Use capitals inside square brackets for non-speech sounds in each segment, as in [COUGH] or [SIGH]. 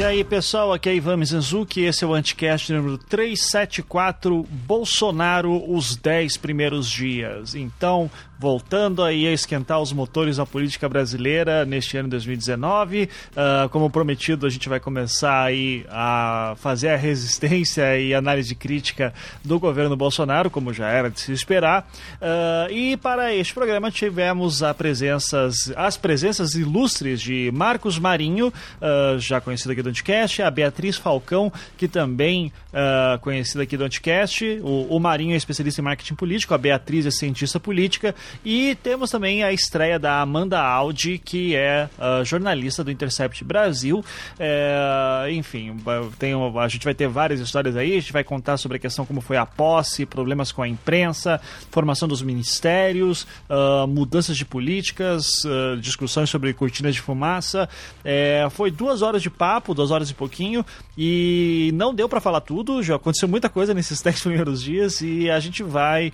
E aí, pessoal, aqui é Ivan Mizanzuki, esse é o Anticast número 374, Bolsonaro, os 10 primeiros dias. Então, voltando aí a esquentar os motores da política brasileira neste ano de 2019. Uh, como prometido, a gente vai começar aí a fazer a resistência e análise crítica do governo Bolsonaro, como já era de se esperar. Uh, e para este programa tivemos a presenças, as presenças ilustres de Marcos Marinho, uh, já conhecido aqui do Anticast, a Beatriz Falcão, que também uh, conhecida aqui do Anticast, o, o Marinho é especialista em marketing político, a Beatriz é cientista política, e temos também a estreia da Amanda Audi, que é uh, jornalista do Intercept Brasil. É, enfim, tem, a gente vai ter várias histórias aí, a gente vai contar sobre a questão como foi a posse, problemas com a imprensa, formação dos ministérios, uh, mudanças de políticas, uh, discussões sobre cortinas de fumaça. É, foi duas horas de papo, duas horas e pouquinho, e não deu para falar tudo, já aconteceu muita coisa nesses [LAUGHS] dez primeiros dias e a gente vai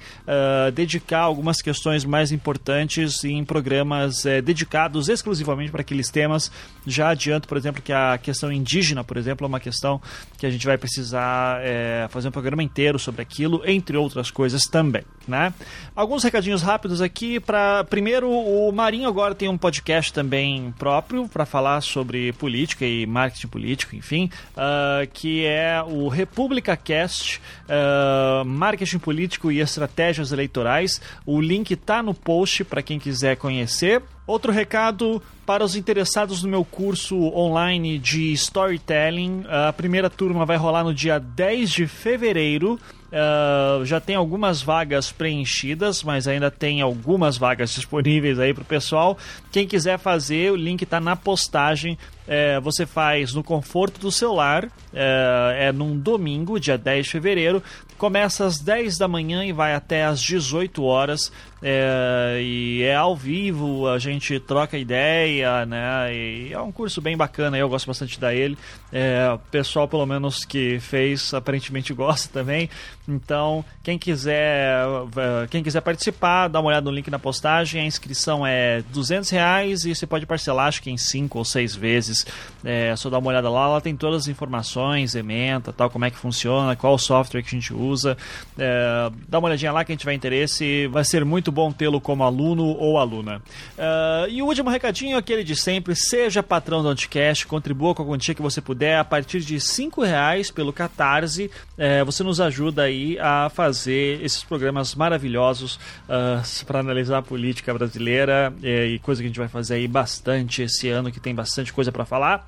dedicar algumas questões mais importantes em programas é, dedicados exclusivamente para aqueles temas. Já adianto, por exemplo, que a questão indígena, por exemplo, é uma questão que a gente vai precisar é, fazer um programa inteiro sobre aquilo, entre outras coisas também. Né? Alguns recadinhos rápidos aqui. para Primeiro, o Marinho agora tem um podcast também próprio para falar sobre política e marketing político, enfim, uh, que é o República Cast, uh, Marketing Político e Estratégias Eleitorais. O link está no post para quem quiser conhecer. Outro recado para os interessados no meu curso online de storytelling. A primeira turma vai rolar no dia 10 de fevereiro. Uh, já tem algumas vagas preenchidas, mas ainda tem algumas vagas [LAUGHS] disponíveis aí para o pessoal. Quem quiser fazer, o link está na postagem. É, você faz no conforto do celular, é, é num domingo, dia 10 de fevereiro. Começa às 10 da manhã e vai até às 18 horas. É, e é ao vivo, a gente troca ideia, né? E é um curso bem bacana, eu gosto bastante da ele. É, o pessoal, pelo menos que fez, aparentemente gosta também. Então, quem quiser, é, quem quiser participar, dá uma olhada no link na postagem. A inscrição é 200 reais e você pode parcelar, acho que em 5 ou 6 vezes. É só dar uma olhada lá, lá tem todas as informações, ementa, tal, como é que funciona, qual software que a gente usa. É, dá uma olhadinha lá, quem tiver interesse, vai ser muito bom tê-lo como aluno ou aluna. Uh, e o último recadinho é aquele de sempre: seja patrão do Anticast, contribua com a quantia que você puder. A partir de cinco reais pelo Catarse, uh, você nos ajuda aí a fazer esses programas maravilhosos uh, eh, para analisar a política brasileira e coisa que a gente vai fazer aí bastante esse ano, que tem bastante coisa para falar.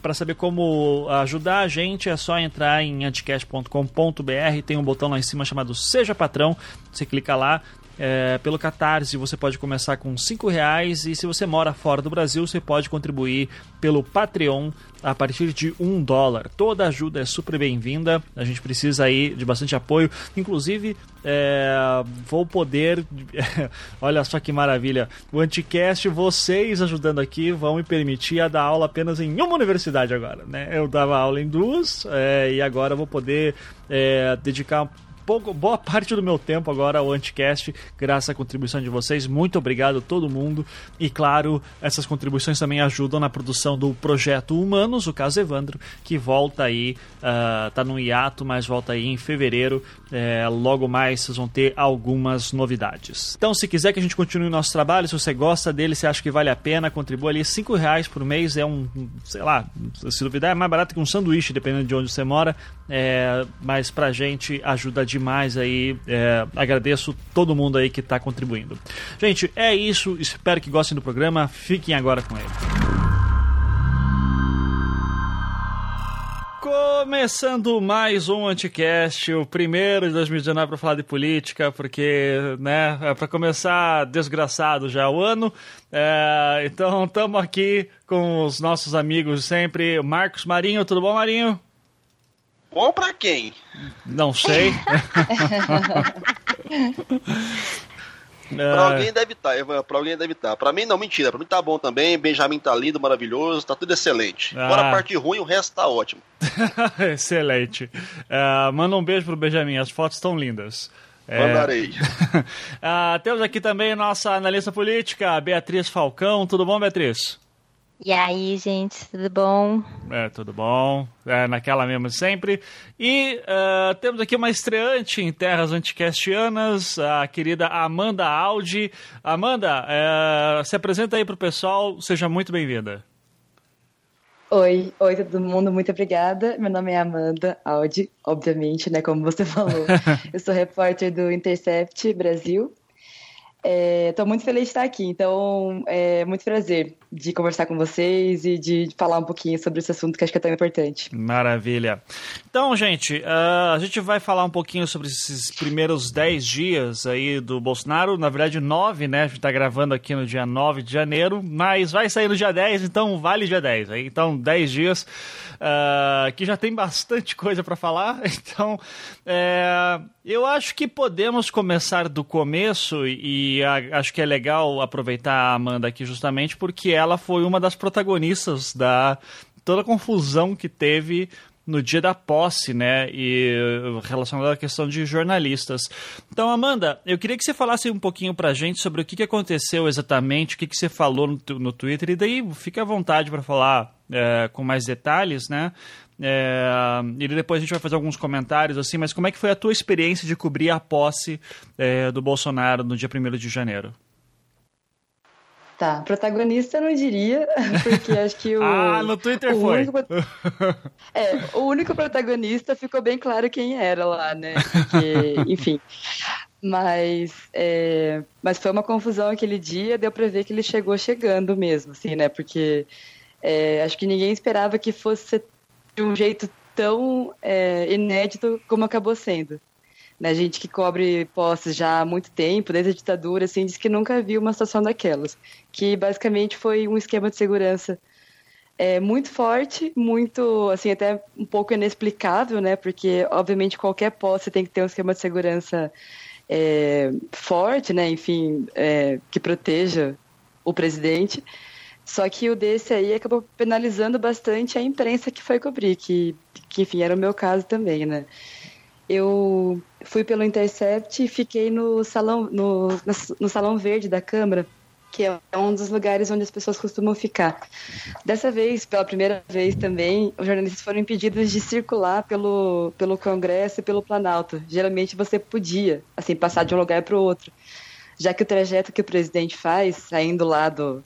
para saber como ajudar a gente, é só entrar em anticast.com.br, tem um botão lá em cima chamado Seja Patrão. Você clica lá, é, pelo Catarse você pode começar com cinco reais e se você mora fora do Brasil você pode contribuir pelo Patreon a partir de um dólar. Toda ajuda é super bem-vinda. A gente precisa aí de bastante apoio. Inclusive é, vou poder, [LAUGHS] olha só que maravilha, o Anticast, vocês ajudando aqui vão me permitir a dar aula apenas em uma universidade agora, né? Eu dava aula em duas é, e agora vou poder é, dedicar pouco, boa parte do meu tempo agora ao Anticast, graças à contribuição de vocês. Muito obrigado a todo mundo. E claro, essas contribuições também ajudam na produção do projeto Humanos, o caso Evandro, que volta aí, uh, tá no hiato, mas volta aí em fevereiro. É, logo mais vocês vão ter algumas novidades. Então, se quiser que a gente continue o nosso trabalho, se você gosta dele, se acha que vale a pena, contribua ali. 5 reais por mês é um, sei lá, se duvidar, é mais barato que um sanduíche, dependendo de onde você mora. É, mas pra gente ajuda demais aí. É, agradeço todo mundo aí que está contribuindo. Gente, é isso. Espero que gostem do programa. Fiquem agora com ele. Começando mais um Anticast, o primeiro de 2019 para falar de política, porque, né, é para começar desgraçado já o ano. É, então, estamos aqui com os nossos amigos sempre. Marcos Marinho, tudo bom, Marinho? Bom para quem? Não sei. [LAUGHS] É. Pra alguém deve estar, tá, pra alguém deve estar. Tá. Pra mim não, mentira. Pra mim tá bom também. Benjamin tá lindo, maravilhoso, tá tudo excelente. Ah. Agora a parte ruim, o resto tá ótimo. [LAUGHS] excelente. Uh, manda um beijo pro Benjamin, as fotos estão lindas. É... Mandarei. uh, [LAUGHS] temos aqui também nossa analista política, Beatriz Falcão. Tudo bom, Beatriz? E aí, gente, tudo bom? É, tudo bom. É, naquela mesma sempre. E uh, temos aqui uma estreante em terras anticastianas, a querida Amanda Aldi. Amanda, uh, se apresenta aí pro pessoal, seja muito bem-vinda. Oi, oi todo mundo, muito obrigada. Meu nome é Amanda Aldi, obviamente, né, como você falou. [LAUGHS] Eu sou repórter do Intercept Brasil Estou é, muito feliz de estar aqui, então é muito prazer de conversar com vocês e de falar um pouquinho sobre esse assunto que acho que é tão importante. Maravilha. Então, gente, uh, a gente vai falar um pouquinho sobre esses primeiros 10 dias aí do Bolsonaro, na verdade 9, né? A gente está gravando aqui no dia 9 de janeiro, mas vai sair no dia 10, então vale dia 10. Aí, então, 10 dias uh, que já tem bastante coisa para falar, [LAUGHS] então é, eu acho que podemos começar do começo e a, acho que é legal aproveitar a Amanda aqui justamente porque ela foi uma das protagonistas da toda a confusão que teve no dia da posse, né? E relacionada à questão de jornalistas. Então, Amanda, eu queria que você falasse um pouquinho pra gente sobre o que, aconteceu exatamente, o que, você falou no, no Twitter, e daí fica à vontade para falar é, com mais detalhes, né? É, e depois a gente vai fazer alguns comentários, assim, mas como é que foi a tua experiência de cobrir a posse é, do Bolsonaro no dia 1 de janeiro? Tá, protagonista eu não diria, [LAUGHS] porque acho que o. [LAUGHS] ah, no Twitter foi. Único, [LAUGHS] é, o único protagonista ficou bem claro quem era lá, né? Porque, enfim. Mas, é, mas foi uma confusão aquele dia, deu pra ver que ele chegou chegando mesmo, assim, né? Porque é, acho que ninguém esperava que fosse de um jeito tão é, inédito como acabou sendo. Né, gente que cobre posses já há muito tempo, desde a ditadura, assim, diz que nunca viu uma situação daquelas. Que basicamente foi um esquema de segurança é, muito forte, muito, assim, até um pouco inexplicável, né? Porque, obviamente, qualquer posse tem que ter um esquema de segurança é, forte, né? Enfim, é, que proteja o presidente. Só que o desse aí acabou penalizando bastante a imprensa que foi cobrir, que, que enfim, era o meu caso também, né? Eu fui pelo Intercept e fiquei no salão, no, no salão verde da Câmara, que é um dos lugares onde as pessoas costumam ficar. Dessa vez, pela primeira vez também, os jornalistas foram impedidos de circular pelo, pelo Congresso e pelo Planalto. Geralmente você podia, assim, passar de um lugar para o outro, já que o trajeto que o presidente faz, saindo lá do,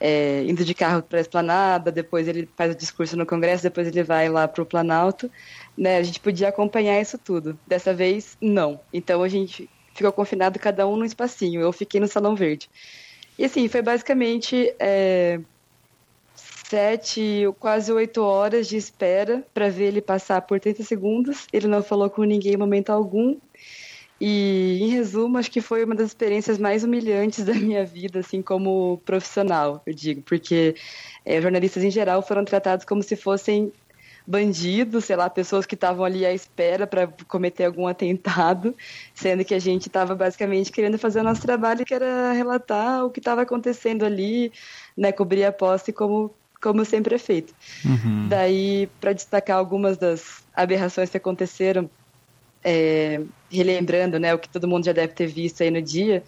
é, indo de carro para a esplanada, depois ele faz o discurso no Congresso, depois ele vai lá para o Planalto. Né, a gente podia acompanhar isso tudo. Dessa vez, não. Então a gente ficou confinado cada um num espacinho. Eu fiquei no Salão Verde. E assim, foi basicamente é, sete, quase oito horas de espera para ver ele passar por 30 segundos. Ele não falou com ninguém em momento algum. E, resumo, acho que foi uma das experiências mais humilhantes da minha vida, assim, como profissional, eu digo, porque é, jornalistas em geral foram tratados como se fossem bandidos, sei lá, pessoas que estavam ali à espera para cometer algum atentado, sendo que a gente estava basicamente querendo fazer o nosso trabalho, que era relatar o que estava acontecendo ali, né, cobrir a posse como como sempre é feito. Uhum. Daí, para destacar algumas das aberrações que aconteceram é, relembrando né, o que todo mundo já deve ter visto aí no dia,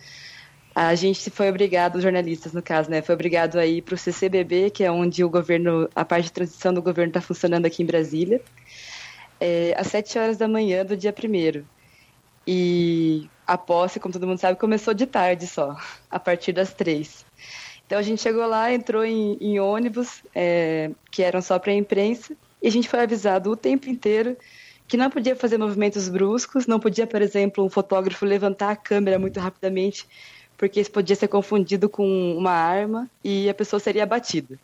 a gente foi obrigado, os jornalistas no caso, né, foi obrigado a ir para o CCBB, que é onde o governo, a parte de transição do governo está funcionando aqui em Brasília, é, às 7 horas da manhã do dia 1 E a posse, como todo mundo sabe, começou de tarde só, a partir das três. Então a gente chegou lá, entrou em, em ônibus, é, que eram só para a imprensa, e a gente foi avisado o tempo inteiro que não podia fazer movimentos bruscos, não podia, por exemplo, um fotógrafo levantar a câmera muito rapidamente, porque isso podia ser confundido com uma arma e a pessoa seria abatida.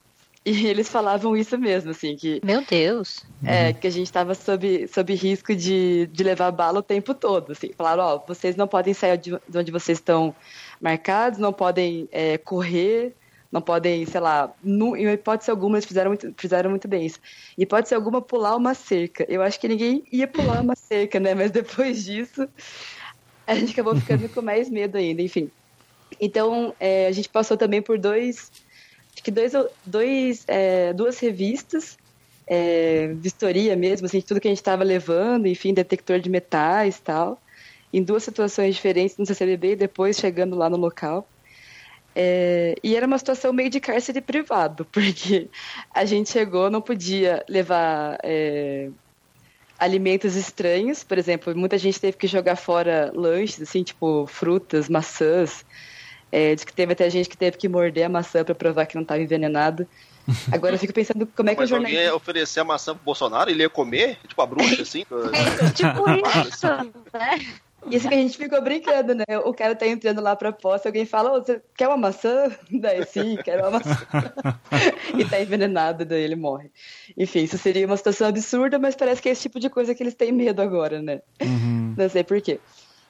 E [LAUGHS] eles falavam isso mesmo, assim, que... Meu Deus! É, que a gente estava sob, sob risco de, de levar bala o tempo todo, assim. Falaram, ó, oh, vocês não podem sair de, de onde vocês estão marcados, não podem é, correr, não podem, sei lá, no, em hipótese alguma eles fizeram muito, fizeram muito bem isso. Em hipótese alguma pular uma cerca. Eu acho que ninguém ia pular uma cerca, né? Mas depois disso a gente acabou ficando com mais medo ainda, enfim. Então é, a gente passou também por dois, acho que dois, dois é, duas revistas, é, vistoria mesmo, assim, tudo que a gente estava levando, enfim, detector de metais tal, em duas situações diferentes no CCBB e depois chegando lá no local. É, e era uma situação meio de cárcere privado, [LAUGHS] porque a gente chegou, não podia levar é, alimentos estranhos, por exemplo, muita gente teve que jogar fora lanches, assim, tipo frutas, maçãs. É, diz que teve até gente que teve que morder a maçã para provar que não estava envenenado. [LAUGHS] Agora eu fico pensando como é que Mas o jornalista... alguém ia oferecer a maçã pro Bolsonaro, ele ia comer? Tipo a bruxa, [LAUGHS] assim? É, tipo isso, né? Isso que a gente ficou brincando, né? O cara tá entrando lá pra posse, alguém fala, oh, você quer uma maçã? [LAUGHS] Daí sim, quero uma maçã. [LAUGHS] e tá envenenado, daí ele morre. Enfim, isso seria uma situação absurda, mas parece que é esse tipo de coisa que eles têm medo agora, né? Uhum. Não sei por quê.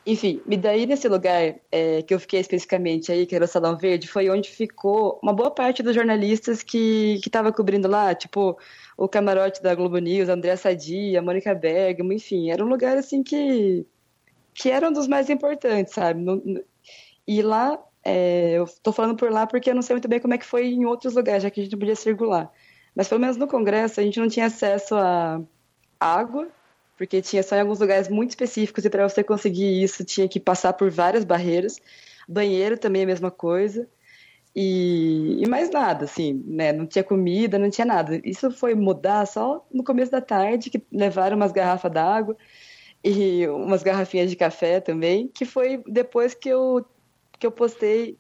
Enfim, e daí nesse lugar é, que eu fiquei especificamente aí, que era o Salão Verde, foi onde ficou uma boa parte dos jornalistas que estavam cobrindo lá, tipo o camarote da Globo News, a Andréa Sadia, Mônica Bergamo, enfim, era um lugar assim que, que era um dos mais importantes, sabe? E lá, é, eu tô falando por lá porque eu não sei muito bem como é que foi em outros lugares, já que a gente não podia circular. Mas pelo menos no Congresso a gente não tinha acesso a água, porque tinha só em alguns lugares muito específicos e para você conseguir isso tinha que passar por várias barreiras. Banheiro também é a mesma coisa. E, e, mais nada, assim, né? Não tinha comida, não tinha nada. Isso foi mudar só no começo da tarde, que levaram umas garrafas d'água e umas garrafinhas de café também, que foi depois que eu, que eu postei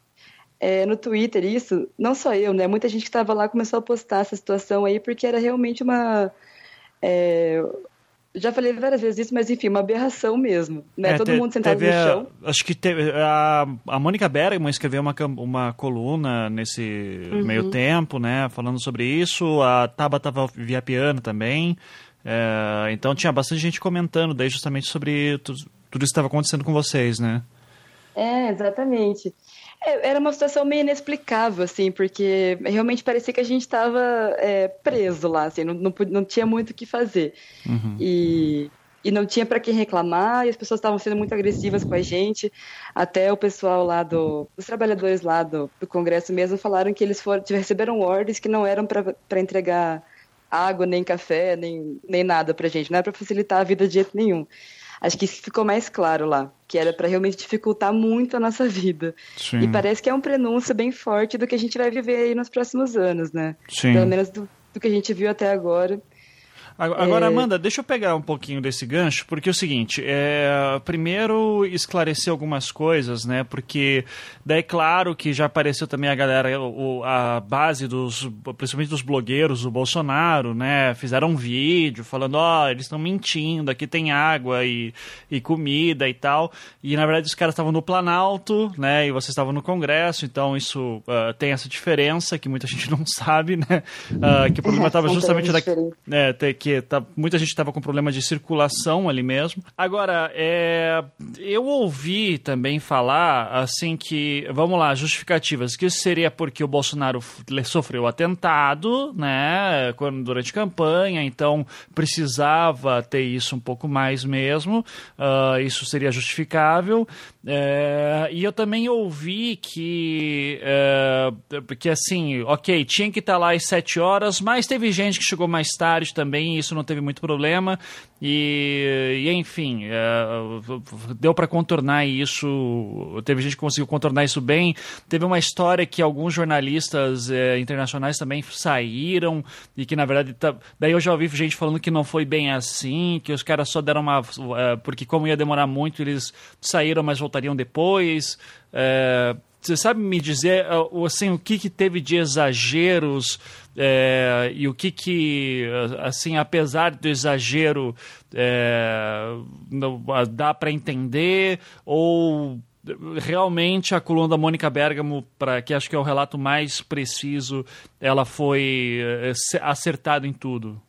é, no Twitter isso. Não só eu, né? Muita gente que estava lá começou a postar essa situação aí, porque era realmente uma. É, já falei várias vezes isso, mas enfim, uma aberração mesmo. Né? É, Todo te, mundo sentado no chão. Acho que teve, a, a Mônica Bergman escreveu uma, uma coluna nesse uhum. meio tempo, né? Falando sobre isso. A Tabata via piano também. É, então tinha bastante gente comentando daí justamente sobre tudo, tudo isso que estava acontecendo com vocês, né? É, exatamente. É, era uma situação meio inexplicável, assim, porque realmente parecia que a gente estava é, preso lá, assim, não, não, não, tinha muito o que fazer. Uhum. E, e não tinha para quem reclamar, e as pessoas estavam sendo muito agressivas com a gente. Até o pessoal lá do. Os trabalhadores lá do, do Congresso mesmo falaram que eles foram, receberam ordens que não eram para entregar água, nem café, nem, nem nada pra gente, não era para facilitar a vida de jeito nenhum. Acho que isso ficou mais claro lá, que era para realmente dificultar muito a nossa vida. Sim. E parece que é um prenúncio bem forte do que a gente vai viver aí nos próximos anos, né? Sim. Pelo menos do, do que a gente viu até agora. Agora, é... Amanda, deixa eu pegar um pouquinho desse gancho, porque é o seguinte, é, primeiro esclarecer algumas coisas, né? Porque daí é claro que já apareceu também a galera, o, a base dos, principalmente dos blogueiros do Bolsonaro, né? Fizeram um vídeo falando, ó, oh, eles estão mentindo, aqui tem água e, e comida e tal. E na verdade os caras estavam no Planalto, né? E vocês estavam no Congresso, então isso uh, tem essa diferença que muita [LAUGHS] gente não sabe, né? Uh, que o problema estava justamente da, é, que tá, muita gente estava com problema de circulação ali mesmo. Agora, é, eu ouvi também falar, assim, que, vamos lá, justificativas, que isso seria porque o Bolsonaro sofreu atentado, né, quando, durante campanha, então precisava ter isso um pouco mais mesmo, uh, isso seria justificável. É, e eu também ouvi que, é, que assim, ok, tinha que estar tá lá às sete horas, mas teve gente que chegou mais tarde também, isso não teve muito problema. E, e enfim, é, deu para contornar isso. Teve gente que conseguiu contornar isso bem. Teve uma história que alguns jornalistas é, internacionais também saíram e que na verdade tá, daí eu já ouvi gente falando que não foi bem assim, que os caras só deram uma é, porque como ia demorar muito eles saíram, mas voltariam depois. Você sabe me dizer assim, o que, que teve de exageros é, e o que que, assim, apesar do exagero, é, não, dá para entender ou realmente a coluna da Mônica Bergamo, para que acho que é o relato mais preciso, ela foi é, acertada em tudo?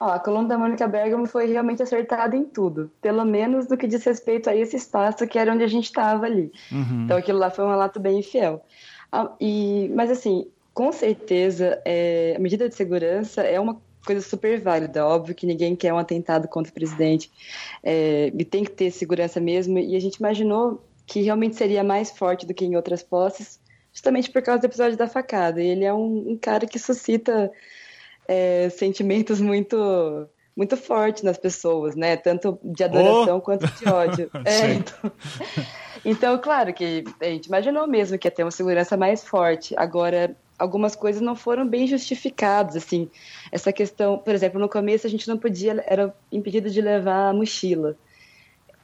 Ó, a coluna da Mônica Bergamo foi realmente acertada em tudo, pelo menos no que diz respeito a esse espaço que era onde a gente estava ali. Uhum. Então aquilo lá foi um relato bem fiel. Ah, e, mas assim, com certeza, é, a medida de segurança é uma coisa super válida. Óbvio que ninguém quer um atentado contra o presidente é, e tem que ter segurança mesmo. E a gente imaginou que realmente seria mais forte do que em outras posses, justamente por causa do episódio da facada. Ele é um, um cara que suscita é, sentimentos muito muito fortes nas pessoas, né? Tanto de adoração oh! quanto de ódio. [LAUGHS] é, então... [LAUGHS] Então, claro que a gente imaginou mesmo que ia ter uma segurança mais forte. Agora, algumas coisas não foram bem justificadas, assim. Essa questão, por exemplo, no começo a gente não podia, era impedido de levar a mochila,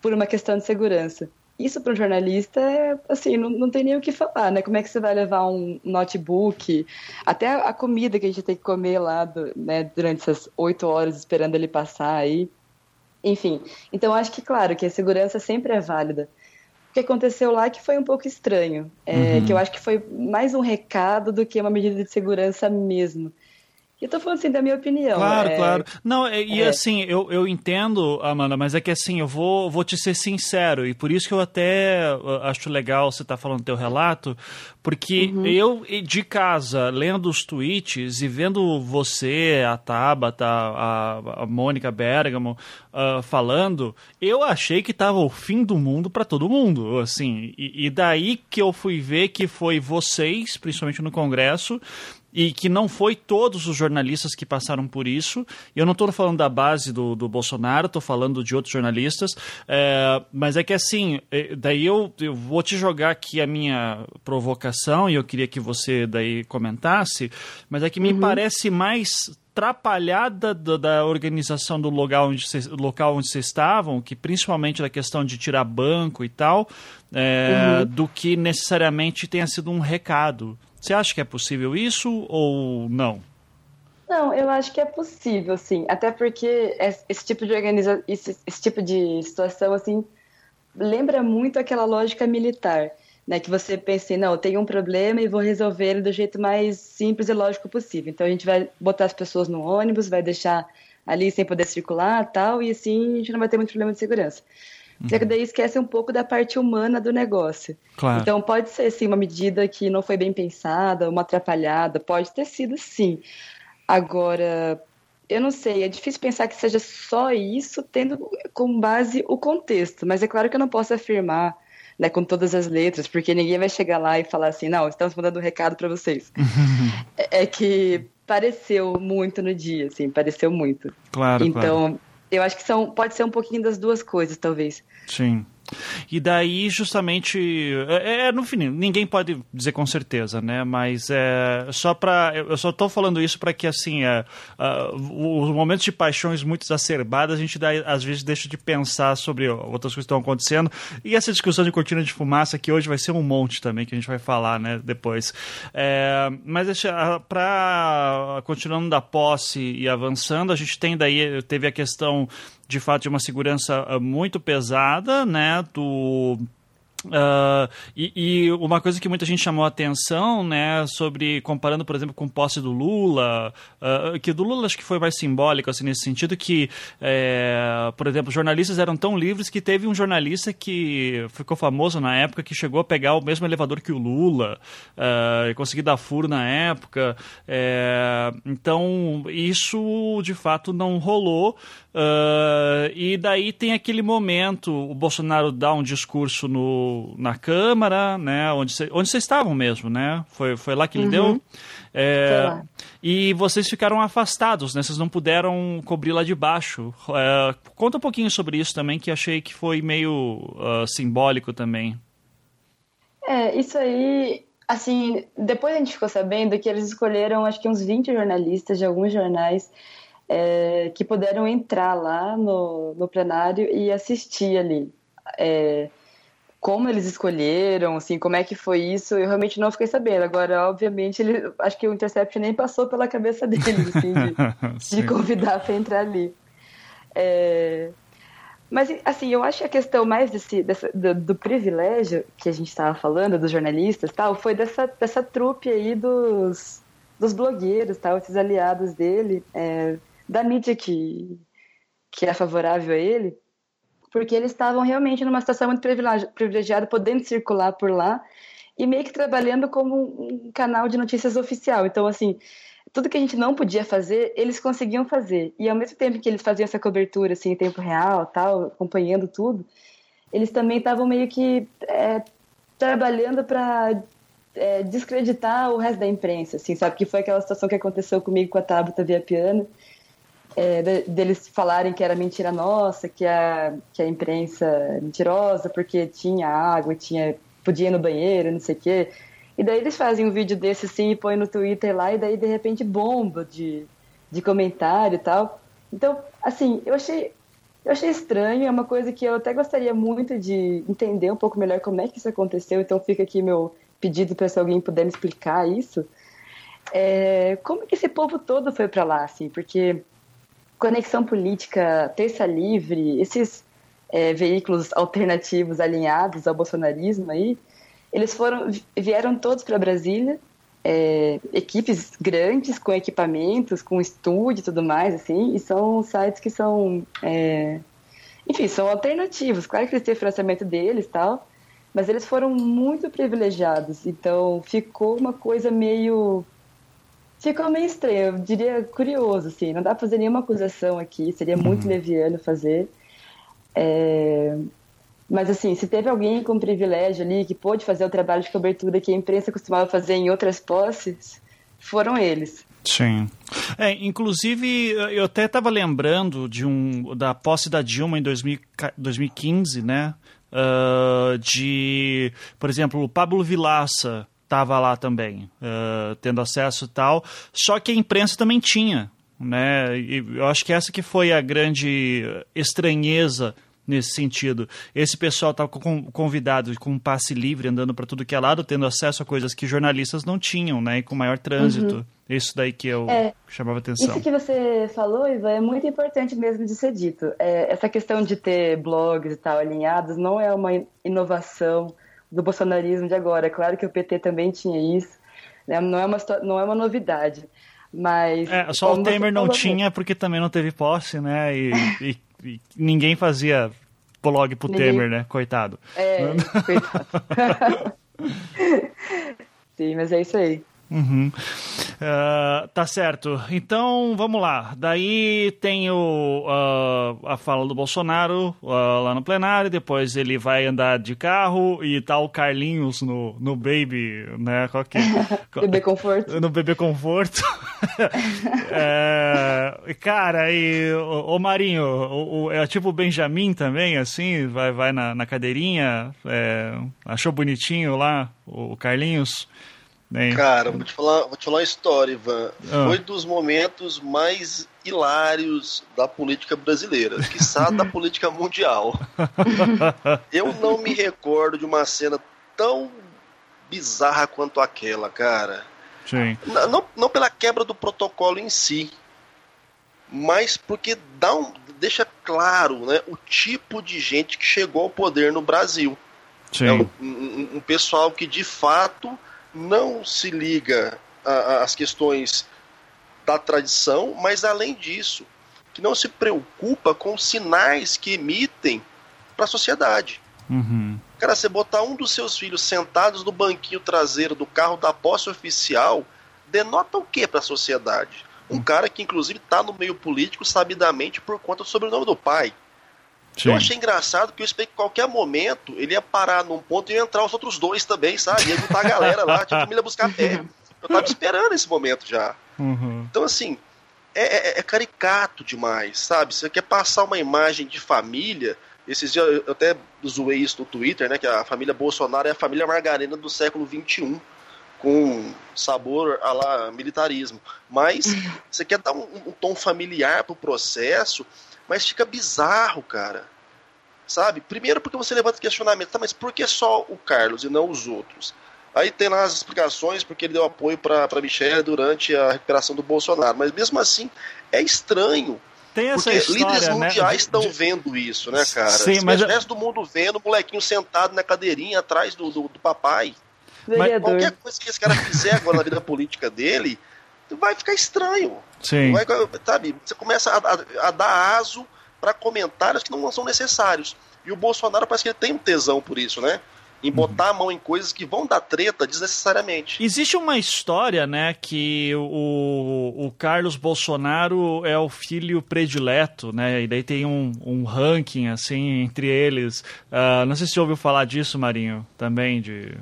por uma questão de segurança. Isso para um jornalista, é, assim, não, não tem nem o que falar, né? Como é que você vai levar um notebook, até a comida que a gente tem que comer lá, do, né, durante essas oito horas esperando ele passar aí. Enfim, então acho que, claro, que a segurança sempre é válida que aconteceu lá que foi um pouco estranho. É, uhum. Que eu acho que foi mais um recado do que uma medida de segurança mesmo. Eu tô falando assim da minha opinião. Claro, é... claro. Não, e é. assim, eu, eu entendo, Amanda, mas é que assim, eu vou, vou te ser sincero, e por isso que eu até acho legal você estar tá falando teu relato, porque uhum. eu, de casa, lendo os tweets e vendo você, a Tabata, a, a Mônica Bergamo uh, falando, eu achei que tava o fim do mundo para todo mundo, assim, e, e daí que eu fui ver que foi vocês, principalmente no Congresso, e que não foi todos os jornalistas que passaram por isso. Eu não estou falando da base do, do Bolsonaro, estou falando de outros jornalistas, é, mas é que assim, é, daí eu, eu vou te jogar aqui a minha provocação e eu queria que você daí comentasse, mas é que me uhum. parece mais atrapalhada da, da, organização do local onde, cê, local onde vocês estavam, que principalmente da questão de tirar banco e tal, é, uhum. do que necessariamente tenha sido um recado. Você acha que é possível isso ou não? Não, eu acho que é possível, sim. Até porque esse tipo de organiza... esse, esse tipo de situação, assim, lembra muito aquela lógica militar, né? Que você pensa assim, não, tem um problema e vou resolver ele do jeito mais simples e lógico possível. Então a gente vai botar as pessoas no ônibus, vai deixar ali sem poder circular, tal, e assim a gente não vai ter muito problema de segurança. Uhum. Só que daí esquece um pouco da parte humana do negócio. Claro. Então pode ser sim uma medida que não foi bem pensada, uma atrapalhada, pode ter sido sim. Agora, eu não sei, é difícil pensar que seja só isso, tendo como base o contexto, mas é claro que eu não posso afirmar né, com todas as letras, porque ninguém vai chegar lá e falar assim, não, estamos mandando um recado para vocês. [LAUGHS] é, é, que pareceu muito no dia, assim, pareceu muito. Claro, Então, claro. Eu acho que são, pode ser um pouquinho das duas coisas, talvez. Sim. E daí, justamente, é, é, no fim, ninguém pode dizer com certeza, né? Mas é só para, eu só estou falando isso para que assim, é, uh, os momentos de paixões muito exacerbadas a gente dá, às vezes deixa de pensar sobre outras coisas que estão acontecendo. E essa discussão de cortina de fumaça que hoje vai ser um monte também que a gente vai falar, né? Depois. É, mas para continuando da posse e avançando, a gente tem daí teve a questão de fato de uma segurança ah, muito pesada, né, do Uh, e, e, uma coisa que muita gente chamou a atenção, né, sobre comparando, por exemplo, com posse do Lula, uh, que do Lula acho que foi mais simbólico, assim, nesse sentido que, é, por exemplo, jornalistas eram tão livres que teve um jornalista que ficou famoso na época que chegou a pegar o mesmo elevador que o Lula uh, e conseguir dar furo na época. É, então, isso de fato não rolou. E daí tem aquele momento, o Bolsonaro dá um discurso no na Câmara, né? Onde vocês onde estavam mesmo, né? Foi, foi lá que ele uhum. deu. É, e vocês ficaram afastados, né? Vocês não puderam cobrir lá de baixo. É, conta um pouquinho sobre isso também, que achei que foi meio uh, simbólico também. É, isso aí, assim, depois a gente ficou sabendo que eles escolheram acho que uns 20 jornalistas de alguns jornais é, que puderam entrar lá no, no plenário e assistir ali. É, como eles escolheram, assim, como é que foi isso, eu realmente não fiquei sabendo. Agora, obviamente, ele, acho que o Intercept nem passou pela cabeça deles, assim, de, [LAUGHS] de convidar para entrar ali. É... Mas, assim, eu acho que a questão mais desse, dessa, do, do, privilégio que a gente estava falando, dos jornalistas tal, foi dessa, dessa trupe aí dos, dos blogueiros, tal, esses aliados dele, é, da mídia que, que é favorável a ele, porque eles estavam realmente numa situação muito privilegiada, podendo circular por lá e meio que trabalhando como um canal de notícias oficial. Então, assim, tudo que a gente não podia fazer, eles conseguiam fazer. E ao mesmo tempo que eles faziam essa cobertura assim, em tempo real, tal, acompanhando tudo, eles também estavam meio que é, trabalhando para é, descreditar o resto da imprensa, assim, sabe? Que foi aquela situação que aconteceu comigo com a Tabata via piano é, de, deles falarem que era mentira nossa, que a, que a imprensa é mentirosa porque tinha água, tinha, podia ir no banheiro, não sei o quê. E daí eles fazem um vídeo desse assim e põem no Twitter lá, e daí de repente bomba de, de comentário e tal. Então, assim, eu achei, eu achei estranho, é uma coisa que eu até gostaria muito de entender um pouco melhor como é que isso aconteceu, então fica aqui meu pedido para se alguém puder me explicar isso. É, como que esse povo todo foi para lá, assim? Porque Conexão Política, Terça Livre, esses é, veículos alternativos alinhados ao bolsonarismo aí, eles foram, vieram todos para Brasília, é, equipes grandes, com equipamentos, com estúdio e tudo mais, assim, e são sites que são, é, enfim, são alternativos. Claro que eles têm financiamento deles tal, mas eles foram muito privilegiados, então ficou uma coisa meio ficou meio estranho, eu diria curioso, assim, não dá pra fazer nenhuma acusação aqui, seria muito uhum. leviano fazer. É, mas, assim, se teve alguém com privilégio ali que pôde fazer o trabalho de cobertura que a imprensa costumava fazer em outras posses, foram eles. Sim. É, inclusive, eu até estava lembrando de um, da posse da Dilma em 2000, 2015, né? Uh, de, por exemplo, o Pablo Vilaça estava lá também, uh, tendo acesso e tal. Só que a imprensa também tinha, né? E eu acho que essa que foi a grande estranheza nesse sentido. Esse pessoal estava convidado com um passe livre, andando para tudo que é lado, tendo acesso a coisas que jornalistas não tinham, né? E com maior trânsito. Uhum. Isso daí que eu é, chamava atenção. Isso que você falou, Ivan, é muito importante mesmo de ser dito. É, essa questão de ter blogs e tal alinhados não é uma inovação do bolsonarismo de agora. É claro que o PT também tinha isso, né? não, é uma, não é uma novidade. Mas. É, só o Temer não tinha porque também não teve posse, né? E, e ninguém fazia blog pro ninguém... Temer, né? Coitado. É, coitado. [LAUGHS] [LAUGHS] Sim, mas é isso aí. Uhum. Uh, tá certo. Então, vamos lá. Daí tem o, uh, a fala do Bolsonaro uh, lá no plenário, depois ele vai andar de carro e tá o Carlinhos no, no Baby, né? Qual que... [LAUGHS] bebê Conforto. No Bebê Conforto. [LAUGHS] é, cara, e o, o Marinho, o, o, é tipo o Benjamin também, assim, vai, vai na, na cadeirinha, é, achou bonitinho lá o Carlinhos? Cara, vou te, falar, vou te falar uma história, Ivan. Ah. Foi dos momentos mais hilários da política brasileira, quiçá [LAUGHS] da política mundial. [LAUGHS] Eu não me recordo de uma cena tão bizarra quanto aquela, cara. Sim. Não, não pela quebra do protocolo em si, mas porque dá um, deixa claro né, o tipo de gente que chegou ao poder no Brasil. Sim. É um, um, um pessoal que de fato não se liga às questões da tradição, mas além disso, que não se preocupa com os sinais que emitem para a sociedade. Uhum. Cara, você botar um dos seus filhos sentados no banquinho traseiro do carro da posse oficial denota o que para a sociedade? Um uhum. cara que, inclusive, está no meio político sabidamente por conta do sobrenome do pai. Sim. Eu achei engraçado que eu esperei que qualquer momento ele ia parar num ponto e ia entrar os outros dois também, sabe? Ia juntar a galera lá, tinha família buscar pé. Eu tava esperando esse momento já. Uhum. Então, assim, é, é, é, caricato demais, sabe? Você quer passar uma imagem de família. Esses dias eu até zoei isso no Twitter, né? Que a família Bolsonaro é a família margarina do século XXI, com sabor a lá militarismo. Mas você quer dar um, um tom familiar pro processo mas fica bizarro, cara. Sabe? Primeiro porque você levanta questionamento, tá, mas por que só o Carlos e não os outros? Aí tem lá as explicações porque ele deu apoio para Michelle durante a recuperação do Bolsonaro. Mas mesmo assim, é estranho. Tem essa porque história, líderes né? mundiais estão de... vendo isso, né, cara? Sim, mas... O resto do mundo vendo o molequinho sentado na cadeirinha atrás do, do, do papai. Mas qualquer coisa que esse cara fizer agora na vida política dele, vai ficar estranho. Sim. Vai, sabe, você começa a, a, a dar aso para comentários que não são necessários. E o Bolsonaro parece que ele tem um tesão por isso, né? Em uhum. botar a mão em coisas que vão dar treta desnecessariamente. Existe uma história, né, que o, o Carlos Bolsonaro é o filho predileto, né? E daí tem um, um ranking, assim, entre eles. Uh, não sei se você ouviu falar disso, Marinho, também, de...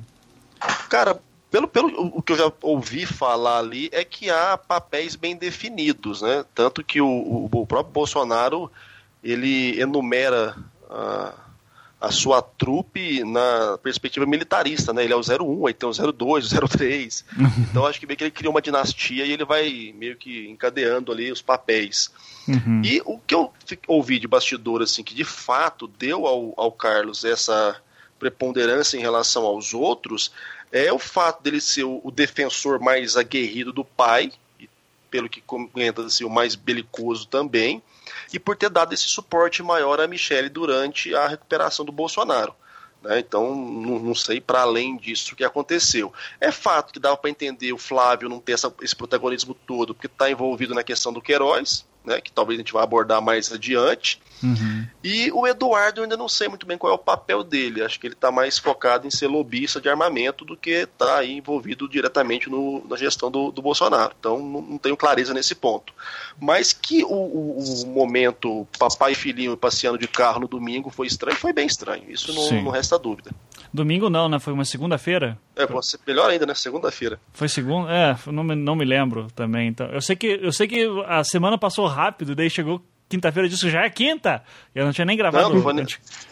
Cara, pelo, pelo o que eu já ouvi falar ali, é que há papéis bem definidos, né? Tanto que o, o, o próprio Bolsonaro ele enumera a, a sua trupe na perspectiva militarista, né? Ele é o 01, aí tem o 02, o 03. [LAUGHS] então acho que meio que ele cria uma dinastia e ele vai meio que encadeando ali os papéis. Uhum. E o que eu ouvi de bastidor, assim, que de fato deu ao, ao Carlos essa preponderância em relação aos outros, é o fato dele ser o, o defensor mais aguerrido do pai, pelo que comenta assim, o mais belicoso também, e por ter dado esse suporte maior a Michele durante a recuperação do Bolsonaro. Né? Então, não, não sei para além disso o que aconteceu. É fato que dava para entender o Flávio não ter essa, esse protagonismo todo, porque está envolvido na questão do Queiroz, né, que talvez a gente vá abordar mais adiante. Uhum. E o Eduardo, eu ainda não sei muito bem qual é o papel dele. Acho que ele está mais focado em ser lobista de armamento do que está aí envolvido diretamente no, na gestão do, do Bolsonaro. Então, não, não, tenho clareza nesse ponto. Mas que o, o, o, momento papai e filhinho passeando de carro no domingo foi estranho, foi bem estranho. Isso não, não resta dúvida. Domingo não, né? Foi uma segunda-feira? É, melhor ainda, né? Segunda-feira. Foi segunda? É, não me, não me lembro também. Então, eu sei que eu sei que a semana passou rápido, daí chegou quinta-feira disse já é quinta. Eu não tinha nem gravado. Não, não foi,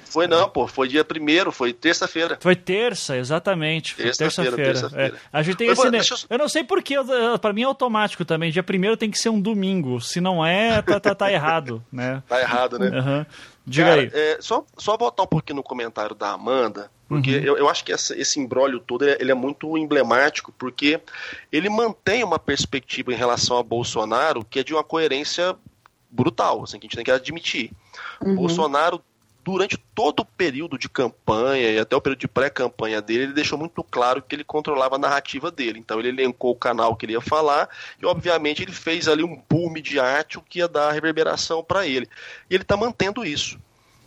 foi não, pô. Foi dia primeiro, foi terça-feira. Foi terça, exatamente. Terça-feira. Terça terça é. A gente tem esse. Eu... eu... não sei porquê, para mim é automático também. Dia primeiro tem que ser um domingo. Se não é, tá, tá, tá errado, né? Tá errado, né? Uhum. Diga Cara, aí. É, só, só voltar um pouquinho no comentário da Amanda, porque uhum. eu, eu acho que essa, esse embrólio todo ele é muito emblemático, porque ele mantém uma perspectiva em relação a Bolsonaro que é de uma coerência brutal, assim, que a gente tem que admitir. Uhum. Bolsonaro durante todo o período de campanha e até o período de pré-campanha dele, ele deixou muito claro que ele controlava a narrativa dele. Então ele elencou o canal que ele ia falar e, obviamente, ele fez ali um boom midiático que ia dar reverberação para ele. E ele está mantendo isso.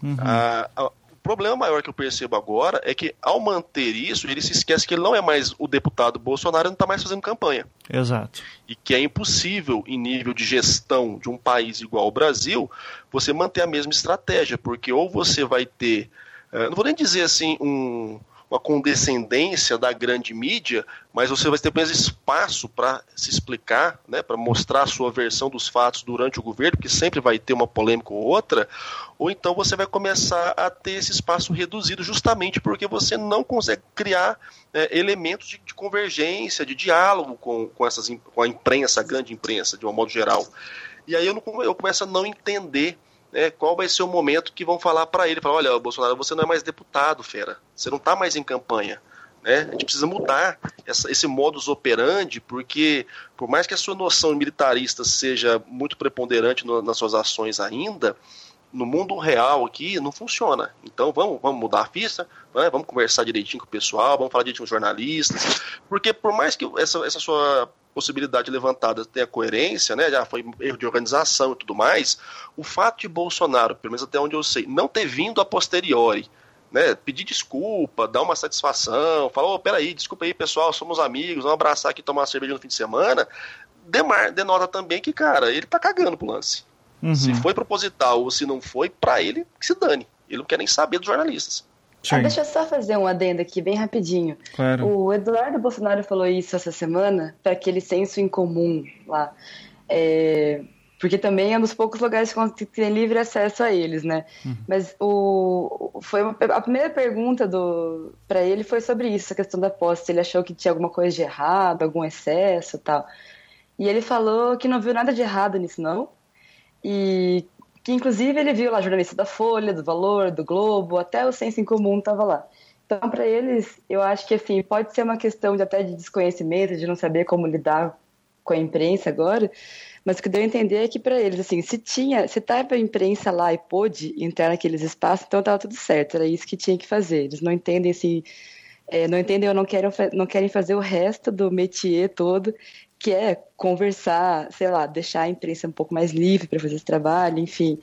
Uhum. A, a, problema maior que eu percebo agora é que, ao manter isso, ele se esquece que ele não é mais o deputado Bolsonaro, não está mais fazendo campanha. Exato. E que é impossível, em nível de gestão de um país igual ao Brasil, você manter a mesma estratégia, porque ou você vai ter, eh, não vou nem dizer assim, um uma condescendência da grande mídia, mas você vai ter mais espaço para se explicar, né, para mostrar a sua versão dos fatos durante o governo, que sempre vai ter uma polêmica ou outra, ou então você vai começar a ter esse espaço reduzido justamente porque você não consegue criar é, elementos de, de, convergência, de diálogo com, com, essas, com a imprensa, a grande imprensa, de um modo geral. E aí eu, não, eu começo a não entender né, qual vai ser o momento que vão falar para ele, falar, olha, Bolsonaro, você não é mais deputado, fera, você não está mais em campanha. Né? A gente precisa mudar essa, esse modus operandi, porque por mais que a sua noção militarista seja muito preponderante no, nas suas ações ainda, no mundo real aqui não funciona. Então vamos, vamos mudar a ficha, né? vamos conversar direitinho com o pessoal, vamos falar direitinho com os jornalistas, porque por mais que essa, essa sua possibilidade levantada tenha coerência, né, já foi erro de organização e tudo mais, o fato de Bolsonaro, pelo menos até onde eu sei, não ter vindo a posteriori, né, pedir desculpa, dar uma satisfação, falar, oh, peraí, desculpa aí pessoal, somos amigos, vamos abraçar aqui, tomar uma cerveja no fim de semana, demar, denota também que, cara, ele tá cagando pro lance. Uhum. Se foi proposital ou se não foi, para ele que se dane. Ele não quer nem saber dos jornalistas. Ah, deixa eu só fazer um adendo aqui, bem rapidinho. Claro. O Eduardo Bolsonaro falou isso essa semana para aquele senso em comum lá. É, porque também é um dos poucos lugares que tem livre acesso a eles, né? Uhum. Mas o, foi uma, a primeira pergunta do para ele foi sobre isso, a questão da posse. Ele achou que tinha alguma coisa de errado, algum excesso tal. E ele falou que não viu nada de errado nisso, não. E que inclusive ele viu lá jornalista da Folha, do Valor, do Globo, até o Senso em Comum estava lá. Então, para eles, eu acho que assim, pode ser uma questão de até de desconhecimento, de não saber como lidar com a imprensa agora, mas o que deu a entender é que para eles, assim, se tinha, se tava a imprensa lá e pôde entrar naqueles espaços, então estava tudo certo, era isso que tinha que fazer. Eles não entendem assim, é, não entendem ou não querem, não querem fazer o resto do métier todo, que é conversar, sei lá, deixar a imprensa um pouco mais livre para fazer esse trabalho, enfim.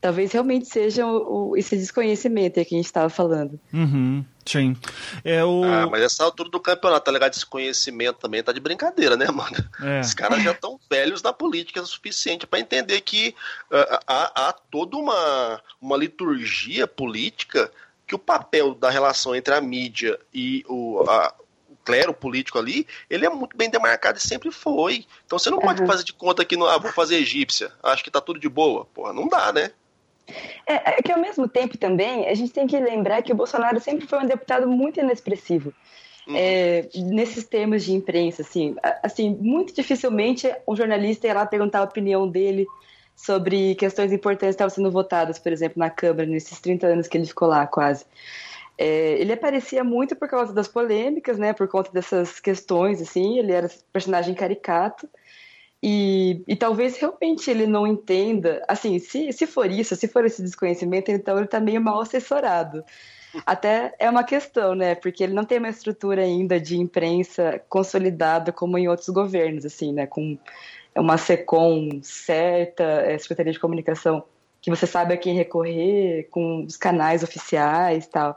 Talvez realmente seja o, o, esse desconhecimento aí que a gente estava falando. Uhum, sim. É o... Ah, mas essa altura do campeonato, tá ligado? Desconhecimento também tá de brincadeira, né, mano? É. Os caras já estão velhos na política o suficiente para entender que uh, há, há toda uma, uma liturgia política que o papel da relação entre a mídia e o, a, clero político ali, ele é muito bem demarcado e sempre foi. Então você não pode fazer de conta que, não, ah, vou fazer egípcia, acho que tá tudo de boa. Porra, não dá, né? É, é, que ao mesmo tempo também, a gente tem que lembrar que o Bolsonaro sempre foi um deputado muito inexpressivo. Uhum. É, nesses termos de imprensa, assim, assim, muito dificilmente um jornalista ia lá perguntar a opinião dele sobre questões importantes que estavam sendo votadas, por exemplo, na Câmara, nesses 30 anos que ele ficou lá, quase. É, ele aparecia muito por causa das polêmicas, né, por conta dessas questões, assim, ele era personagem caricato, e, e talvez realmente ele não entenda, assim, se, se for isso, se for esse desconhecimento, então ele está meio mal assessorado. Até é uma questão, né? Porque ele não tem uma estrutura ainda de imprensa consolidada como em outros governos, assim, né? Com uma SECOM certa, é, Secretaria de Comunicação, que você sabe a quem recorrer, com os canais oficiais tal.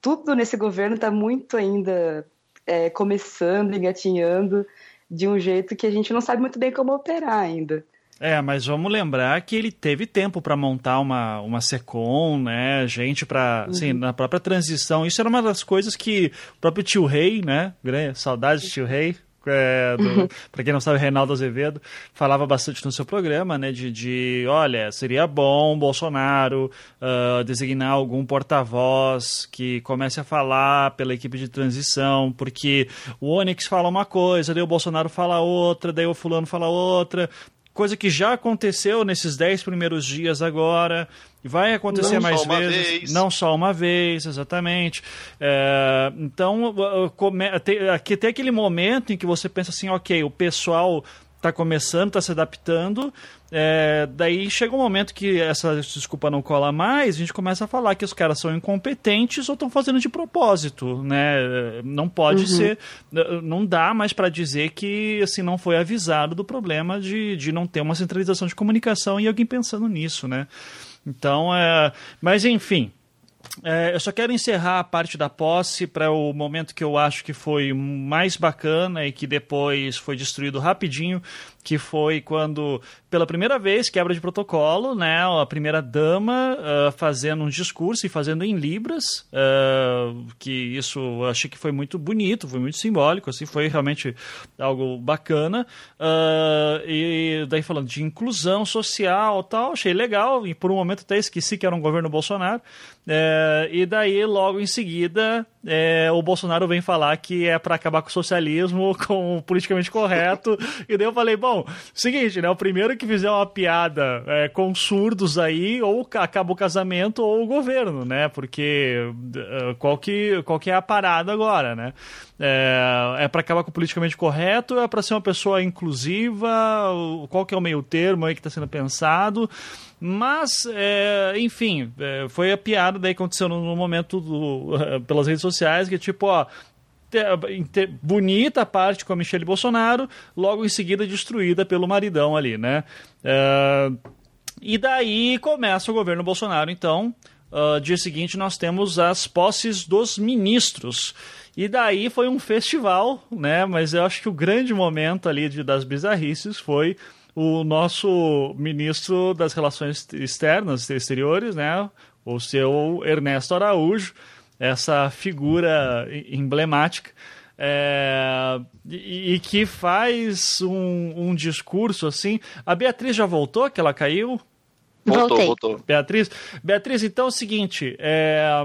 Tudo nesse governo está muito ainda é, começando, engatinhando de um jeito que a gente não sabe muito bem como operar ainda. É, mas vamos lembrar que ele teve tempo para montar uma, uma Secom, né? Gente para, uhum. assim, na própria transição. Isso era uma das coisas que o próprio tio Rei, né? Saudades de tio Rei, é, [LAUGHS] para quem não sabe, Reinaldo Azevedo falava bastante no seu programa, né, de, de olha, seria bom Bolsonaro uh, designar algum porta-voz que comece a falar pela equipe de transição, porque o Onyx fala uma coisa, daí o Bolsonaro fala outra, daí o fulano fala outra, coisa que já aconteceu nesses dez primeiros dias agora, e vai acontecer não mais vezes, vez. não só uma vez, exatamente. É, então, come, tem aquele momento em que você pensa assim, ok, o pessoal está começando, está se adaptando. É, daí chega um momento que essa desculpa não cola mais, a gente começa a falar que os caras são incompetentes ou estão fazendo de propósito, né? Não pode uhum. ser, não dá mais para dizer que assim não foi avisado do problema de, de não ter uma centralização de comunicação e alguém pensando nisso, né? Então, é, mas enfim, é, eu só quero encerrar a parte da posse para o momento que eu acho que foi mais bacana e que depois foi destruído rapidinho, que foi quando, pela primeira vez, quebra de protocolo, né, a primeira dama uh, fazendo um discurso e fazendo em libras, uh, que isso achei que foi muito bonito, foi muito simbólico, assim, foi realmente algo bacana, uh, e daí falando de inclusão social tal, achei legal, e por um momento até esqueci que era um governo Bolsonaro, é, e daí, logo em seguida, é, o Bolsonaro vem falar que é para acabar com o socialismo, [LAUGHS] com o politicamente correto. e daí eu falei, bom, seguinte, né? O primeiro que fizer uma piada é, com surdos aí, ou acaba o casamento ou o governo, né? Porque uh, qual que, qual que é a parada agora, né? É, é para acabar com o politicamente correto, é para ser uma pessoa inclusiva, qual que é o meio termo aí que está sendo pensado. Mas, é, enfim, é, foi a piada daí que aconteceu no, momento do, [LAUGHS] pelas redes sociais, que tipo, ó, bonita parte com a Michelle Bolsonaro, logo em seguida destruída pelo maridão ali, né? É, e daí começa o governo Bolsonaro, então. Uh, dia seguinte nós temos as posses dos ministros. E daí foi um festival, né? Mas eu acho que o grande momento ali de, das bizarrices foi o nosso ministro das Relações Externas, Exteriores, né? O seu Ernesto Araújo, essa figura emblemática. É, e, e, que faz um, um, discurso assim. A Beatriz já voltou, que ela caiu? Voltou, voltou. Beatriz, Beatriz, então é o seguinte, é,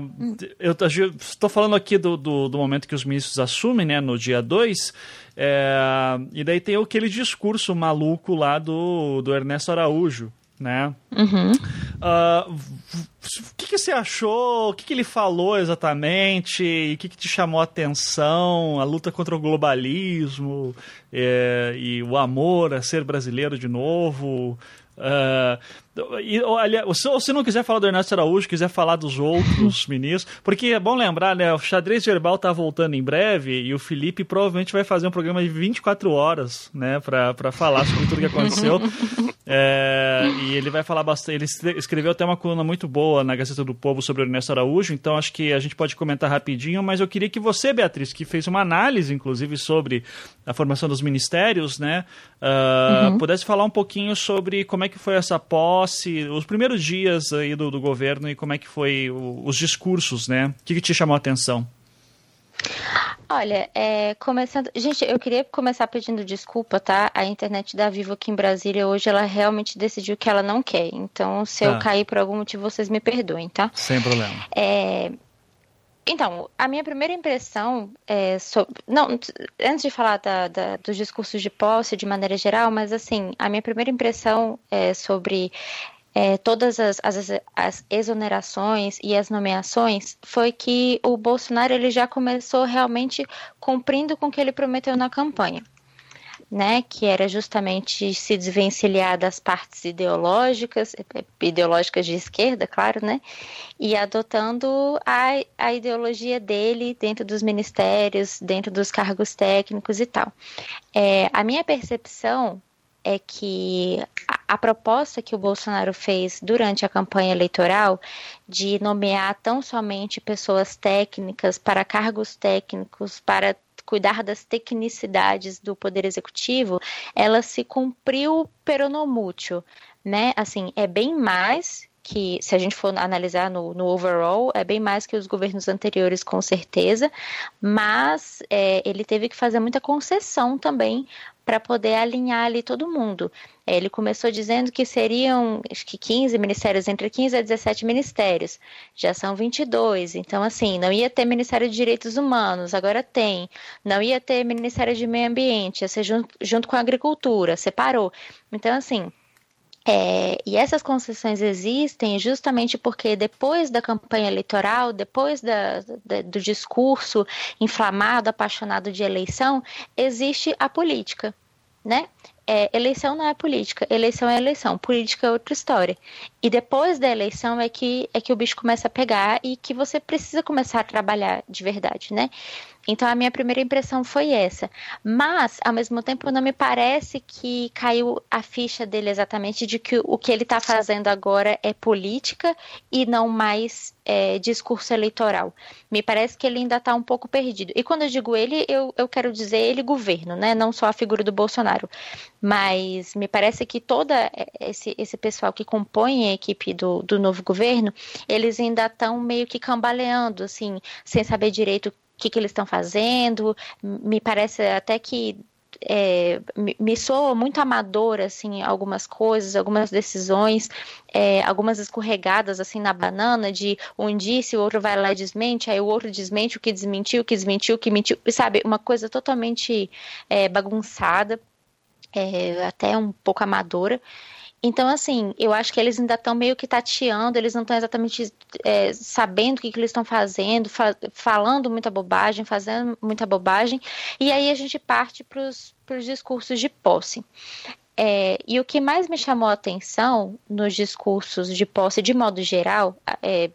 eu estou falando aqui do, do, do, momento que os ministros assumem, né, no dia 2, é, e daí tem aquele discurso maluco lá do, do Ernesto Araújo, né? Uhum. Uh, o que, que, você achou? O que, que ele falou exatamente? O que, que, te chamou a atenção? A luta contra o globalismo é, e o amor a ser brasileiro de novo? Uh, e, olha, se você não quiser falar do Ernesto Araújo, quiser falar dos outros [LAUGHS] ministros, porque é bom lembrar, né? O xadrez verbal tá voltando em breve e o Felipe provavelmente vai fazer um programa de 24 horas, né, para falar sobre tudo que aconteceu. [LAUGHS] é, e ele vai falar bastante. Ele escreveu até uma coluna muito boa na Gazeta do Povo sobre o Ernesto Araújo, então acho que a gente pode comentar rapidinho, mas eu queria que você, Beatriz, que fez uma análise, inclusive, sobre a formação dos ministérios, né, uh, uhum. pudesse falar um pouquinho sobre como é que foi essa pós posse, os primeiros dias aí do, do governo e como é que foi o, os discursos, né? O que, que te chamou a atenção? Olha, é, começando. Gente, eu queria começar pedindo desculpa, tá? A internet da Vivo aqui em Brasília hoje, ela realmente decidiu que ela não quer. Então, se tá. eu cair por algum motivo, vocês me perdoem, tá? Sem problema. É, então, a minha primeira impressão é sobre. Não, antes de falar da, da, dos discursos de posse de maneira geral, mas assim, a minha primeira impressão é sobre é, todas as, as, as, exonerações e as nomeações foi que o Bolsonaro ele já começou realmente cumprindo com o que ele prometeu na campanha né, que era justamente se desvencilhar das partes ideológicas, ideológicas de esquerda, claro, né, e adotando a, a ideologia dele dentro dos ministérios, dentro dos cargos técnicos e tal. É, a minha percepção é que a, a, proposta que o Bolsonaro fez durante a campanha eleitoral de nomear tão somente pessoas técnicas para cargos técnicos, para cuidar das tecnicidades do poder executivo, ela se cumpriu peronomútil, né? Assim, é bem mais que, se a gente for analisar no, no, overall, é bem mais que os governos anteriores, com certeza, mas é, ele teve que fazer muita concessão também para poder alinhar ali todo mundo. É, ele começou dizendo que seriam, acho que 15 ministérios, entre 15 a 17 ministérios. Já são 22. Então, assim, não ia ter Ministério de Direitos Humanos, agora tem. Não ia ter Ministério de Meio Ambiente, ia ser junto, junto com a Agricultura, separou. Então, assim. É, e essas concessões existem justamente porque depois da campanha eleitoral, depois da, da, do discurso inflamado, apaixonado de eleição, existe a política, né? É, eleição não é política, eleição é eleição, política é outra história. E depois da eleição é que é que o bicho começa a pegar e que você precisa começar a trabalhar de verdade, né? Então a minha primeira impressão foi essa. Mas, ao mesmo tempo, não me parece que caiu a ficha dele exatamente de que o que ele está fazendo agora é política e não mais é, discurso eleitoral. Me parece que ele ainda está um pouco perdido. E quando eu digo ele, eu, eu quero dizer ele governo, né? Não só a figura do Bolsonaro. Mas me parece que todo esse, esse pessoal que compõe a equipe do, do novo governo, eles ainda estão meio que cambaleando, assim, sem saber direito que, que eles estão fazendo. Me parece até que é, me soa muito amadora, assim, algumas coisas, algumas decisões, é, algumas escorregadas, assim, na banana, de um disse, o outro vai lá e desmente, aí o outro desmente o que desmentiu, o que desmentiu, o que mentiu, sabe? Uma coisa totalmente é, bagunçada, é, até um pouco amadora. Então, assim, eu acho que eles ainda estão meio que tateando, eles não estão exatamente é, sabendo o que, que eles estão fazendo, fa falando muita bobagem, fazendo muita bobagem, e aí a gente parte para os discursos de posse. É, e o que mais me chamou a atenção nos discursos de posse, de modo geral, é,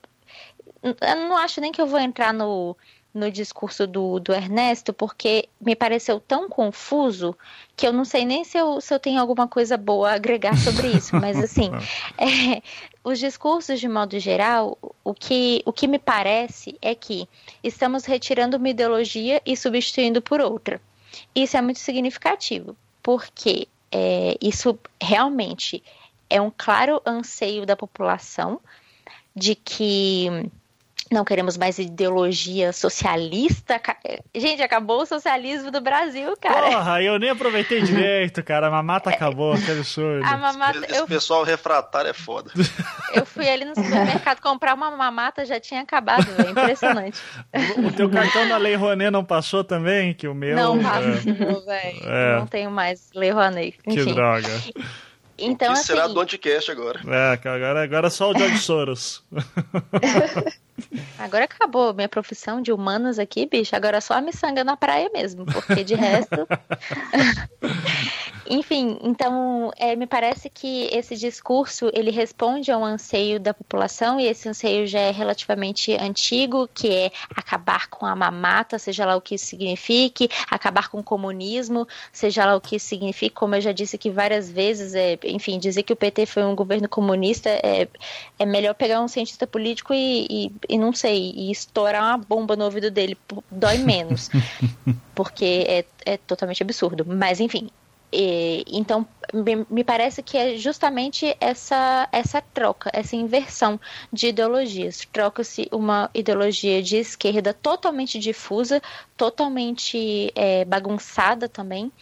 eu não acho nem que eu vou entrar no, no discurso do, do Ernesto, porque me pareceu tão confuso que eu não sei nem se eu, se eu tenho alguma coisa boa a agregar sobre isso. Mas, [LAUGHS] assim, é, os discursos, de modo geral, o que, o que me parece é que estamos retirando uma ideologia e substituindo por outra. Isso é muito significativo, porque é, isso realmente é um claro anseio da população de que não queremos mais ideologia socialista. Gente, acabou o socialismo do Brasil, cara. Porra, eu nem aproveitei direito, cara. A mamata acabou, que absurdo. A mamata, esse, eu... pessoal refratário é foda. [LAUGHS] Eu fui ali no supermercado comprar uma mamata, já tinha acabado, velho. Impressionante. O, o teu cartão da Lei Rouanet não passou também? Que o meu. Não é. passou, velho. É... Não tenho mais Lei Rouanet. Enfim. Que droga. Então, assim... será do podcast agora. É, agora, agora só o George Soros. [LAUGHS] Agora acabou minha profissão de humanas aqui, bicho. Agora é só a miçanga na praia mesmo, porque de resto. [LAUGHS] Enfim, então é, me parece que esse discurso ele responde a um anseio da população e esse anseio já é relativamente antigo, que é acabar com a mamata, seja lá o que isso signifique, acabar com o comunismo, seja lá o que isso signifique, como eu já disse aqui várias vezes, é, enfim, dizer que o PT foi um governo comunista é, é melhor pegar um cientista político e, e, e não sei, e estourar uma bomba no ouvido dele, dói menos, [LAUGHS] porque é, é totalmente absurdo. Mas enfim, E, então, me, me, parece que é justamente essa, essa troca, essa inversão de ideologias. Troca-se uma ideologia de esquerda totalmente difusa, totalmente é, bagunçada também,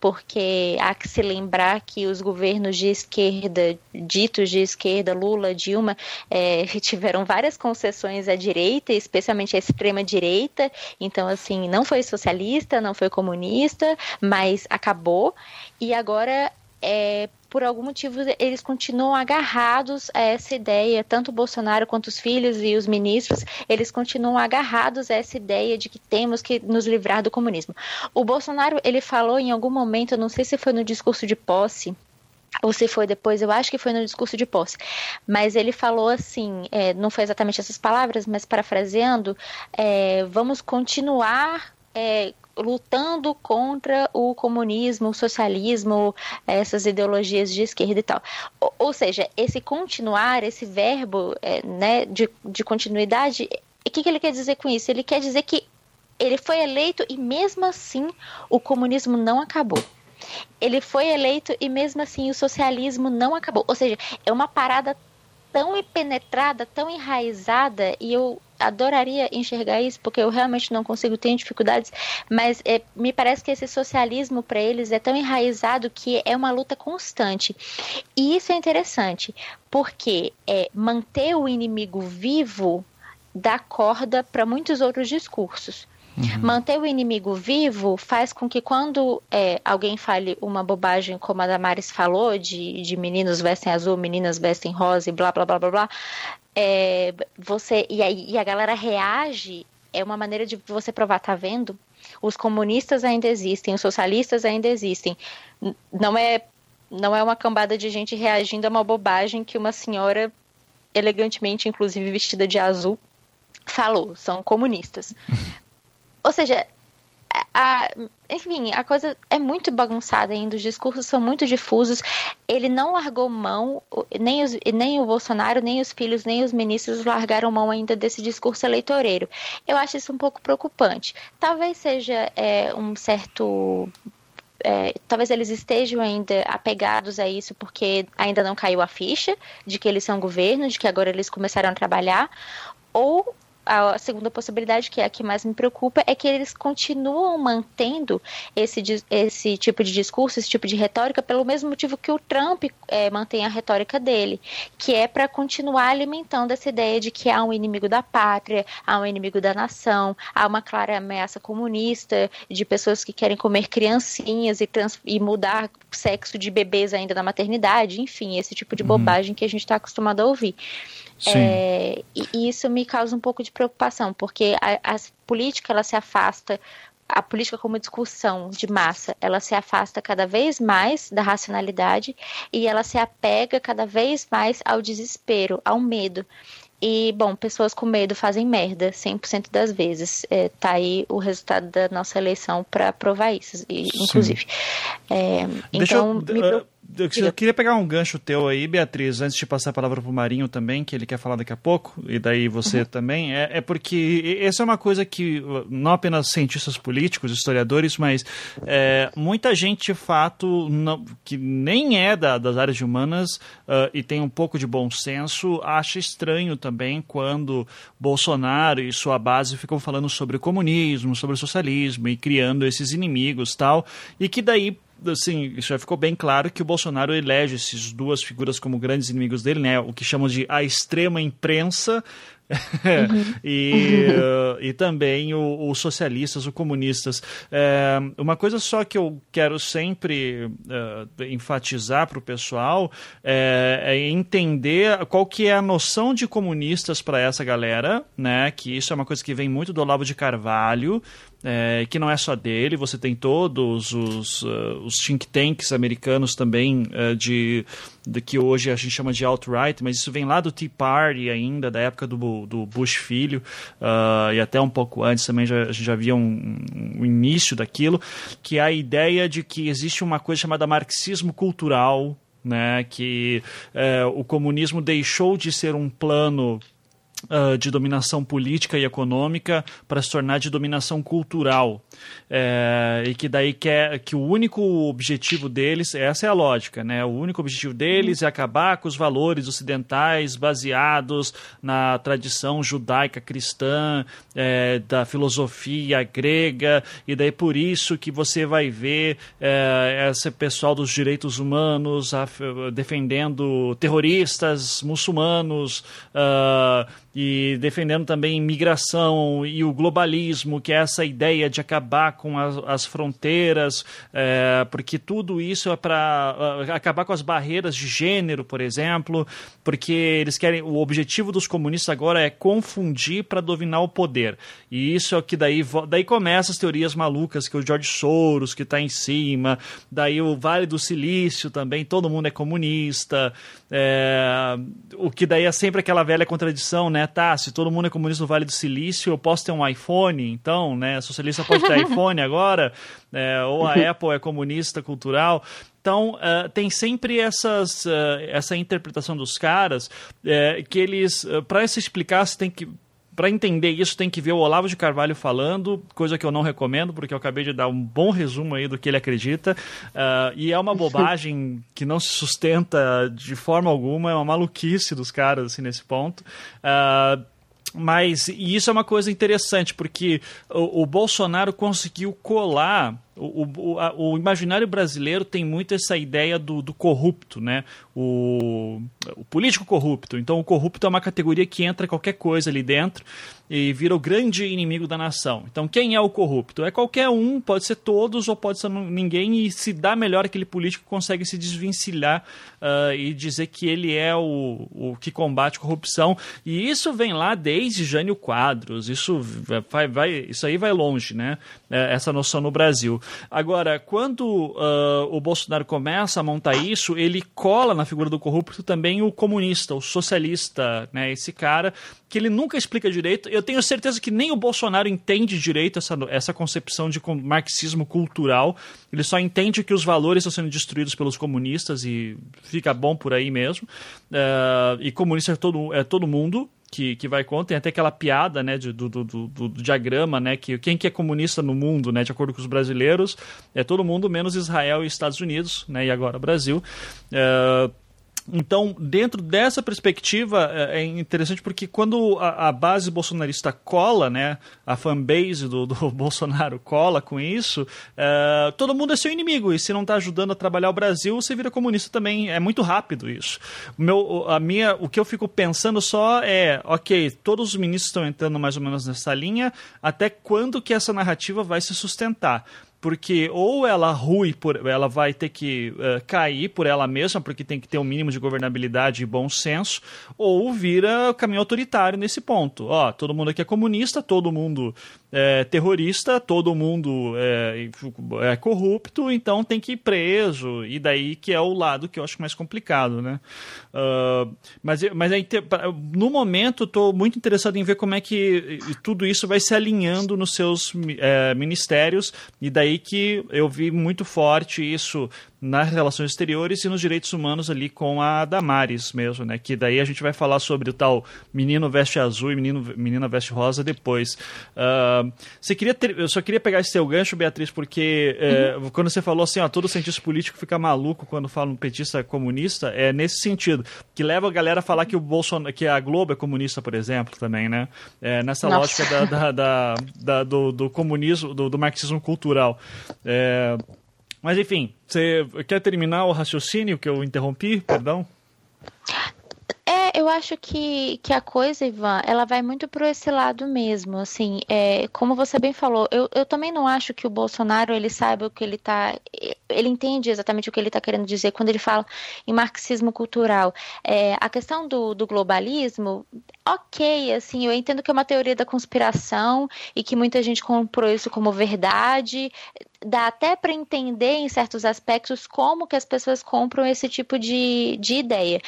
porque há que se lembrar que os governos de esquerda, ditos de esquerda, Lula, Dilma, é, tiveram várias concessões à direita, especialmente à extrema-direita. Então, assim, não foi socialista, não foi comunista, mas acabou. E agora é, por algum motivo eles continuam agarrados a essa ideia, tanto o Bolsonaro quanto os filhos e os ministros, eles continuam agarrados a essa ideia de que temos que nos livrar do comunismo. O Bolsonaro, ele falou em algum momento, eu não sei se foi no discurso de posse, ou se foi depois, eu acho que foi no discurso de posse, mas ele falou assim, é, não foi exatamente essas palavras, mas parafraseando, é, vamos continuar é, lutando contra o comunismo, o socialismo, essas ideologias de esquerda e tal. Ou, ou seja, esse continuar, esse verbo é, né, de, de continuidade, o que, que ele quer dizer com isso? Ele quer dizer que ele foi eleito e mesmo assim o comunismo não acabou. Ele foi eleito e mesmo assim o socialismo não acabou. Ou seja, é uma parada tão penetrada, tão enraizada, e eu adoraria enxergar isso, porque eu realmente não consigo, ter dificuldades, mas é, me parece que esse socialismo para eles é tão enraizado que é uma luta constante. E isso é interessante, porque é, manter o inimigo vivo dá corda para muitos outros discursos. Uhum. Manter o inimigo vivo faz com que quando é, alguém fale uma bobagem, como a Damares falou, de, de meninos vestem azul, meninas vestem rosa e blá blá blá blá blá, é, você e a, e a galera reage, é uma maneira de você provar, tá vendo? Os comunistas ainda existem, os socialistas ainda existem. Não é não é uma cambada de gente reagindo a uma bobagem que uma senhora elegantemente, inclusive vestida de azul, falou, são comunistas. [LAUGHS] Ou seja, a, enfim, a coisa é muito bagunçada ainda, os discursos são muito difusos. Ele não largou mão, nem, os, nem o Bolsonaro, nem os filhos, nem os ministros largaram mão ainda desse discurso eleitoreiro. Eu acho isso um pouco preocupante. Talvez seja é, um certo é, talvez eles estejam ainda apegados a isso porque ainda não caiu a ficha de que eles são governo, de que agora eles começaram a trabalhar, ou a segunda possibilidade, que é a que mais me preocupa, é que eles continuam mantendo esse, esse tipo de discurso, esse tipo de retórica, pelo mesmo motivo que o Trump é, mantém a retórica dele, que é para continuar alimentando essa ideia de que há um inimigo da pátria, há um inimigo da nação, há uma clara ameaça comunista, de pessoas que querem comer criancinhas e, trans, e mudar sexo de bebês ainda na maternidade, enfim, esse tipo de uhum. bobagem que a gente está acostumado a ouvir. É, e isso me causa um pouco de preocupação, porque a, a política ela se afasta a política como discussão de massa, ela se afasta cada vez mais da racionalidade e ela se apega cada vez mais ao desespero, ao medo. E, bom, pessoas com medo fazem merda 100% das vezes. É, tá aí o resultado da nossa eleição para provar isso, inclusive. É, então, eu, me... Eu queria pegar um gancho teu aí, Beatriz, antes de passar a palavra para o Marinho também, que ele quer falar daqui a pouco, e daí você uhum. também. É, é, porque essa é uma coisa que não apenas cientistas políticos, historiadores, mas é, muita gente, de fato, não, que nem é da, das áreas humanas uh, e tem um pouco de bom senso, acha estranho também quando Bolsonaro e sua base ficam falando sobre o comunismo, sobre o socialismo e criando esses inimigos tal, e que daí assim, isso já ficou bem claro que o Bolsonaro elege essas duas figuras como grandes inimigos dele, né? O que chamam de a extrema imprensa [LAUGHS] uhum. e, uh, e também os socialistas, os comunistas. É, uma coisa só que eu quero sempre uh, enfatizar para o pessoal é, é, entender qual que é a noção de comunistas para essa galera, né? Que isso é uma coisa que vem muito do Olavo de Carvalho, é, que não é só dele, você tem todos os, uh, os think tanks americanos também, uh, de, de, que hoje a gente chama de alt-right, mas isso vem lá do Tea Party ainda, da época do, do Bush filho, uh, e até um pouco antes também já, a gente já via um, um, início daquilo, que é a ideia de que existe uma coisa chamada marxismo cultural, né, que o comunismo deixou de ser um plano uh, de dominação política e econômica para se tornar de dominação cultural. É, e que daí quer que o único objetivo deles, essa é a lógica, né? O único objetivo deles é acabar com os valores ocidentais baseados na tradição judaica cristã, é, da filosofia grega, e daí por isso que você vai ver é, esse pessoal dos direitos humanos defendendo terroristas muçulmanos. Uh, e defendendo também imigração e o globalismo, que é essa ideia de acabar com as, as fronteiras, é, porque tudo isso é para uh, acabar com as barreiras de gênero, por exemplo, porque eles querem. O objetivo dos comunistas agora é confundir para dominar o poder. E isso é o que daí, daí começa as teorias malucas, que o George Soros que está em cima, daí o Vale do Silício também, todo mundo é comunista. É, o que daí é sempre aquela velha contradição, né? Tá, se todo mundo é comunista no Vale do Silício, eu posso ter um iPhone, então, né? Socialista pode ter [LAUGHS] iPhone agora, é, ou a Apple é comunista cultural. Então, uh, tem sempre essas, uh, essa interpretação dos caras uh, que eles, para se explicar, você tem que para entender isso, tem que ver o Olavo de Carvalho falando, coisa que eu não recomendo, porque eu acabei de dar um bom resumo aí do que ele acredita. Uh, e é uma bobagem [LAUGHS] que não se sustenta de forma alguma, é uma maluquice dos caras assim, nesse ponto. Uh, mas isso é uma coisa interessante, porque o, o Bolsonaro conseguiu colar o, o, a, o, imaginário brasileiro tem muito essa ideia do, do corrupto, né? O, político corrupto. Então, o corrupto é uma categoria que entra qualquer coisa ali dentro e vira o grande inimigo da nação. Então, quem é o corrupto? É qualquer um, pode ser todos ou pode ser ninguém, e se dá melhor aquele político consegue se desvencilhar uh, e dizer que ele é o, o que combate corrupção. E isso vem lá desde Jânio Quadros, isso, vai, vai, isso aí vai longe, né? É, essa noção no Brasil. Agora, quando uh, o Bolsonaro começa a montar isso, ele cola na figura do corrupto também o comunista, o socialista, né? Esse cara que ele nunca explica direito. Eu tenho certeza que nem o Bolsonaro entende direito essa, essa concepção de marxismo cultural. Ele só entende que os valores estão sendo destruídos pelos comunistas e fica bom por aí mesmo. Uh, e comunista é todo, é todo mundo, que, que vai contra. Tem até aquela piada, né, de, do, do, do, do, diagrama, né, que quem que é comunista no mundo, né, de acordo com os brasileiros, é todo mundo menos Israel e Estados Unidos, né, e agora Brasil. Uh, então, dentro dessa perspectiva, é, é interessante porque quando a, a base bolsonarista cola, né, a fanbase do, do [LAUGHS] Bolsonaro cola com isso, é, todo mundo é seu inimigo. E se não está ajudando a trabalhar o Brasil, você vira comunista também. É muito rápido isso. O, meu, a minha, o que eu fico pensando só é, ok, todos os ministros estão entrando mais ou menos nessa linha, até quando que essa narrativa vai se sustentar? Porque ou ela rui por ela vai ter que uh, cair por ela mesma porque tem que ter um mínimo de governabilidade e bom senso ou vira caminho autoritário nesse ponto. Ó todo mundo aqui é comunista todo mundo é terrorista todo mundo é, é, corrupto então tem que ir preso. E daí que é o lado que eu acho mais complicado né? Uh, mas mas é, no momento estou muito interessado em ver como é que tudo isso vai se alinhando nos seus é, ministérios. E daí aí que eu vi muito forte isso nas relações exteriores e nos direitos humanos ali com a Damares mesmo, né? Que daí a gente vai falar sobre o tal menino veste azul e menino, menina veste rosa depois. Uh, você queria ter, eu só queria pegar esse seu gancho, Beatriz, porque é, uhum. quando você falou assim, ó, todo cientista político fica maluco quando fala um petista comunista, é nesse sentido, que leva a galera a falar que o Bolsonaro, que a Globo é comunista, por exemplo, também, né? É, nessa Nossa. lógica da, da, da, da do, do, comunismo, do, do marxismo cultural. É, mas enfim, você quer terminar o raciocínio que eu interrompi? Perdão? É, eu acho que, que a coisa, Ivan, ela vai muito por esse lado mesmo, assim, é, como você bem falou, eu, eu também não acho que o Bolsonaro, ele saiba o que ele está, ele entende exatamente o que ele está querendo dizer quando ele fala em marxismo cultural. É, a questão do, do globalismo, ok, assim, eu entendo que é uma teoria da conspiração e que muita gente comprou isso como verdade, dá até para entender em certos aspectos como que as pessoas compram esse tipo de, de ideia.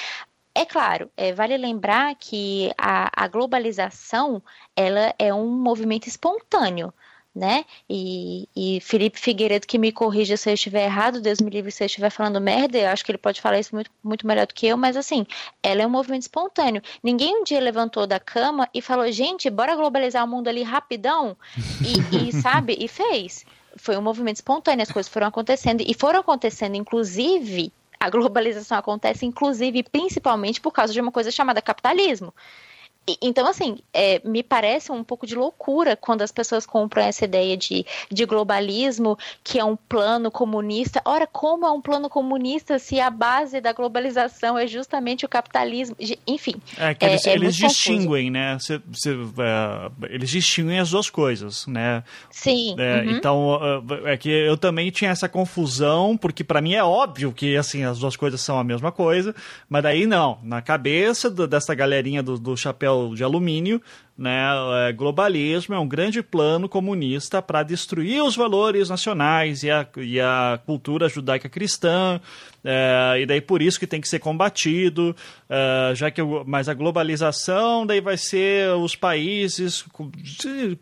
É claro, é, vale lembrar que a, a globalização ela é um movimento espontâneo. né? E, e, Felipe Figueiredo que me corrija se eu estiver errado, Deus me livre se eu estiver falando merda, eu acho que ele pode falar isso muito, muito melhor do que eu, mas assim, ela é um movimento espontâneo. Ninguém um dia levantou da cama e falou, gente, bora globalizar o mundo ali rapidão, e, e [LAUGHS] sabe, e fez. Foi um movimento espontâneo, as coisas foram acontecendo, e foram acontecendo, inclusive, a globalização acontece, inclusive, principalmente por causa de uma coisa chamada capitalismo. Então, assim, é, me parece um pouco de loucura quando as pessoas compram essa ideia de, de globalismo, que é um plano comunista. Ora, como é um plano comunista se a base da globalização é justamente o capitalismo? Enfim. É que eles, é, é eles distinguem, né? Cê, cê, é, eles distinguem as duas coisas, né? Sim. É, uhum. Então, é que eu também tinha essa confusão, porque para mim é óbvio que, assim, as duas coisas são a mesma coisa, mas daí não. Na cabeça do, dessa galerinha do, do chapéu de alumínio, né? É, globalismo é um grande plano comunista para destruir os valores nacionais e a, e a cultura judaica cristã, é, e daí por isso que tem que ser combatido, é, já que mas a globalização daí vai ser os países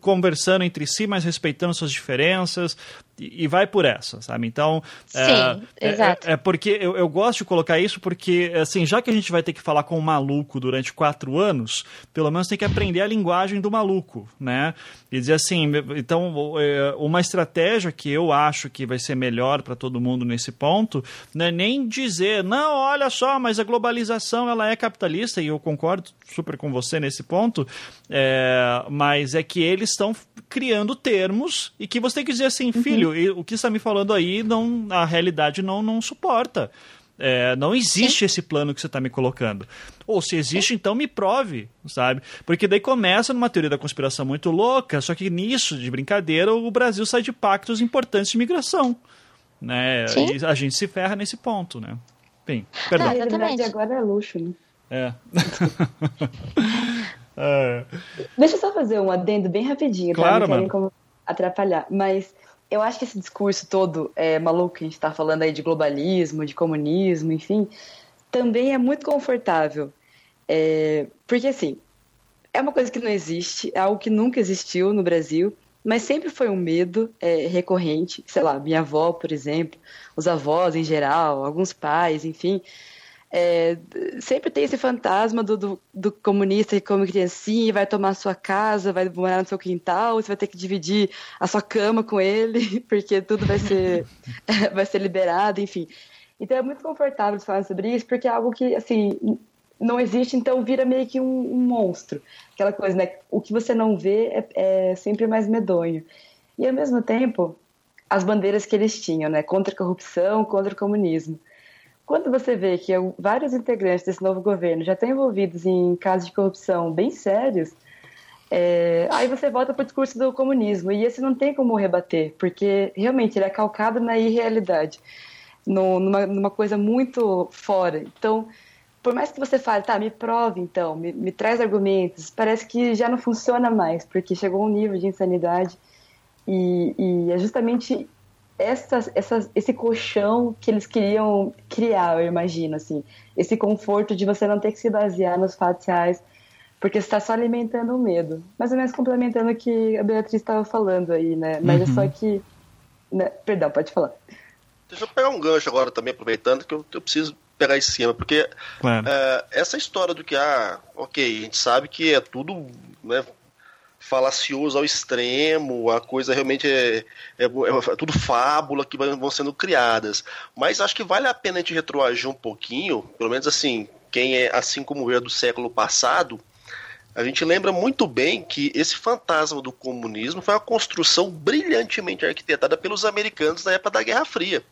conversando entre si, mas respeitando suas diferenças e, vai por essa, sabe? Então, é, Sim, é, exato. É, é, porque eu, eu gosto de colocar isso porque, assim, já que a gente vai ter que falar com um maluco durante quatro anos, pelo menos tem que aprender a linguagem do maluco, né? E dizer assim, então, é, uma estratégia que eu acho que vai ser melhor para todo mundo nesse ponto, não é nem dizer, não, olha só, mas a globalização ela é capitalista, e eu concordo super com você nesse ponto, é, mas é que eles estão criando termos e que você tem que dizer assim, uhum. filho, uhum. o que está me falando aí, não, a realidade não, não suporta. É, não existe Sim. esse plano que você está me colocando. Ou se existe, Sim. então me prove, sabe? Porque daí começa numa teoria da conspiração muito louca, só que nisso, de brincadeira, o Brasil sai de pactos importantes de migração. Né? E a gente se ferra nesse ponto, né? Bem, perdão. Ah, exatamente. agora é luxo, né? É. [LAUGHS] é. Deixa eu só fazer um adendo bem rapidinho, tá? Claro, Não querem como atrapalhar. Mas eu acho que esse discurso todo é, maluco que a gente está falando aí de globalismo, de comunismo, enfim, também é muito confortável. É, porque, assim, é uma coisa que não existe, é algo que nunca existiu no Brasil, mas sempre foi um medo é, recorrente. Sei lá, minha avó, por exemplo, os avós em geral, alguns pais, enfim, é, sempre tem esse fantasma do, do, do, comunista que come criancinha, vai tomar sua casa, vai morar no seu quintal, você vai ter que dividir a sua cama com ele, [LAUGHS] porque tudo vai ser, [LAUGHS] [LAUGHS] vai ser liberado, enfim. Então é muito confortável falar sobre isso, porque é algo que, assim, não existe, então vira meio que um, um monstro. Aquela coisa, né? O que você não vê é, é sempre mais medonho. E ao mesmo tempo, as bandeiras que eles tinham, né? Contra a corrupção, contra o comunismo. Quando você vê que vários integrantes desse novo governo já estão envolvidos em casos de corrupção bem sérios, é, aí você volta para o discurso do comunismo, e esse não tem como rebater, porque realmente ele é calcado na irrealidade, no, numa, numa coisa muito fora. Então, por mais que você fale, tá, me prove então, me, me traz argumentos, parece que já não funciona mais, porque chegou um nível de insanidade, e, e é justamente essa, essa, esse colchão que eles queriam criar, eu imagino, assim. Esse conforto de você não ter que se basear nos fatos reais, porque está só alimentando o medo. Mais ou menos complementando o que a Beatriz estava falando aí, né? Mas uhum. é só uhum. que... Né? Perdão, pode falar. Deixa eu pegar um gancho agora também, aproveitando, que eu, eu preciso pegar em cima, porque claro. é, essa história do que, ah, ok, a gente sabe que é tudo né, falacioso ao extremo, a coisa realmente é, é, é, tudo fábula que vão sendo criadas. Mas acho que vale a pena a gente retroagir um pouquinho, pelo menos assim, quem é assim como eu do século passado, a gente lembra muito bem que esse fantasma do comunismo foi uma construção brilhantemente arquitetada pelos americanos na época da Guerra Fria.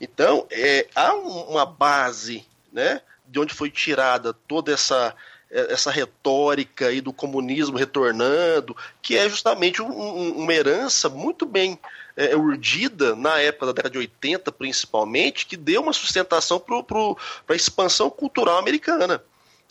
Então, é, há uma base né, de onde foi tirada toda essa é, essa retórica aí do comunismo retornando, que é justamente um, uma herança muito bem é, urdida na época da década de 80, principalmente, que deu uma sustentação para a expansão cultural americana.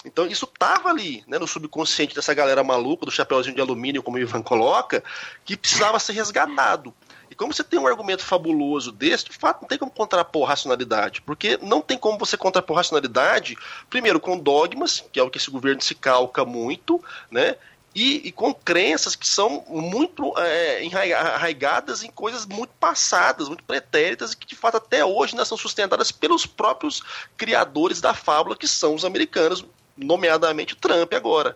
Então isso estava ali, né, no subconsciente dessa galera maluca do chapéuzinho de alumínio, como o Ivan coloca, que precisava ser resgatado. E como você tem um argumento fabuloso desse, de fato não tem como contrapor racionalidade, porque não tem como você contrapor racionalidade, primeiro com dogmas, que é o que esse governo se calca muito, né? e, e, com crenças que são muito é, arraigadas em coisas muito passadas, muito pretéritas e que de fato até hoje ainda são sustentadas pelos próprios criadores da fábula, que são os americanos, nomeadamente Trump agora.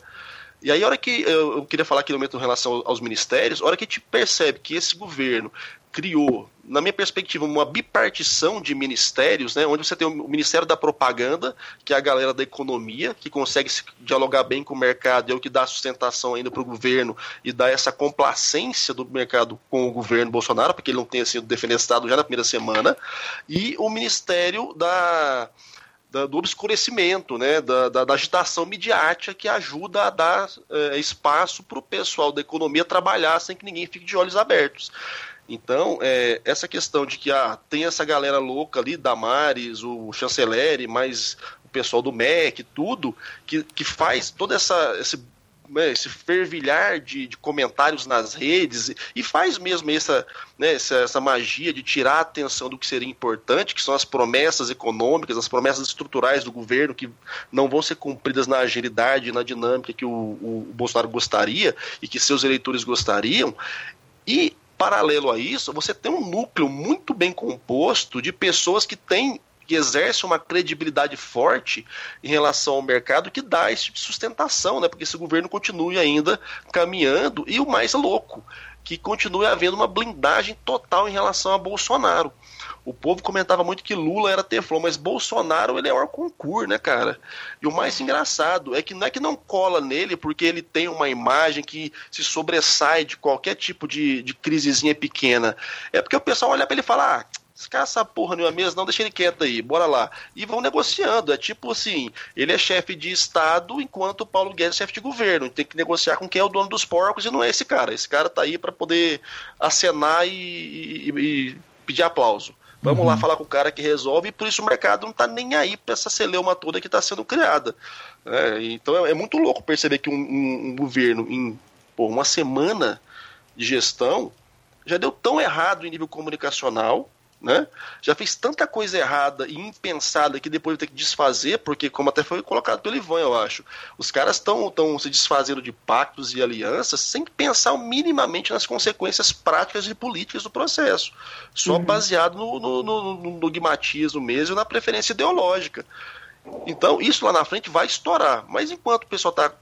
E aí, a hora que eu, queria falar aqui no momento em relação aos ministérios, a hora que a gente percebe que esse governo criou, na minha perspectiva, uma bipartição de ministérios, né, onde você tem o Ministério da Propaganda, que é a galera da economia, que consegue se dialogar bem com o mercado, é o que dá sustentação ainda para o governo e dá essa complacência do mercado com o governo Bolsonaro, porque ele não tenha sido defenestrado já na primeira semana, e o Ministério da da, do obscurecimento, né, da, da, da, agitação midiática que ajuda a dar é, espaço para o pessoal da economia trabalhar sem que ninguém fique de olhos abertos. Então, é, essa questão de que ah, tem essa galera louca ali, Damares, o chanceler, mais o pessoal do MEC, tudo, que, que faz toda essa, esse né, esse fervilhar de, de, comentários nas redes e faz mesmo essa, né, essa, essa, magia de tirar a atenção do que seria importante, que são as promessas econômicas, as promessas estruturais do governo que não vão ser cumpridas na agilidade, na dinâmica que o, o, o Bolsonaro gostaria e que seus eleitores gostariam. E paralelo a isso, você tem um núcleo muito bem composto de pessoas que têm que exerce uma credibilidade forte em relação ao mercado que dá esse tipo de sustentação, né? Porque esse governo continue ainda caminhando e o mais louco, que continue havendo uma blindagem total em relação a Bolsonaro. O povo comentava muito que Lula era Teflon, mas Bolsonaro ele é o concurso, né, cara? E o mais engraçado é que não é que não cola nele porque ele tem uma imagem que se sobressai de qualquer tipo de, de crisezinha pequena. É porque o pessoal olha para ele e fala: ah, esse cara essa porra nenhuma mesa, não, deixa ele quieto aí, bora lá. E vão negociando. É tipo assim, ele é chefe de Estado, enquanto o Paulo Guedes é chefe de governo. Tem que negociar com quem é o dono dos porcos e não é esse cara. Esse cara tá aí para poder acenar e, e, e, pedir aplauso. Vamos uhum. lá falar com o cara que resolve, e por isso o mercado não tá nem aí para essa celeuma toda que está sendo criada. É, então é, é, muito louco perceber que um, um, um governo, em pô, uma semana de gestão, já deu tão errado em nível comunicacional, né? Já fez tanta coisa errada e impensada que depois vai ter que desfazer, porque, como até foi colocado pelo Ivan, eu acho, os caras estão se desfazendo de pactos e alianças sem pensar minimamente nas consequências práticas e políticas do processo, só uhum. baseado no, no, no, no dogmatismo mesmo e na preferência ideológica. Então, isso lá na frente vai estourar. Mas enquanto o pessoal está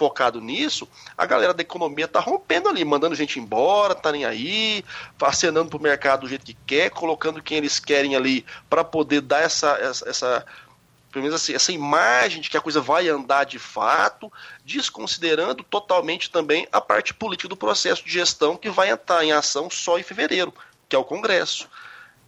focado nisso, a galera da economia tá rompendo ali, mandando gente embora, tá nem aí, acenando pro mercado do jeito que quer, colocando quem eles querem ali para poder dar essa, essa, essa pelo menos assim, essa imagem de que a coisa vai andar de fato, desconsiderando totalmente também a parte política do processo de gestão que vai entrar em ação só em fevereiro, que é o Congresso.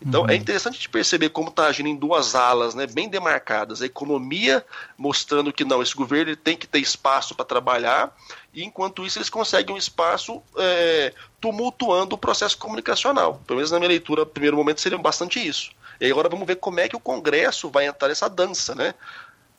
Então é uhum. é interessante de perceber como está agindo em duas alas, né, bem demarcadas. A economia mostrando que não, esse governo tem que ter espaço para trabalhar, e enquanto isso eles conseguem um espaço é, tumultuando o processo comunicacional. Pelo menos na minha leitura, no primeiro momento, seria bastante isso. E agora vamos ver como é que o Congresso vai entrar nessa dança, né?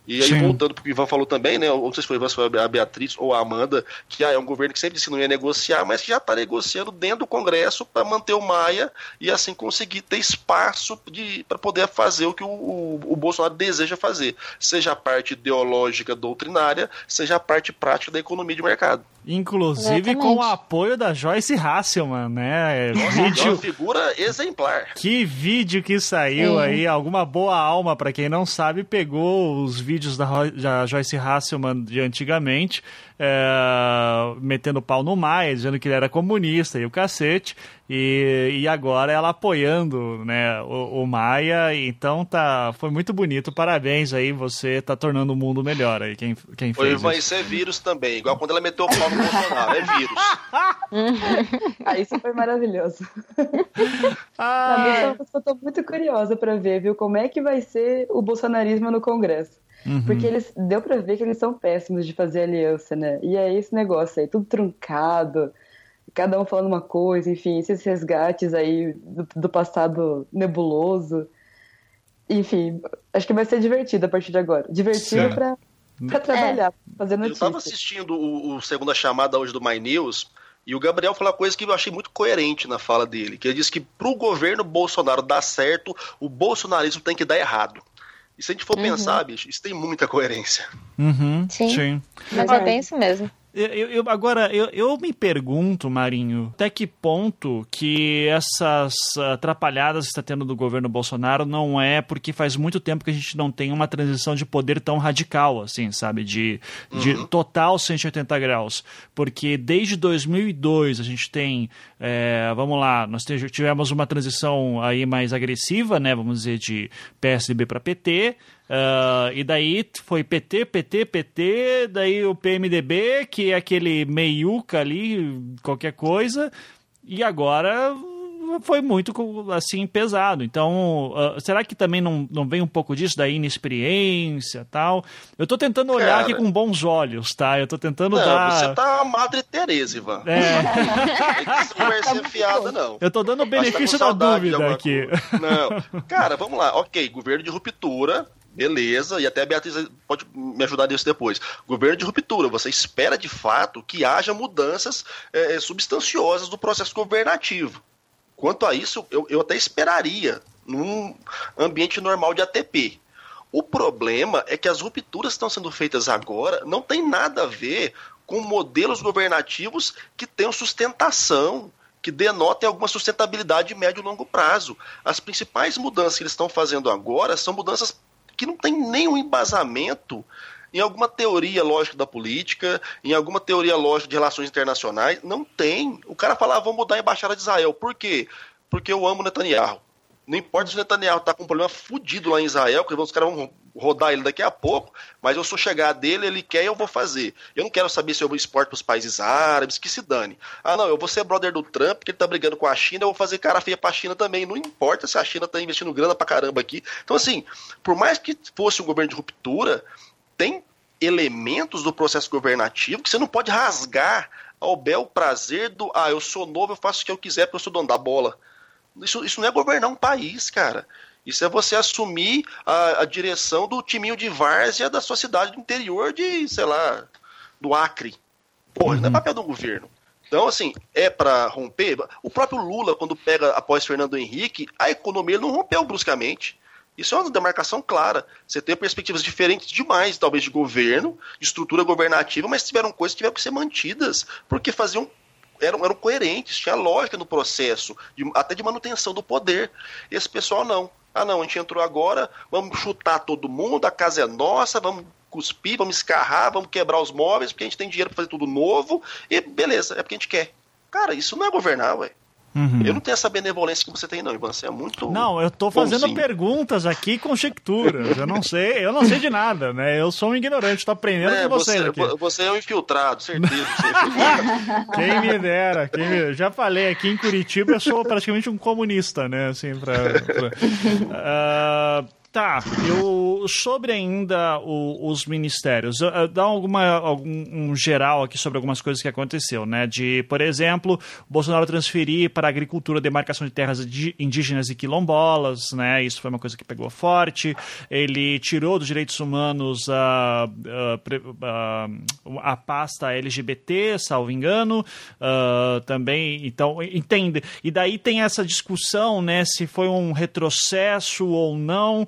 E aí, Sim. voltando para o que o Ivan falou também, né? Não sei se foi o Ivan, se foi a Beatriz ou a Amanda, que ah, é um governo que sempre disse que não ia negociar, mas que já está negociando dentro do Congresso para manter o Maia e assim conseguir ter espaço para poder fazer o que o, o, o, Bolsonaro deseja fazer, seja a parte ideológica doutrinária, seja a parte prática da economia de mercado. Inclusive Exatamente. com o apoio da Joyce Hasselman, né? Vídeo... é uma figura exemplar. Que vídeo que saiu é. aí, alguma boa alma, para quem não sabe, pegou os vídeos da, da Joyce Hasselman de antigamente é, metendo pau no Maia, dizendo que ele era comunista e o cacete, e, e agora ela apoiando né, o, o, Maia, então tá, foi muito bonito, parabéns aí, você tá tornando o mundo melhor aí, quem, quem fez Foi, isso. é vírus também, igual quando ela meteu o pau no Bolsonaro, é vírus. [LAUGHS] ah, isso foi maravilhoso. Ah. Eu tô muito curiosa para ver, viu, como é que vai ser o bolsonarismo no Congresso. Uhum. Porque eles deu para ver que eles são péssimos de fazer aliança, né? E é esse negócio aí, tudo truncado, cada um falando uma coisa, enfim, esses resgates aí do, do passado nebuloso. Enfim, acho que vai ser divertido a partir de agora. Divertido para para trabalhar, é. fazer notícia. Eu tava assistindo o, o segunda chamada hoje do My News. E o Gabriel falou uma coisa que eu achei muito coerente na fala dele, que ele disse que para o governo Bolsonaro dar certo, o bolsonarismo tem que dar errado. E se a gente for uhum. pensar, bicho, isso tem muita coerência. Uhum. Sim. Sim. Mas é bem isso mesmo. Eu, eu, agora, eu, eu me pergunto, Marinho, até que ponto que essas atrapalhadas que está tendo do governo Bolsonaro não é porque faz muito tempo que a gente não tem uma transição de poder tão radical, assim, sabe? De, uhum. de total 180 graus. Porque desde 2002 a gente tem, é, vamos lá, nós tivemos uma transição aí mais agressiva, né? Vamos dizer, de PSDB para PT. Uh, e daí foi PT, PT, PT, daí o PMDB, que é aquele meiuca ali, qualquer coisa, e agora foi muito assim pesado. Então, uh, será que também não, não vem um pouco disso da inexperiência tal? Eu tô tentando olhar Cara, aqui com bons olhos, tá? Eu tô tentando não, dar. Você tá a Madre Teresa, Ivan. É. não vai ser fiada, não. Eu tô dando o benefício tá da dúvida aqui. Não. Cara, vamos lá. Ok, governo de ruptura, Beleza, e até a Beatriz pode me ajudar nisso depois. Governo de ruptura, você espera de fato que haja mudanças é, substanciosas do processo governativo. Quanto a isso, eu, eu até esperaria num ambiente normal de ATP. O problema é que as rupturas que estão sendo feitas agora não tem nada a ver com modelos governativos que tenham sustentação, que denotem alguma sustentabilidade de médio e longo prazo. As principais mudanças que eles estão fazendo agora são mudanças que não tem nenhum embasamento em alguma teoria lógica da política, em alguma teoria lógica de relações internacionais. Não tem. O cara fala, ah, vamos mudar a embaixada de Israel. Por quê? Porque eu amo Netanyahu. Não importa se o Netanyahu está com um problema fudido lá em Israel, que os caras vão rodar ele daqui a pouco, mas eu sou chegar dele, ele quer e eu vou fazer. Eu não quero saber se eu exporto para os países árabes, que se dane. Ah, não, eu vou ser brother do Trump, porque ele tá brigando com a China, eu vou fazer cara feia para a China também. Não importa se a China está investindo grana para caramba aqui. Então, assim, por mais que fosse um governo de ruptura, tem elementos do processo governativo que você não pode rasgar ao bel prazer do, ah, eu sou novo, eu faço o que eu quiser porque eu sou dono da bola. Isso, isso não é governar um país, cara. Isso é você assumir a, a direção do timinho de várzea da sua cidade do interior de, sei lá, do Acre. Porra, uhum. não é uhum. papel do governo. Então, assim, é para romper. O próprio Lula, quando pega após Fernando Henrique, a economia não rompeu bruscamente. Isso é uma demarcação clara. Você tem perspectivas diferentes demais, talvez, de governo, de estrutura governativa, mas tiveram coisas que tiveram que ser mantidas, porque faziam eram, eram coerentes, tinha lógica no processo, de, até de manutenção do poder. Esse pessoal não. Ah, não, a gente entrou agora, vamos chutar todo mundo, a casa é nossa, vamos cuspir, vamos escarrar, vamos quebrar os móveis, porque a gente tem dinheiro para fazer tudo novo, e beleza, é porque a gente quer. Cara, isso não é governar, ué. Uhum. Eu não tenho essa benevolência que você tem, não, Ivan. Você é muito. Não, eu tô fazendo bonzinho. perguntas aqui, conjecturas. Eu não sei, eu não sei de nada, né? Eu sou um ignorante, tô aprendendo é, com vocês você, aqui. Você é um infiltrado, certeza. [LAUGHS] quem me dera, quem me... já falei aqui em Curitiba, eu sou praticamente um comunista, né? Assim, pra. pra... Uh... [LAUGHS] Tá, eu sobre ainda o, os ministérios, dá alguma algum um geral aqui sobre algumas coisas que aconteceu, né? De, por exemplo, Bolsonaro transferir para a agricultura demarcação de terras indígenas e quilombolas, né? Isso foi uma coisa que pegou forte. Ele tirou dos direitos humanos a, a, a, a pasta LGBT, salvo engano, uh, também. Então, entende? E daí tem essa discussão, né? Se foi um retrocesso ou não.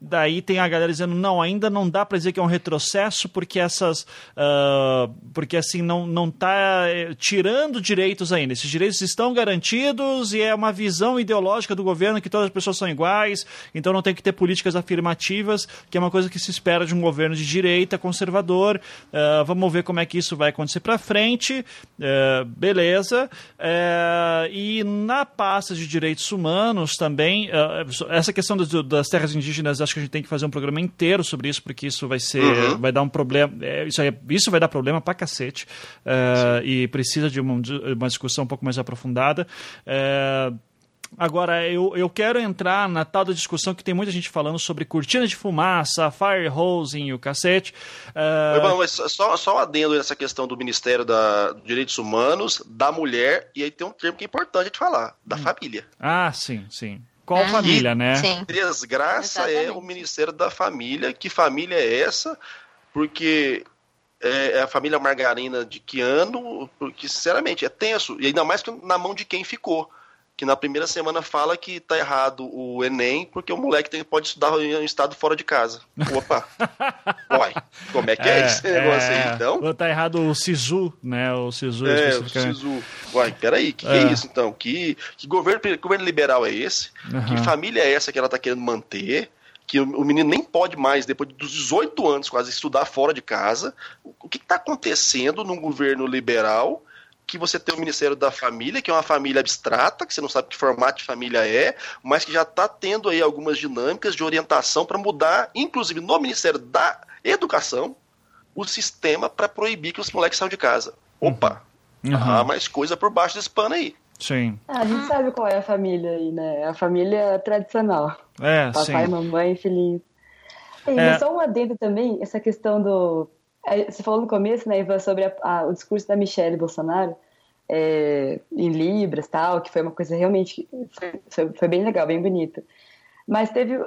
Daí tem a galera dizendo, não, ainda não dá para dizer que é um retrocesso, porque essas. Uh, porque assim, não, não tá eh, tirando direitos ainda. Esses direitos estão garantidos e é uma visão ideológica do governo que todas as pessoas são iguais, então não tem que ter políticas afirmativas, que é uma coisa que se espera de um governo de direita, conservador. Uh, vamos ver como é que isso vai acontecer para frente. Uh, beleza. e na pasta de direitos humanos também, essa questão das, das terras indígenas acho que a gente tem que fazer um programa inteiro sobre isso, porque isso vai ser. Uhum. vai dar um problema. É, isso, aí, isso vai dar problema pra cacete. Uh, e precisa de uma, uma, discussão um pouco mais aprofundada. Uh, Agora, eu, eu quero entrar na tal da discussão que tem muita gente falando sobre cortina de fumaça, fire hosing e o cacete. Uh... Mas só, só um adendo nessa questão do Ministério da Direitos Humanos, da mulher, e aí tem um termo que é importante de falar, da hum. família. Ah, sim, sim. Qual uhum. família, né? Sim. Desgraça Exatamente. é o Ministério da Família. Que família é essa? Porque é, é a família Margarina de que ano? Porque, sinceramente, é tenso. E ainda mais na mão de quem ficou. Que na primeira semana fala que tá errado o Enem, porque o moleque tem, pode estudar em um estado fora de casa. Opa! [LAUGHS] Uai, como é que é, é esse negócio é, aí, então? Tá errado o SISU, né? O SISU É, o SISU. Uai, peraí, que, que é. isso então? Que, que governo, que governo liberal é esse? Uhum. Que família é essa que ela tá querendo manter? que o menino nem pode mais, depois dos 18 anos quase, estudar fora de casa. O que está acontecendo num governo liberal que você tem o Ministério da Família, que é uma família abstrata, que você não sabe que formato de família é, mas que já está tendo aí algumas dinâmicas de orientação para mudar, inclusive no Ministério da Educação, o sistema para proibir que os moleques saiam de casa. Opa! Uhum. Há mais coisa por baixo desse pano aí. Sim. Ah, a gente sabe qual é a família aí, né? A família tradicional. É, Papai, sim. mamãe, filhinho. E é. só um adendo também, essa questão do. É, você falou no começo, né, Ivan, sobre a, a, o discurso da Michelle Bolsonaro é, em Libras tal, que foi uma coisa realmente. Foi, foi bem legal, bem bonita. Mas teve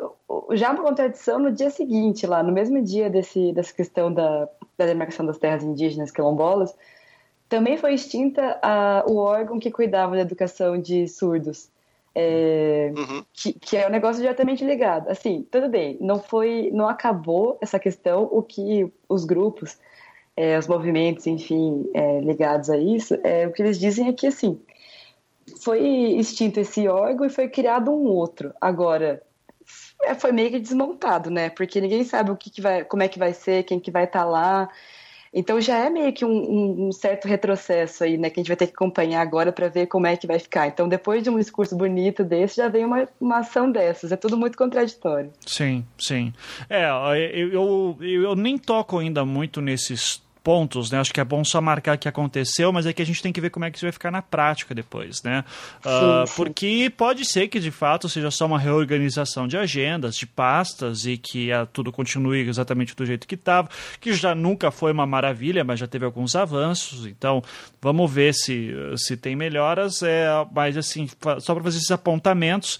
já uma contradição no dia seguinte, lá, no mesmo dia desse, dessa questão da, da demarcação das terras indígenas quilombolas, também foi extinta a, o órgão que cuidava da educação de surdos. É, uhum. que, que, é um negócio diretamente ligado. Assim, tudo bem, não foi, não acabou essa questão. O que os grupos, é, os movimentos, enfim, é, ligados a isso, é, o que eles dizem é que assim foi extinto esse órgão e foi criado um outro. Agora é, foi meio que desmontado, né? Porque ninguém sabe o que, que vai, como é que vai ser, quem que vai estar tá lá. Então já é meio que um, um, certo retrocesso aí, né? Que a gente vai ter que acompanhar agora para ver como é que vai ficar. Então, depois de um discurso bonito desse, já vem uma, uma ação dessas. É tudo muito contraditório. Sim, sim. É, eu, eu, eu nem toco ainda muito nesses pontos, né? Acho que é bom só marcar o que aconteceu, mas é que a gente tem que ver como é que isso vai ficar na prática depois, né? Uh, porque pode ser que de fato seja só uma reorganização de agendas, de pastas e que uh, tudo continue exatamente do jeito que estava, que já nunca foi uma maravilha, mas já teve alguns avanços. Então, vamos ver se, se tem melhoras. É, mas assim, só para fazer esses apontamentos.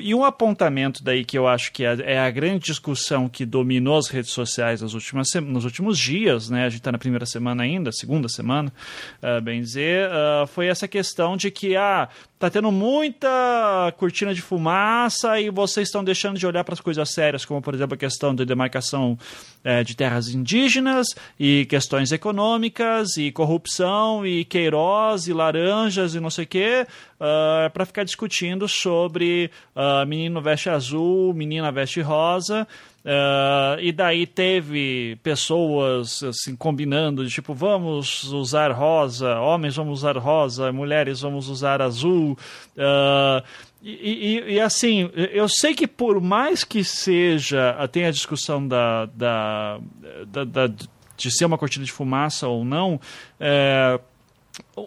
E um apontamento daí que eu acho que é, é a grande discussão que dominou as redes sociais nas últimas, nos últimos dias, né? A gente está na primeira semana ainda, segunda semana, uh, bem dizer, uh, foi essa questão de que ah, tá tendo muita cortina de fumaça e vocês estão deixando de olhar para as coisas sérias, como por exemplo a questão de demarcação eh, de terras indígenas e questões econômicas e corrupção e Queiroz e laranjas e não sei o quê, uh, para ficar discutindo sobre uh, menino veste azul, menina veste rosa. Uh, e daí teve pessoas assim combinando de tipo vamos usar rosa, homens vamos usar rosa, mulheres vamos usar azul. Uh, e, e, e, assim, eu sei que por mais que seja, tem a discussão da, da, da, da de ser uma cortina de fumaça ou não, é,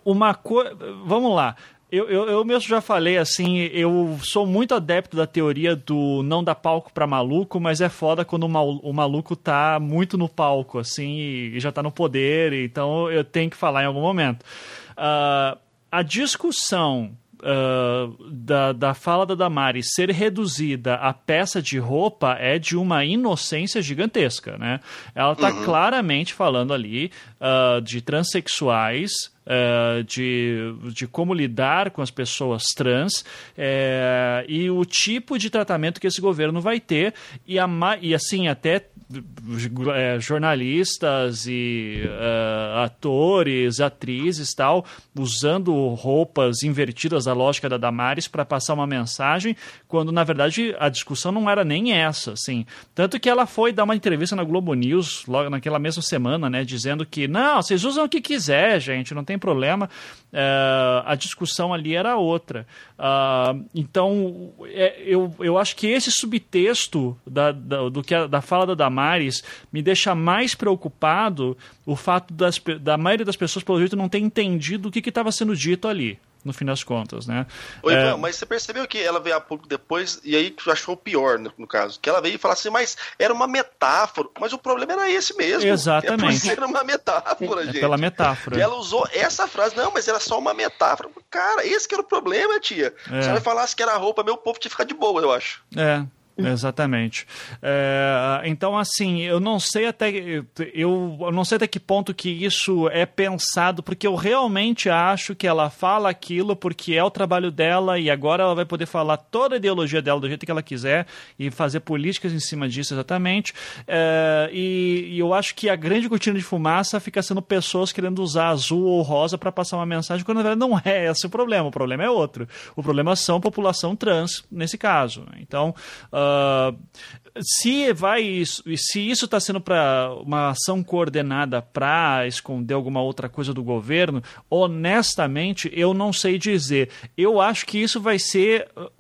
uma coisa. Vamos lá. Eu, eu, eu, mesmo já falei assim, eu sou muito adepto da teoria do não dar palco para maluco, mas é foda quando o, mal, o, maluco tá muito no palco, assim, e, já tá no poder, então eu tenho que falar em algum momento. Uh, a discussão Uh, da, da fala da Damari ser reduzida a peça de roupa é de uma inocência gigantesca, né? Ela está uhum. claramente falando ali uh, de transexuais uh, de, de como lidar com as pessoas trans uh, e o tipo de tratamento que esse governo vai ter e, a, e assim até uh, jornalistas e atores, atrizes tal usando roupas invertidas da lógica da Damares para passar uma mensagem quando na verdade a discussão não era nem essa, assim. Tanto que ela foi dar uma entrevista na Globo News logo naquela mesma semana, né, dizendo que não, vocês usam o que quiser, gente, não tem problema. Uh, a discussão ali era outra. Uh, então, é, eu, eu acho que esse subtexto da, da, do que a, da fala da Damares me deixa mais preocupado o fato das, da maioria das pessoas, pelo jeito, não ter entendido o que estava sendo dito ali no fim das contas, né? É... mas você percebeu que ela veio há pouco depois, e aí achou pior no, no, caso, que ela veio e falou assim, mas era uma metáfora, mas o problema era esse mesmo. Exatamente. É [LAUGHS] era uma metáfora, é gente. pela metáfora. E ela usou essa frase, não, mas era só uma metáfora. Cara, esse que era o problema, tia. É. Se ela falasse que era roupa, meu povo tinha que ficar de boa, eu acho. É, [LAUGHS] Exatamente. É, então, assim, eu não sei até eu, eu não sei até que ponto que isso é pensado, porque eu realmente acho que ela fala aquilo porque é o trabalho dela e agora ela vai poder falar toda a ideologia dela do jeito que ela quiser e fazer políticas em cima disso exatamente. É, e, e, eu acho que a grande cortina de fumaça fica sendo pessoas querendo usar azul ou rosa para passar uma mensagem, quando na verdade não é esse o problema. O problema é outro. O problema são população trans nesse caso. Então. Uh, uh, se vai se isso está sendo para uma ação coordenada para esconder alguma outra coisa do governo, honestamente eu não sei dizer. Eu acho que isso vai ser uh,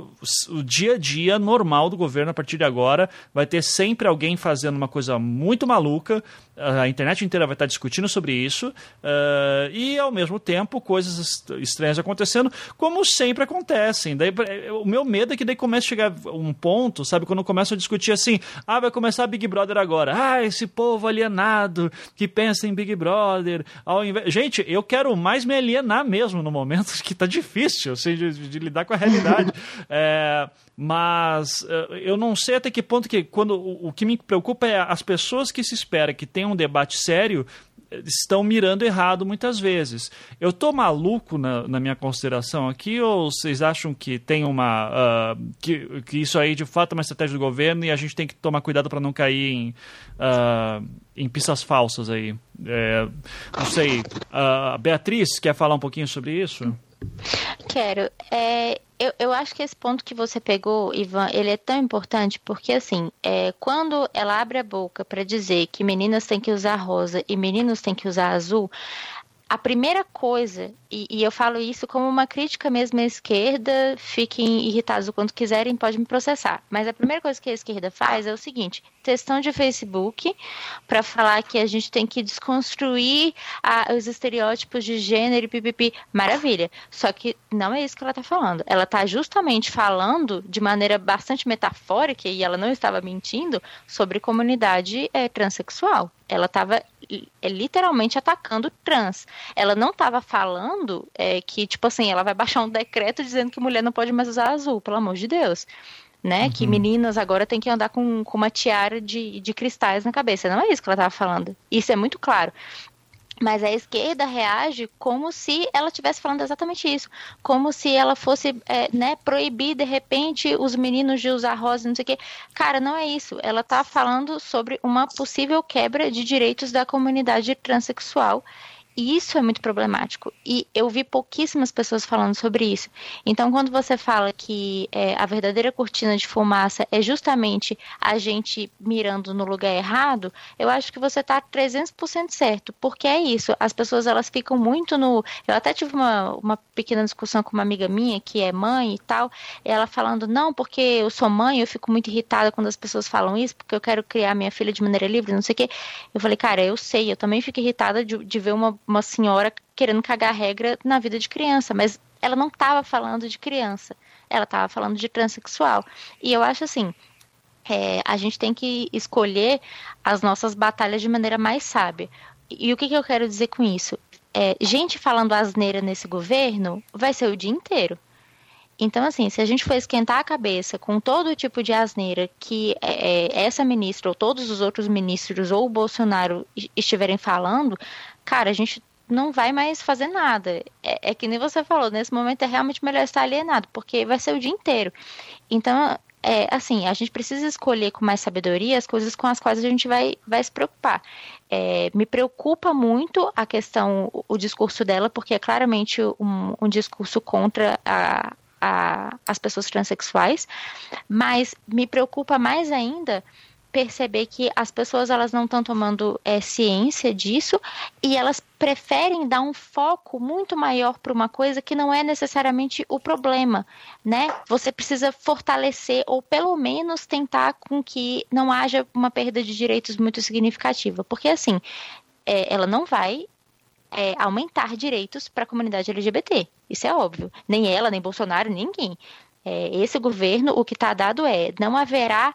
o dia a dia normal do governo a partir de agora. Vai ter sempre alguém fazendo uma coisa muito maluca. A internet inteira vai estar discutindo sobre isso uh, e ao mesmo tempo coisas estranhas acontecendo, como sempre acontecem. Daí, o meu medo é que daí comece a chegar um ponto, sabe, quando começam a discutir assim, ah, vai começar Big Brother agora. Ah, esse povo alienado que pensa em Big Brother. Ao invés... Gente, eu quero mais me alienar mesmo no momento [LAUGHS] que tá difícil assim, de, de lidar com a realidade. [LAUGHS] é, mas eh, eu não sei até que ponto que quando o, o que me preocupa é as pessoas que se espera que tenham um debate sério estão mirando errado muitas vezes. Eu tô maluco na, na, minha consideração aqui ou vocês acham que tem uma uh, que, que isso aí de fato é uma estratégia do governo e a gente tem que tomar cuidado para não cair em uh, em pistas falsas aí? É, não sei. Uh, Beatriz quer falar um pouquinho sobre isso? Quero. É, eu, eu acho que esse ponto que você pegou, Ivan, ele é tão importante porque, assim, é, quando ela abre a boca para dizer que meninas têm que usar rosa e meninos têm que usar azul, a primeira coisa, e, e, eu falo isso como uma crítica mesmo à esquerda, fiquem irritados o quanto quiserem, pode me processar. Mas a primeira coisa que a esquerda faz é o seguinte: textão de Facebook para falar que a gente tem que desconstruir a, os estereótipos de gênero e pipipi. Maravilha. Só que não é isso que ela está falando. Ela está justamente falando de maneira bastante metafórica, e ela não estava mentindo, sobre comunidade é, transexual. Ela estava é, literalmente atacando trans. Ela não estava falando é, que, tipo assim, ela vai baixar um decreto dizendo que mulher não pode mais usar azul, pelo amor de Deus. Né? Uhum. Que meninas agora têm que andar com, com uma tiara de, de cristais na cabeça. Não é isso que ela estava falando. Isso é muito claro. Mas a esquerda reage como se ela estivesse falando exatamente isso. Como se ela fosse é, né, proibir, de repente, os meninos de usar rosa, não sei o quê. Cara, não é isso. Ela está falando sobre uma possível quebra de direitos da comunidade transexual e isso é muito problemático. E eu vi pouquíssimas pessoas falando sobre isso. Então, quando você fala que é, a verdadeira cortina de fumaça é justamente a gente mirando no lugar errado, eu acho que você está 300% certo. Porque é isso. As pessoas elas ficam muito no. Eu até tive uma, uma pequena discussão com uma amiga minha que é mãe e tal. Ela falando: não, porque eu sou mãe, eu fico muito irritada quando as pessoas falam isso, porque eu quero criar minha filha de maneira livre, não sei o quê. Eu falei: cara, eu sei, eu também fico irritada de, de ver uma uma senhora querendo cagar regra na vida de criança, mas ela não estava falando de criança, ela estava falando de transexual. E eu acho assim, é, a gente tem que escolher as nossas batalhas de maneira mais sábia. E, o que, que eu quero dizer com isso? É, gente falando asneira nesse governo vai ser o dia inteiro. Então, assim, se a gente for esquentar a cabeça com todo tipo de asneira que é, é essa ministra ou todos os outros ministros ou o Bolsonaro estiverem falando, cara, a gente não vai mais fazer nada. É, é, que nem você falou, nesse momento é realmente melhor estar alienado, porque vai ser o dia inteiro. Então, é, assim, a gente precisa escolher com mais sabedoria as coisas com as quais a gente vai, vai se preocupar. É, me preocupa muito a questão, o, o discurso dela, porque é claramente um, um discurso contra a, as pessoas transexuais, mas me preocupa mais ainda perceber que as pessoas elas não estão tomando é, ciência disso e elas preferem dar um foco muito maior para uma coisa que não é necessariamente o problema, né? Você precisa fortalecer ou pelo menos tentar com que não haja uma perda de direitos muito significativa, porque assim é, ela não vai é, aumentar direitos para a comunidade LGBT. Isso é óbvio. Nem ela, nem Bolsonaro, ninguém. É, esse governo, o que está dado é não haverá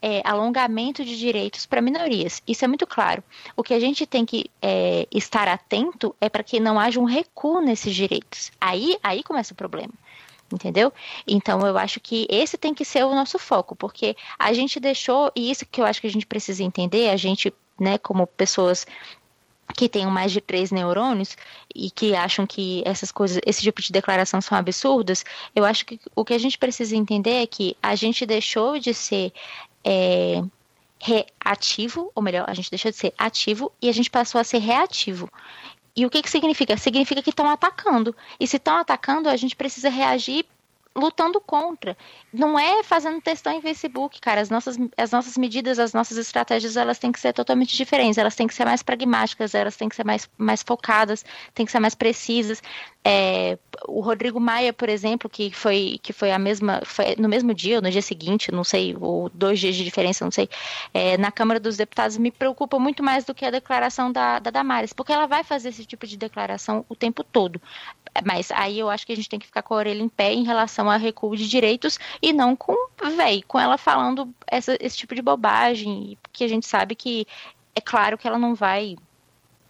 é, alongamento de direitos para minorias. Isso é muito claro. O que a gente tem que é, estar atento é para que não haja um recuo nesses direitos. Aí, aí começa o problema. entendeu? Então eu acho que esse tem que ser o nosso foco, porque a gente deixou, e isso que eu acho que a gente precisa entender, a gente, né, como pessoas que tenham mais de três neurônios e que acham que essas coisas, esse tipo de declaração são absurdas, eu acho que o que a gente precisa entender é que a gente deixou de ser é, reativo, ou melhor, a gente deixou de ser ativo e a gente passou a ser reativo. E o que, que significa? Significa que estão atacando. E se estão atacando, a gente precisa reagir lutando contra. Não é fazendo textão em Facebook, cara. As nossas, as nossas medidas, as nossas estratégias, elas têm que ser totalmente diferentes. Elas têm que ser mais pragmáticas, elas têm que ser mais, mais focadas, têm que ser mais precisas. É, o Rodrigo Maia, por exemplo, que foi, que foi a mesma, foi no mesmo dia, ou no dia seguinte, não sei, ou dois dias de diferença, não sei, é, na Câmara dos Deputados, me preocupa muito mais do que a declaração da, da Damares, porque ela vai fazer esse tipo de declaração o tempo todo. Mas aí eu acho que a gente tem que ficar com a orelha em pé em relação a recuo de direitos e não com, véi, com ela falando essa, esse tipo de bobagem, que a gente sabe que é claro que ela não vai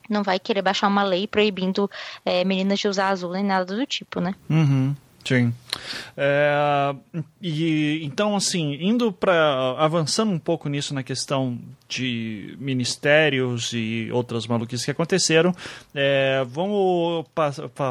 não vai querer baixar uma lei proibindo é, meninas de usar azul nem nada do tipo, né? Uhum. Sim. É, e então, assim, indo para avançando um pouco nisso na questão de ministérios e outras maluquices que aconteceram, é, vamos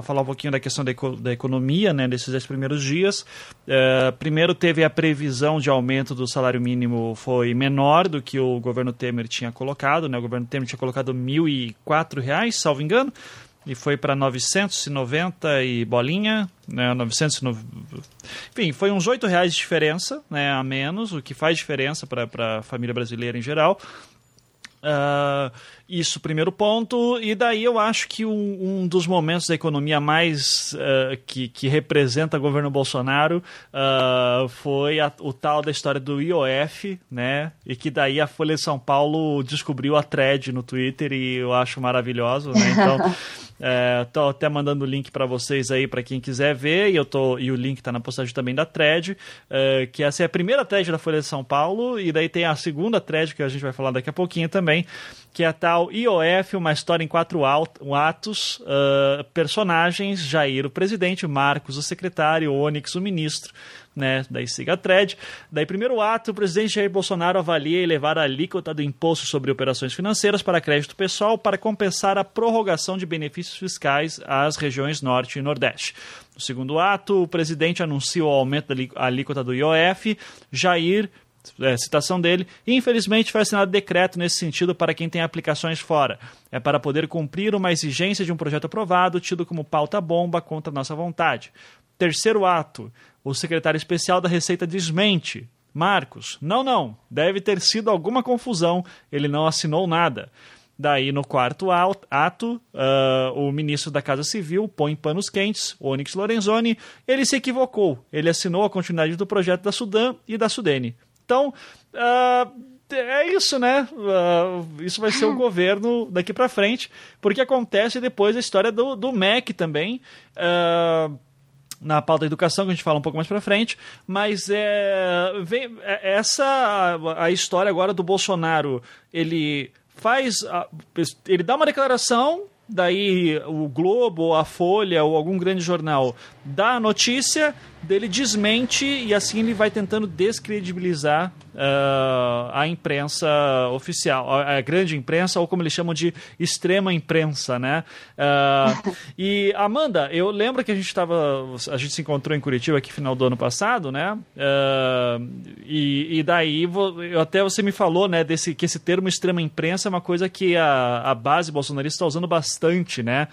falar um pouquinho da questão da, da economia, né, desses dez primeiros dias. É, primeiro teve a previsão de aumento do salário mínimo foi menor do que o governo Temer tinha colocado, né? O governo Temer tinha colocado 1.004 reais, salvo engano e foi para 990 e bolinha, né, 990, enfim, foi uns oito reais de diferença, né, a menos, o que faz diferença para a família brasileira em geral. Uh, isso, primeiro ponto. E daí eu acho que um, um dos momentos da economia mais uh, que, que representa o governo Bolsonaro uh, foi a, o tal da história do IOF, né? E que daí a Folha de São Paulo descobriu a thread no Twitter e eu acho maravilhoso, né? Então. É, [LAUGHS] tô até mandando o link para vocês aí para quem quiser ver e eu tô e o link tá na postagem também da thread, é, que essa é a primeira thread da Folha de São Paulo e daí tem a segunda thread que a gente vai falar daqui a pouquinho também, que é a tal IOF, uma história em quatro atos, uh, personagens, Jair o presidente, Marcos o secretário, Onyx o ministro, né? Daí siga a thread. Daí, primeiro ato, o presidente Jair Bolsonaro avalia elevar a alíquota do imposto sobre operações financeiras para crédito pessoal para compensar a prorrogação de benefícios fiscais às regiões Norte e Nordeste. No segundo ato, o presidente anuncia o aumento da alíquota do IOF. Jair é, citação dele, infelizmente foi assinado decreto nesse sentido para quem tem aplicações fora. É para poder cumprir uma exigência de um projeto aprovado, tido como pauta bomba contra nossa vontade. Terceiro ato, o secretário especial da Receita desmente. Marcos, não, não, deve ter sido alguma confusão, ele não assinou nada. Daí, no quarto ato, uh, o ministro da Casa Civil põe panos quentes, Onyx Lorenzoni, ele se equivocou. Ele assinou a continuidade do projeto da Sudã e da Sudene. Então, uh, é isso, né? Uh, isso vai ser o [LAUGHS] governo daqui para frente, porque acontece depois a história do, do MEC também. Uh, na pauta da educação, que a gente fala um pouco mais para frente, mas é, vem, é, essa a, a, história agora do Bolsonaro, ele faz, a, ele dá uma declaração, daí o Globo, a Folha ou algum grande jornal dá a notícia, dele desmente e assim ele vai tentando descredibilizar uh, a imprensa oficial, a, grande imprensa, ou como eles chamam de extrema imprensa, né? Uh, e Amanda, eu lembro que a gente estava, a gente se encontrou em Curitiba aqui final do ano passado, né? Uh, e, e, daí até você me falou, né, desse que esse termo extrema imprensa é uma coisa que a, a base bolsonarista está usando bastante, né?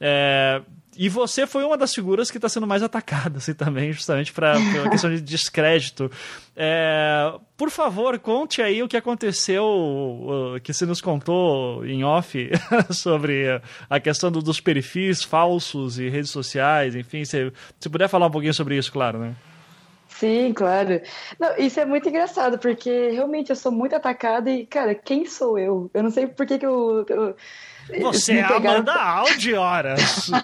É, e você foi uma das figuras que está sendo mais atacada, assim, também, justamente para a questão de descrédito. É, por favor, conte aí o que aconteceu, que você nos contou em off [LAUGHS] sobre a questão do, dos perfis falsos e redes sociais, enfim, se, se puder falar um pouquinho sobre isso, claro, né? Sim, claro. Não, isso é muito engraçado, porque realmente eu sou muito atacada e, cara, quem sou eu? Eu não sei por que, que eu, eu você é Amanda Audi, horas. [LAUGHS]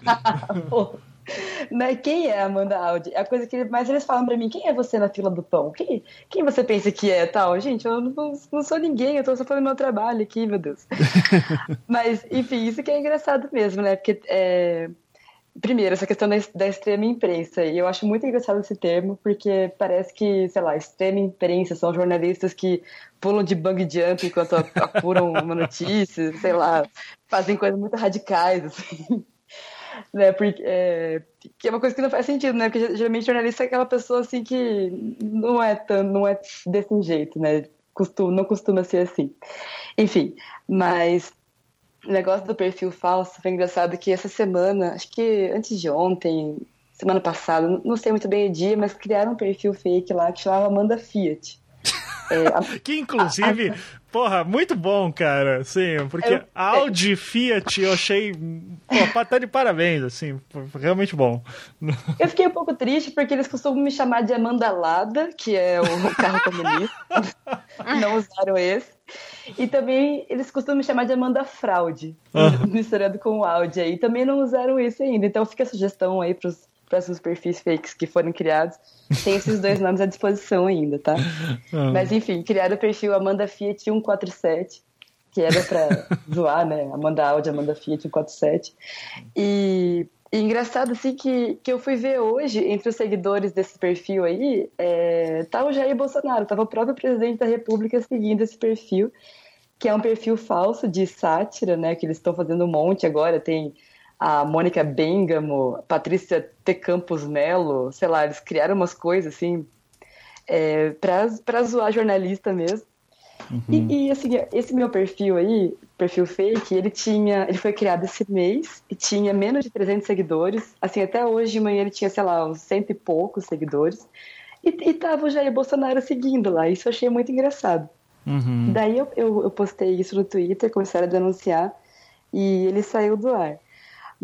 Quem é Amanda Audi? A coisa que mais eles falam pra mim, quem é você na fila do pão? Quem, quem você pensa que é tal? Gente, eu não, não sou ninguém, eu tô só fazendo meu trabalho aqui, meu Deus. [LAUGHS] Mas, enfim, isso que é engraçado mesmo, né? Porque é, primeiro, essa questão da, da extrema imprensa. E eu acho muito engraçado esse termo, porque parece que, sei lá, extrema imprensa são jornalistas que pulam de bang jump enquanto [LAUGHS] apuram uma notícia, sei lá, fazem coisas muito radicais, [LAUGHS] assim. Né, porque, é, que é uma coisa que não faz sentido, né? Porque geralmente jornalista é aquela pessoa assim que não é tão, não é desse jeito, né? Costuma, não costuma ser assim. Enfim, mas o negócio do perfil falso foi engraçado que essa semana, acho que antes de ontem, semana passada, não sei muito bem o dia, mas criaram um perfil fake lá que chamava Amanda Fiat. É, que inclusive, a, a, porra, muito bom, cara. Sim, porque eu, Audi é, Fiat eu achei. Pô, tá de parabéns, assim, realmente bom. Eu fiquei um pouco triste porque eles costumam me chamar de Amanda Lada, que é o carro comunista. [LAUGHS] Não usaram esse. E também eles costumam me chamar de Amanda Fraude, uhum. misturando com o Audi aí. Também não usaram isso ainda. Então fica a sugestão aí para próximos perfis fakes que forem criados. Tem esses dois nomes à disposição ainda, tá? Uhum. [LAUGHS] Mas enfim, criaram o perfil Amanda Fiat 147 que era para [LAUGHS] zoar, né? Amanda Audi, Amanda Fiat 147. E e engraçado, assim, que, que eu fui ver hoje, entre os seguidores desse perfil aí, é, tá o Jair Bolsonaro, tava o próprio presidente da República seguindo esse perfil, que é um perfil falso de sátira, né, que eles estão fazendo um monte agora, tem a Mônica Bengamo, Patrícia T. Campos Melo, sei lá, eles criaram umas coisas, assim, é, pra, pra zoar jornalista mesmo. Uhum. E, e, assim, esse meu perfil aí, perfil fake, ele tinha, ele foi criado esse mês e tinha menos de 300 seguidores. Assim, até hoje de manhã ele tinha, sei lá, uns cento e poucos seguidores. E, e tava o Jair Bolsonaro seguindo lá. Isso eu achei muito engraçado. Uhum. Daí eu, eu, eu, postei isso no Twitter, começaram a denunciar e ele saiu do ar.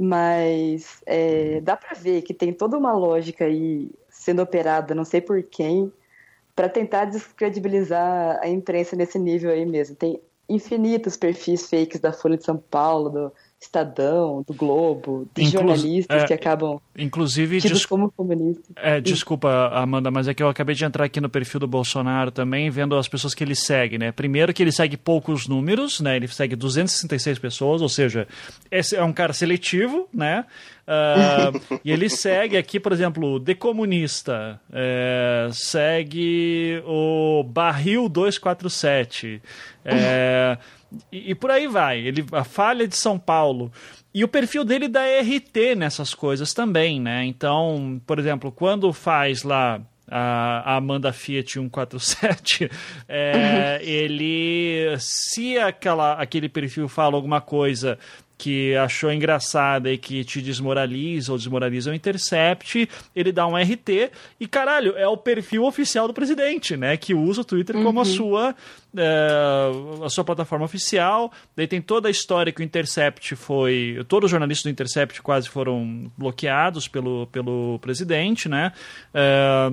Mas é, dá para ver que tem toda uma lógica aí sendo operada, não sei por quem, para tentar descredibilizar a imprensa nesse nível aí mesmo. Tem infinitos perfis fakes da Folha de São Paulo, do Estadão, do Globo, de Inclu jornalistas é, que acabam inclusive tidos como comunistas. É, desculpa, Amanda, mas é que eu acabei de entrar aqui no perfil do Bolsonaro também, vendo as pessoas que ele segue, né? Primeiro que ele segue poucos números, né? Ele segue 266 pessoas, ou seja, esse é um cara seletivo, né? Uh, [LAUGHS] e ele segue aqui, por exemplo, o The Comunista, é, segue o Barril 247, é, e, e, por aí vai. Ele, a falha de São Paulo. E o perfil dele dá RT nessas coisas também, né? Então, por exemplo, quando faz lá a Amanda Fiat 147, [LAUGHS] é, uhum. ele se aquela, aquele perfil fala alguma coisa que achou engraçada e que te desmoraliza ou desmoraliza o Intercept, ele dá um RT e, caralho, é o perfil oficial do presidente, né? Que usa o Twitter uhum. como a uhum. sua, é, a sua plataforma oficial. Daí tem toda a história que o Intercept foi. Todos os jornalistas do Intercept quase foram bloqueados pelo, pelo presidente, né? É,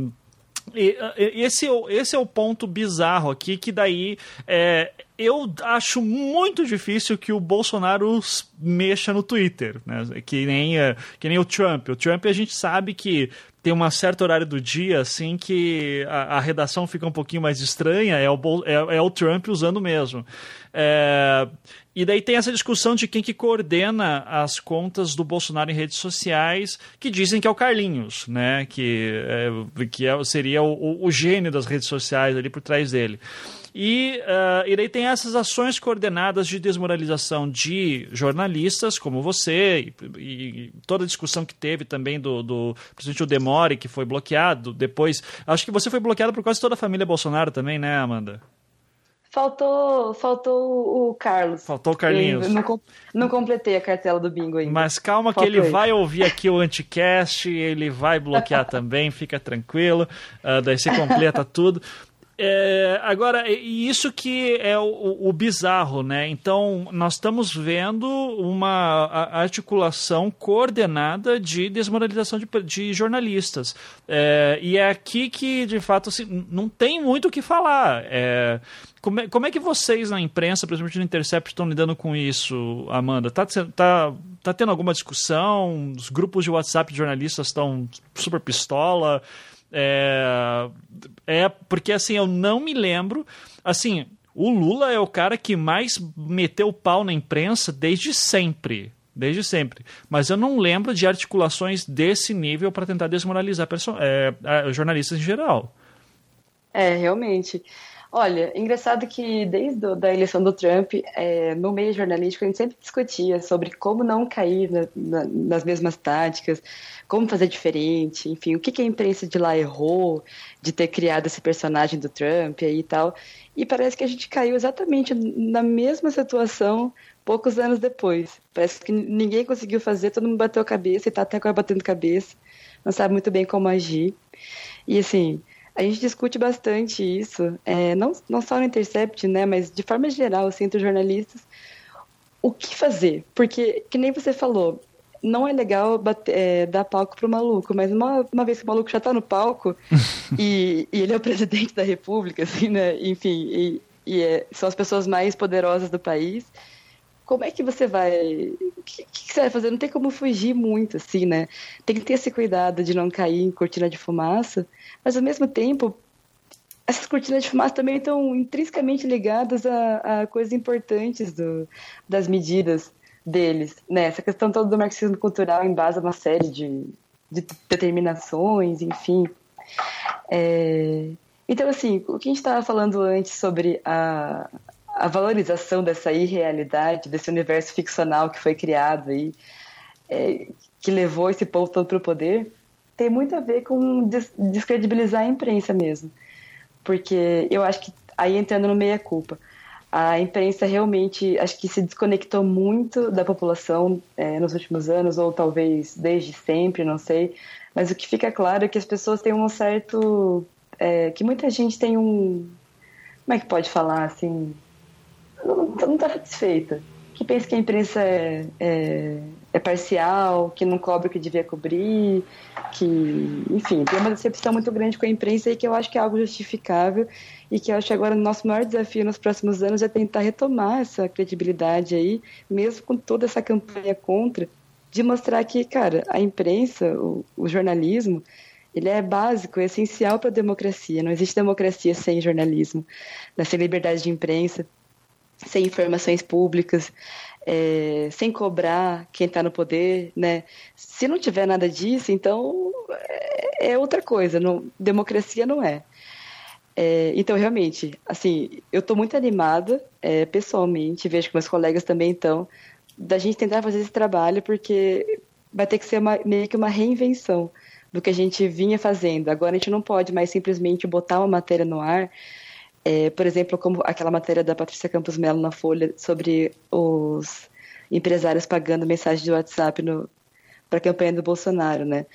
e, esse, é esse é o ponto bizarro aqui, que daí é, eu acho muito difícil que o Bolsonaro mexa no Twitter, né? Que nem, é, que nem o Trump. O Trump a gente sabe que tem uma certa horário do dia assim que a, a redação fica um pouquinho mais estranha, é o, é, é o Trump usando mesmo. É, e daí tem essa discussão de quem que coordena as contas do Bolsonaro em redes sociais, que dizem que é o Carlinhos, né? Que, é, que seria o, o gênio das redes sociais ali por trás dele. E, uh, e daí tem essas ações coordenadas de desmoralização de jornalistas como você, e, e toda a discussão que teve também do, do presidente Demore, que foi bloqueado. Depois, acho que você foi bloqueado por quase toda a família Bolsonaro também, né, Amanda? Faltou, faltou o Carlos. Faltou o Carlinhos. Não, não, completei a cartela do bingo ainda. Mas calma Faltou que ele, ele, vai ouvir aqui o anticast, ele vai bloquear também, fica tranquilo. Uh, daí você completa tudo. É, agora, isso que é o, o, bizarro, né? Então, nós estamos vendo uma articulação coordenada de desmoralização de, de jornalistas. É, e é aqui que, de fato, assim, não tem muito o que falar. É, como, é, como é que vocês na imprensa, principalmente no Intercept, estão lidando com isso, Amanda? Tá, tá, tá tendo alguma discussão? Os grupos de WhatsApp de jornalistas estão super pistola? É, é porque assim, eu não me lembro. Assim, o Lula é o cara que mais meteu o pau na imprensa desde sempre. desde sempre. Mas eu não lembro de articulações desse nível para tentar desmoralizar é, jornalistas em geral. É, realmente. Olha, engraçado que desde a eleição do Trump, é, no meio jornalístico, a gente sempre discutia sobre como não cair na, na, nas mesmas táticas, como fazer diferente, enfim, o que, que, a imprensa de lá errou de ter criado esse personagem do Trump aí e tal. E parece que a gente caiu exatamente na mesma situação poucos anos depois. Parece que ninguém conseguiu fazer, todo mundo bateu a cabeça e está até agora batendo cabeça, não sabe muito bem como agir. E assim, a gente discute bastante isso, é, não, não só no Intercept, né, mas de forma geral, assim, entre os jornalistas, o que fazer? Porque, que nem você falou, não é legal bater, é, dar palco pro maluco, mas uma, uma vez que o maluco já tá no palco [LAUGHS] e, e, ele é o presidente da república, assim, né, enfim, e, e é, são as pessoas mais poderosas do país, como é que você vai. O que, que, você vai fazer? Não tem como fugir muito, assim, né? Tem que ter esse cuidado de não cair em cortina de fumaça, mas ao mesmo tempo, essas cortinas de fumaça também estão intrinsecamente ligadas a, a coisas importantes do, das medidas deles, né? Essa questão toda do marxismo cultural embasa uma série de, de determinações, enfim. É... Então, assim, o que a gente estava falando antes sobre a, a valorização dessa irrealidade, desse universo ficcional que foi criado aí, é, que levou esse povo todo para o poder, tem muito a ver com des descredibilizar a imprensa mesmo. Porque eu acho que, aí entrando no meia-culpa, a imprensa realmente, acho que se desconectou muito da população é, nos últimos anos, ou talvez desde sempre, não sei. Mas o que fica claro é que as pessoas têm um certo. É, que muita gente tem um. Como é que pode falar assim? Não está satisfeita. Que pensa que a imprensa é, é, é, parcial, que não cobre o que devia cobrir, que, enfim, tem uma decepção muito grande com a imprensa e que eu acho que é algo justificável e que eu acho que agora o nosso maior desafio nos próximos anos é tentar retomar essa credibilidade aí, mesmo com toda essa campanha contra, de mostrar que, cara, a imprensa, o, o jornalismo, ele é básico, é essencial para a democracia. Não existe democracia sem jornalismo, né, sem liberdade de imprensa sem informações públicas, é, sem cobrar quem está no poder, né? Se não tiver nada disso, então é, é outra coisa. Não, democracia não é. é. Então, realmente, assim, eu estou muito animada, é, pessoalmente, vejo que meus colegas também estão, da gente tentar fazer esse trabalho, porque vai ter que ser uma, meio que uma reinvenção do que a gente vinha fazendo. Agora a gente não pode mais simplesmente botar uma matéria no ar é, por exemplo, como aquela matéria da Patrícia Campos Melo na Folha sobre os empresários pagando mensagem de WhatsApp para a campanha do Bolsonaro, né?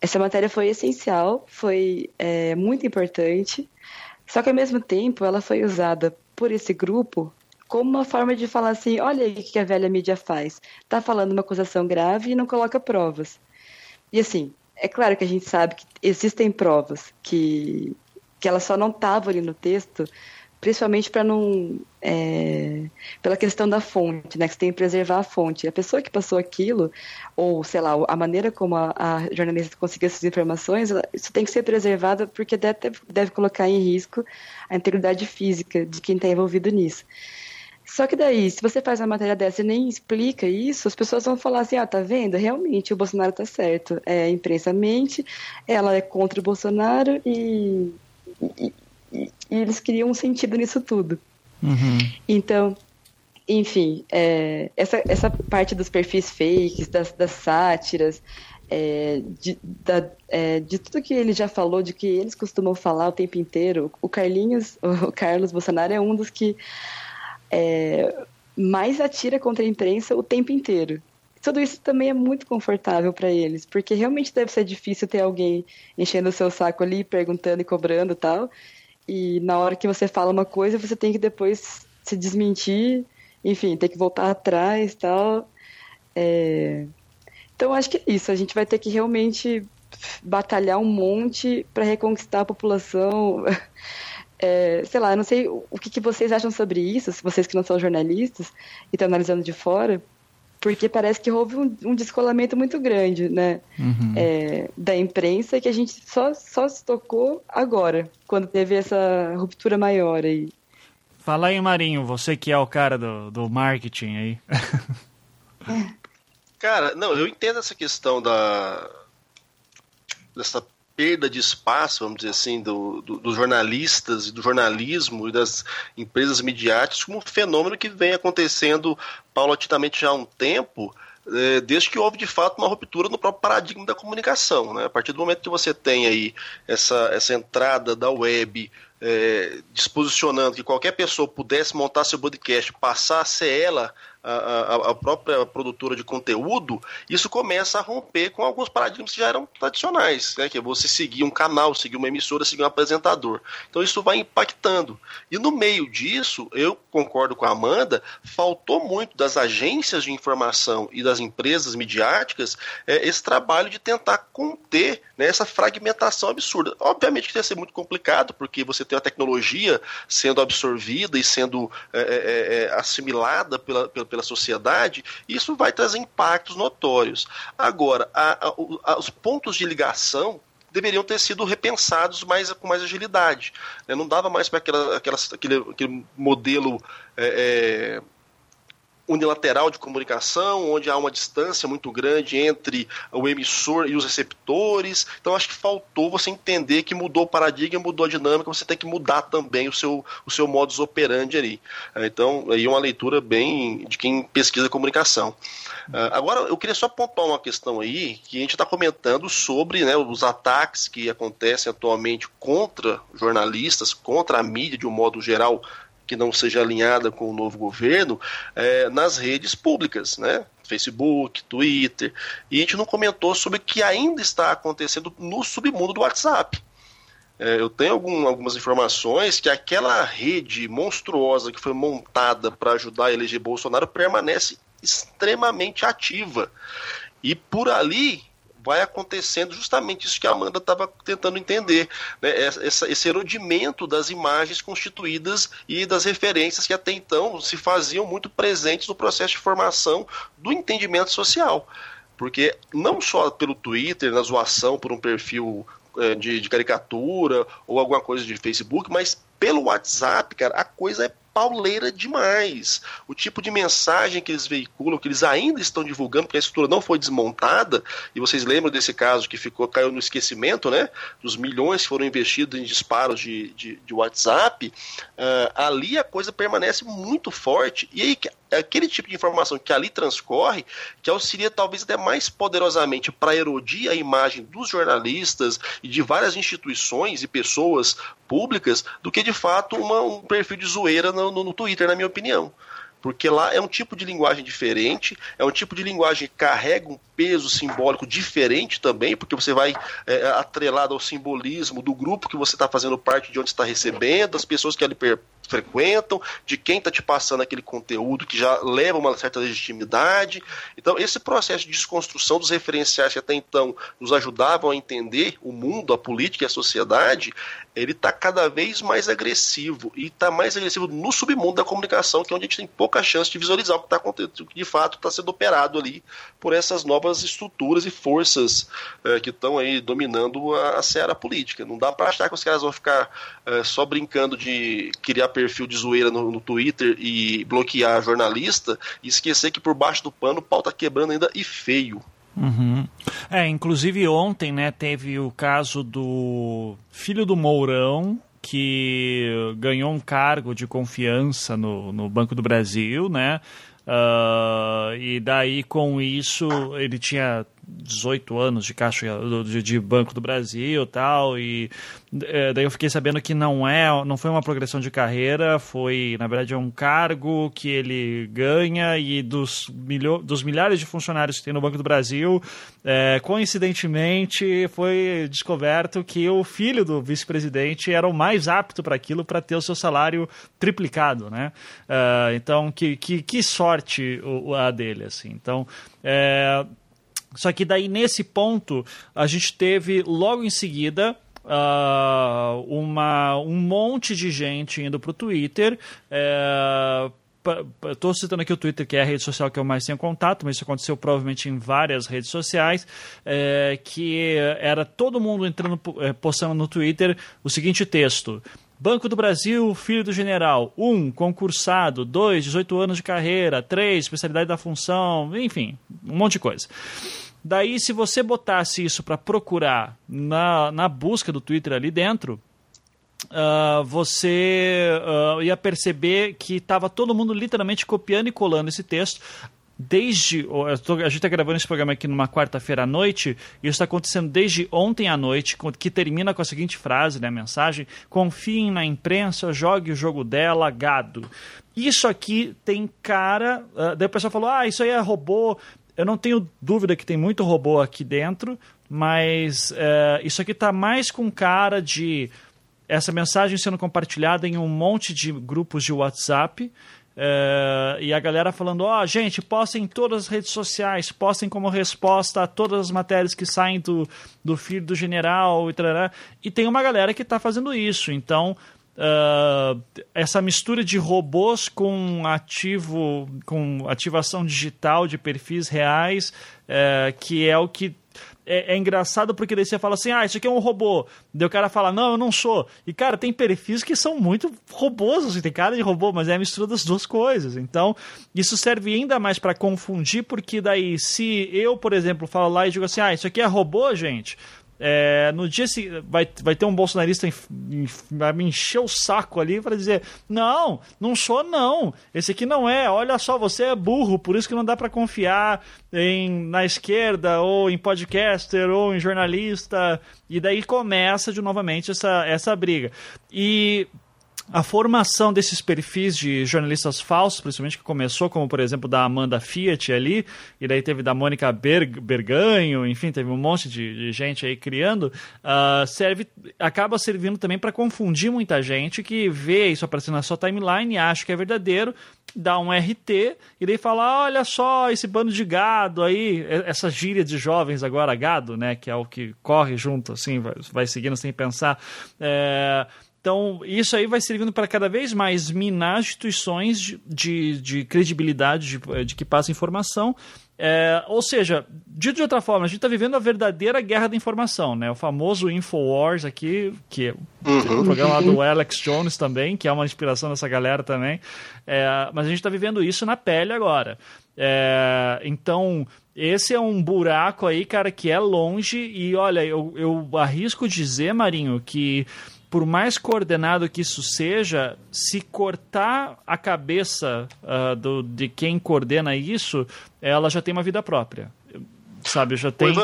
Essa matéria foi essencial, foi é, muito importante, só que ao mesmo tempo ela foi usada por esse grupo como uma forma de falar assim, olha aí o que a velha mídia faz, tá falando uma acusação grave e não coloca provas. E assim, é claro que a gente sabe que existem provas que que ela só não estava ali no texto, principalmente para não é, pela questão da fonte, né? Que você tem que preservar a fonte. A pessoa que passou aquilo, ou sei lá, a maneira como a, a jornalista conseguiu essas informações, ela, isso tem que ser preservado porque deve, deve colocar em risco a integridade física de quem está envolvido nisso. Só que daí, se você faz uma matéria dessa e nem explica isso, as pessoas vão falar assim, ah, tá vendo? Realmente o Bolsonaro tá certo. É, a imprensa mente, ela é contra o Bolsonaro e e, e, eles queriam um sentido nisso tudo. Uhum. Então, enfim, é, essa, essa parte dos perfis fakes, das, das sátiras, é, de, da, é, de tudo que ele já falou, de que eles costumam falar o tempo inteiro, o Carlinhos, [LAUGHS] o Carlos Bolsonaro é um dos que é, mais atira contra a imprensa o tempo inteiro tudo isso também é muito confortável para eles, porque realmente deve ser difícil ter alguém enchendo o seu saco ali, perguntando e cobrando tal. E na hora que você fala uma coisa, você tem que depois se desmentir, enfim, tem que voltar atrás tal. É... Então acho que é isso. A gente vai ter que realmente batalhar um monte para reconquistar a população. [LAUGHS] É, sei lá, não sei o que, que vocês acham sobre isso, se vocês que não são jornalistas e estão analisando de fora porque parece que houve um, um descolamento muito grande, né, uhum. é, da imprensa que a gente só, só se tocou agora, quando teve essa ruptura maior aí. Fala aí, Marinho, você que é o cara do, do marketing aí. [LAUGHS] Cara, não, eu entendo essa questão da dessa perda de espaço, vamos dizer assim, do, do, dos jornalistas e do jornalismo e das empresas midiáticas como um fenômeno que vem acontecendo paulatinamente já há um tempo, é, desde que houve de fato uma ruptura no próprio paradigma da comunicação. Né? A partir do momento que você tem aí essa, essa entrada da web é, disposicionando que qualquer pessoa pudesse montar seu podcast, passar a ser ela a, a, própria produtora de conteúdo, isso começa a romper com alguns paradigmas que já eram tradicionais, né? que é você seguir um canal, seguir uma emissora, seguir um apresentador. Então isso vai impactando. E no meio disso, eu concordo com a Amanda, faltou muito das agências de informação e das empresas midiáticas é, esse trabalho de tentar conter né, essa fragmentação absurda. Obviamente que ia ser muito complicado, porque você tem a tecnologia sendo absorvida e sendo é, é, é assimilada pela, pela pela sociedade, isso vai trazer impactos notórios. Agora, a, a, os pontos de ligação deveriam ter sido repensados mais, com mais agilidade. Né? Não dava mais para aquele, aquele modelo. É, é, unilateral de comunicação, onde há uma distância muito grande entre o emissor e os receptores. Então acho que faltou você entender que mudou o paradigma, mudou a dinâmica, você tem que mudar também o seu, o seu modus operandi ali. É, então, aí é uma leitura bem de quem pesquisa comunicação. É, agora, eu queria só apontar uma questão aí, que a gente está comentando sobre né, os ataques que acontecem atualmente contra jornalistas, contra a mídia de um modo geral, que não seja alinhada com o novo governo é, nas redes públicas, né? Facebook, Twitter, e a gente não comentou sobre o que ainda está acontecendo no submundo do WhatsApp. É, eu tenho algum, algumas informações que aquela rede monstruosa que foi montada para ajudar a eleger Bolsonaro permanece extremamente ativa. E por ali vai acontecendo justamente isso que a Amanda estava tentando entender, né? Essa, esse erodimento das imagens constituídas e das referências que até então se faziam muito presentes no processo de formação do entendimento social. Porque não só pelo Twitter, na zoação por um perfil é, de, de, caricatura ou alguma coisa de Facebook, mas pelo WhatsApp, cara, a coisa é pauleira demais. O tipo de mensagem que eles veiculam, que eles ainda estão divulgando, porque a estrutura não foi desmontada, e vocês lembram desse caso que ficou caiu no esquecimento, né? Dos milhões que foram investidos em disparos de, de, de WhatsApp, uh, ali a coisa permanece muito forte. E aí, aquele tipo de informação que ali transcorre, que auxilia talvez até mais poderosamente para erodir a imagem dos jornalistas e de várias instituições e pessoas públicas, do que de fato uma, um perfil de zoeira no, no, no Twitter, na minha opinião. Porque lá é um tipo de linguagem diferente, é um tipo de linguagem que carrega um peso simbólico diferente também, porque você vai é, atrelado ao simbolismo do grupo que você está fazendo parte de onde está recebendo, das pessoas que ali frequentam, de quem está te passando aquele conteúdo que já leva uma certa legitimidade. Então, esse processo de desconstrução dos referenciais que até então nos ajudavam a entender o mundo, a política e a sociedade, ele está cada vez mais agressivo e está mais agressivo no submundo da comunicação, que é onde a gente tem pouca chance de visualizar o que está acontecendo, o que de fato está sendo operado ali por essas novas estruturas e forças é, que estão aí dominando a, a seara política. Não dá para achar que os caras vão ficar é, só brincando de criar perfil de zoeira no, no, Twitter e bloquear jornalista e esquecer que por baixo do pano o pau tá quebrando ainda e feio. Uhum. É, inclusive ontem, né, teve o caso do filho do Mourão, que ganhou um cargo de confiança no, no Banco do Brasil, né? Uh, e daí com isso ele tinha 18 anos de caixa de, de Banco do Brasil tal e é, daí eu fiquei sabendo que não é não foi uma progressão de carreira foi na verdade é um cargo que ele ganha e dos, milho, dos milhares de funcionários que tem no Banco do Brasil é, coincidentemente foi descoberto que o filho do vice-presidente era o mais apto para aquilo para ter o seu salário triplicado né? Uh, então que, que, que sorte o, a dele assim. Então é, só que daí nesse ponto a gente teve logo em seguida uh, uma, um monte de gente indo para o Twitter. É, Estou citando aqui o Twitter, que é a rede social que eu mais tenho contato, mas isso aconteceu provavelmente em várias redes sociais, é, que era todo mundo entrando, é, postando no Twitter o seguinte texto. Banco do Brasil, filho do general. 1. Um, concursado. 2. 18 anos de carreira. 3. Especialidade da função. Enfim, um monte de coisa. Daí, se você botasse isso para procurar na, na busca do Twitter ali dentro, Uh, você uh, ia perceber que estava todo mundo literalmente copiando e colando esse texto. Desde. Tô, a gente está gravando esse programa aqui numa quarta-feira à noite, e isso está acontecendo desde ontem à noite, que termina com a seguinte frase, né, a mensagem: confiem na imprensa, jogue o jogo dela, gado. Isso aqui tem cara. Uh, daí o pessoal falou: ah, isso aí é robô. Eu não tenho dúvida que tem muito robô aqui dentro, mas uh, isso aqui está mais com cara de essa mensagem sendo compartilhada em um monte de grupos de WhatsApp. Uh, e a galera falando, ó, oh, gente, postem em todas as redes sociais, postem como resposta a todas as matérias que saem do, do filho do general e tal. E tem uma galera que está fazendo isso. Então, uh, essa mistura de robôs com ativo, com ativação digital de perfis reais, uh, que é o que é, é, engraçado porque daí você fala assim, ah, isso aqui é um robô. Daí o cara fala, não, eu não sou. E, cara, tem perfis que são muito robôs, assim, tem cara de robô, mas é a mistura das duas coisas. Então, isso serve ainda mais para confundir, porque daí, se eu, por exemplo, falo lá e digo assim, ah, isso aqui é robô, gente, é, no dia se vai, vai ter um bolsonarista vai me encher o saco ali para dizer não, não sou não, esse aqui não é, olha só, você é burro, por isso que não dá para confiar em, na esquerda ou em podcaster ou em jornalista. E daí começa de novamente essa, essa briga. E a formação desses perfis de jornalistas falsos, principalmente que começou como, por exemplo, da Amanda Fiat ali, e daí teve da Mônica Berg, Berganho, enfim, teve um monte de, de gente aí criando, uh, serve, acaba servindo também para confundir muita gente que vê isso aparecendo na sua timeline, acha que é verdadeiro, dá um RT e daí fala, olha só esse bando de gado aí, essa gíria de jovens agora, gado, né, que é o que corre junto, assim, vai, vai seguindo sem pensar, é então, isso aí vai servindo para cada vez mais minar instituições de, de, de credibilidade, de, de, que passam informação. É, ou seja, dito de outra forma, a gente está vivendo a verdadeira guerra da informação, né? O famoso Infowars aqui, que é uhum. o programa lá do Alex Jones também, que é uma inspiração dessa galera também. É, mas a gente está vivendo isso na pele agora. É, então, esse é um buraco aí, cara, que é longe. E olha, eu, eu arrisco dizer, Marinho, que por mais coordenado que isso seja, se cortar a cabeça uh, do, de quem coordena isso, ela já tem uma vida própria. Sabe, já tem.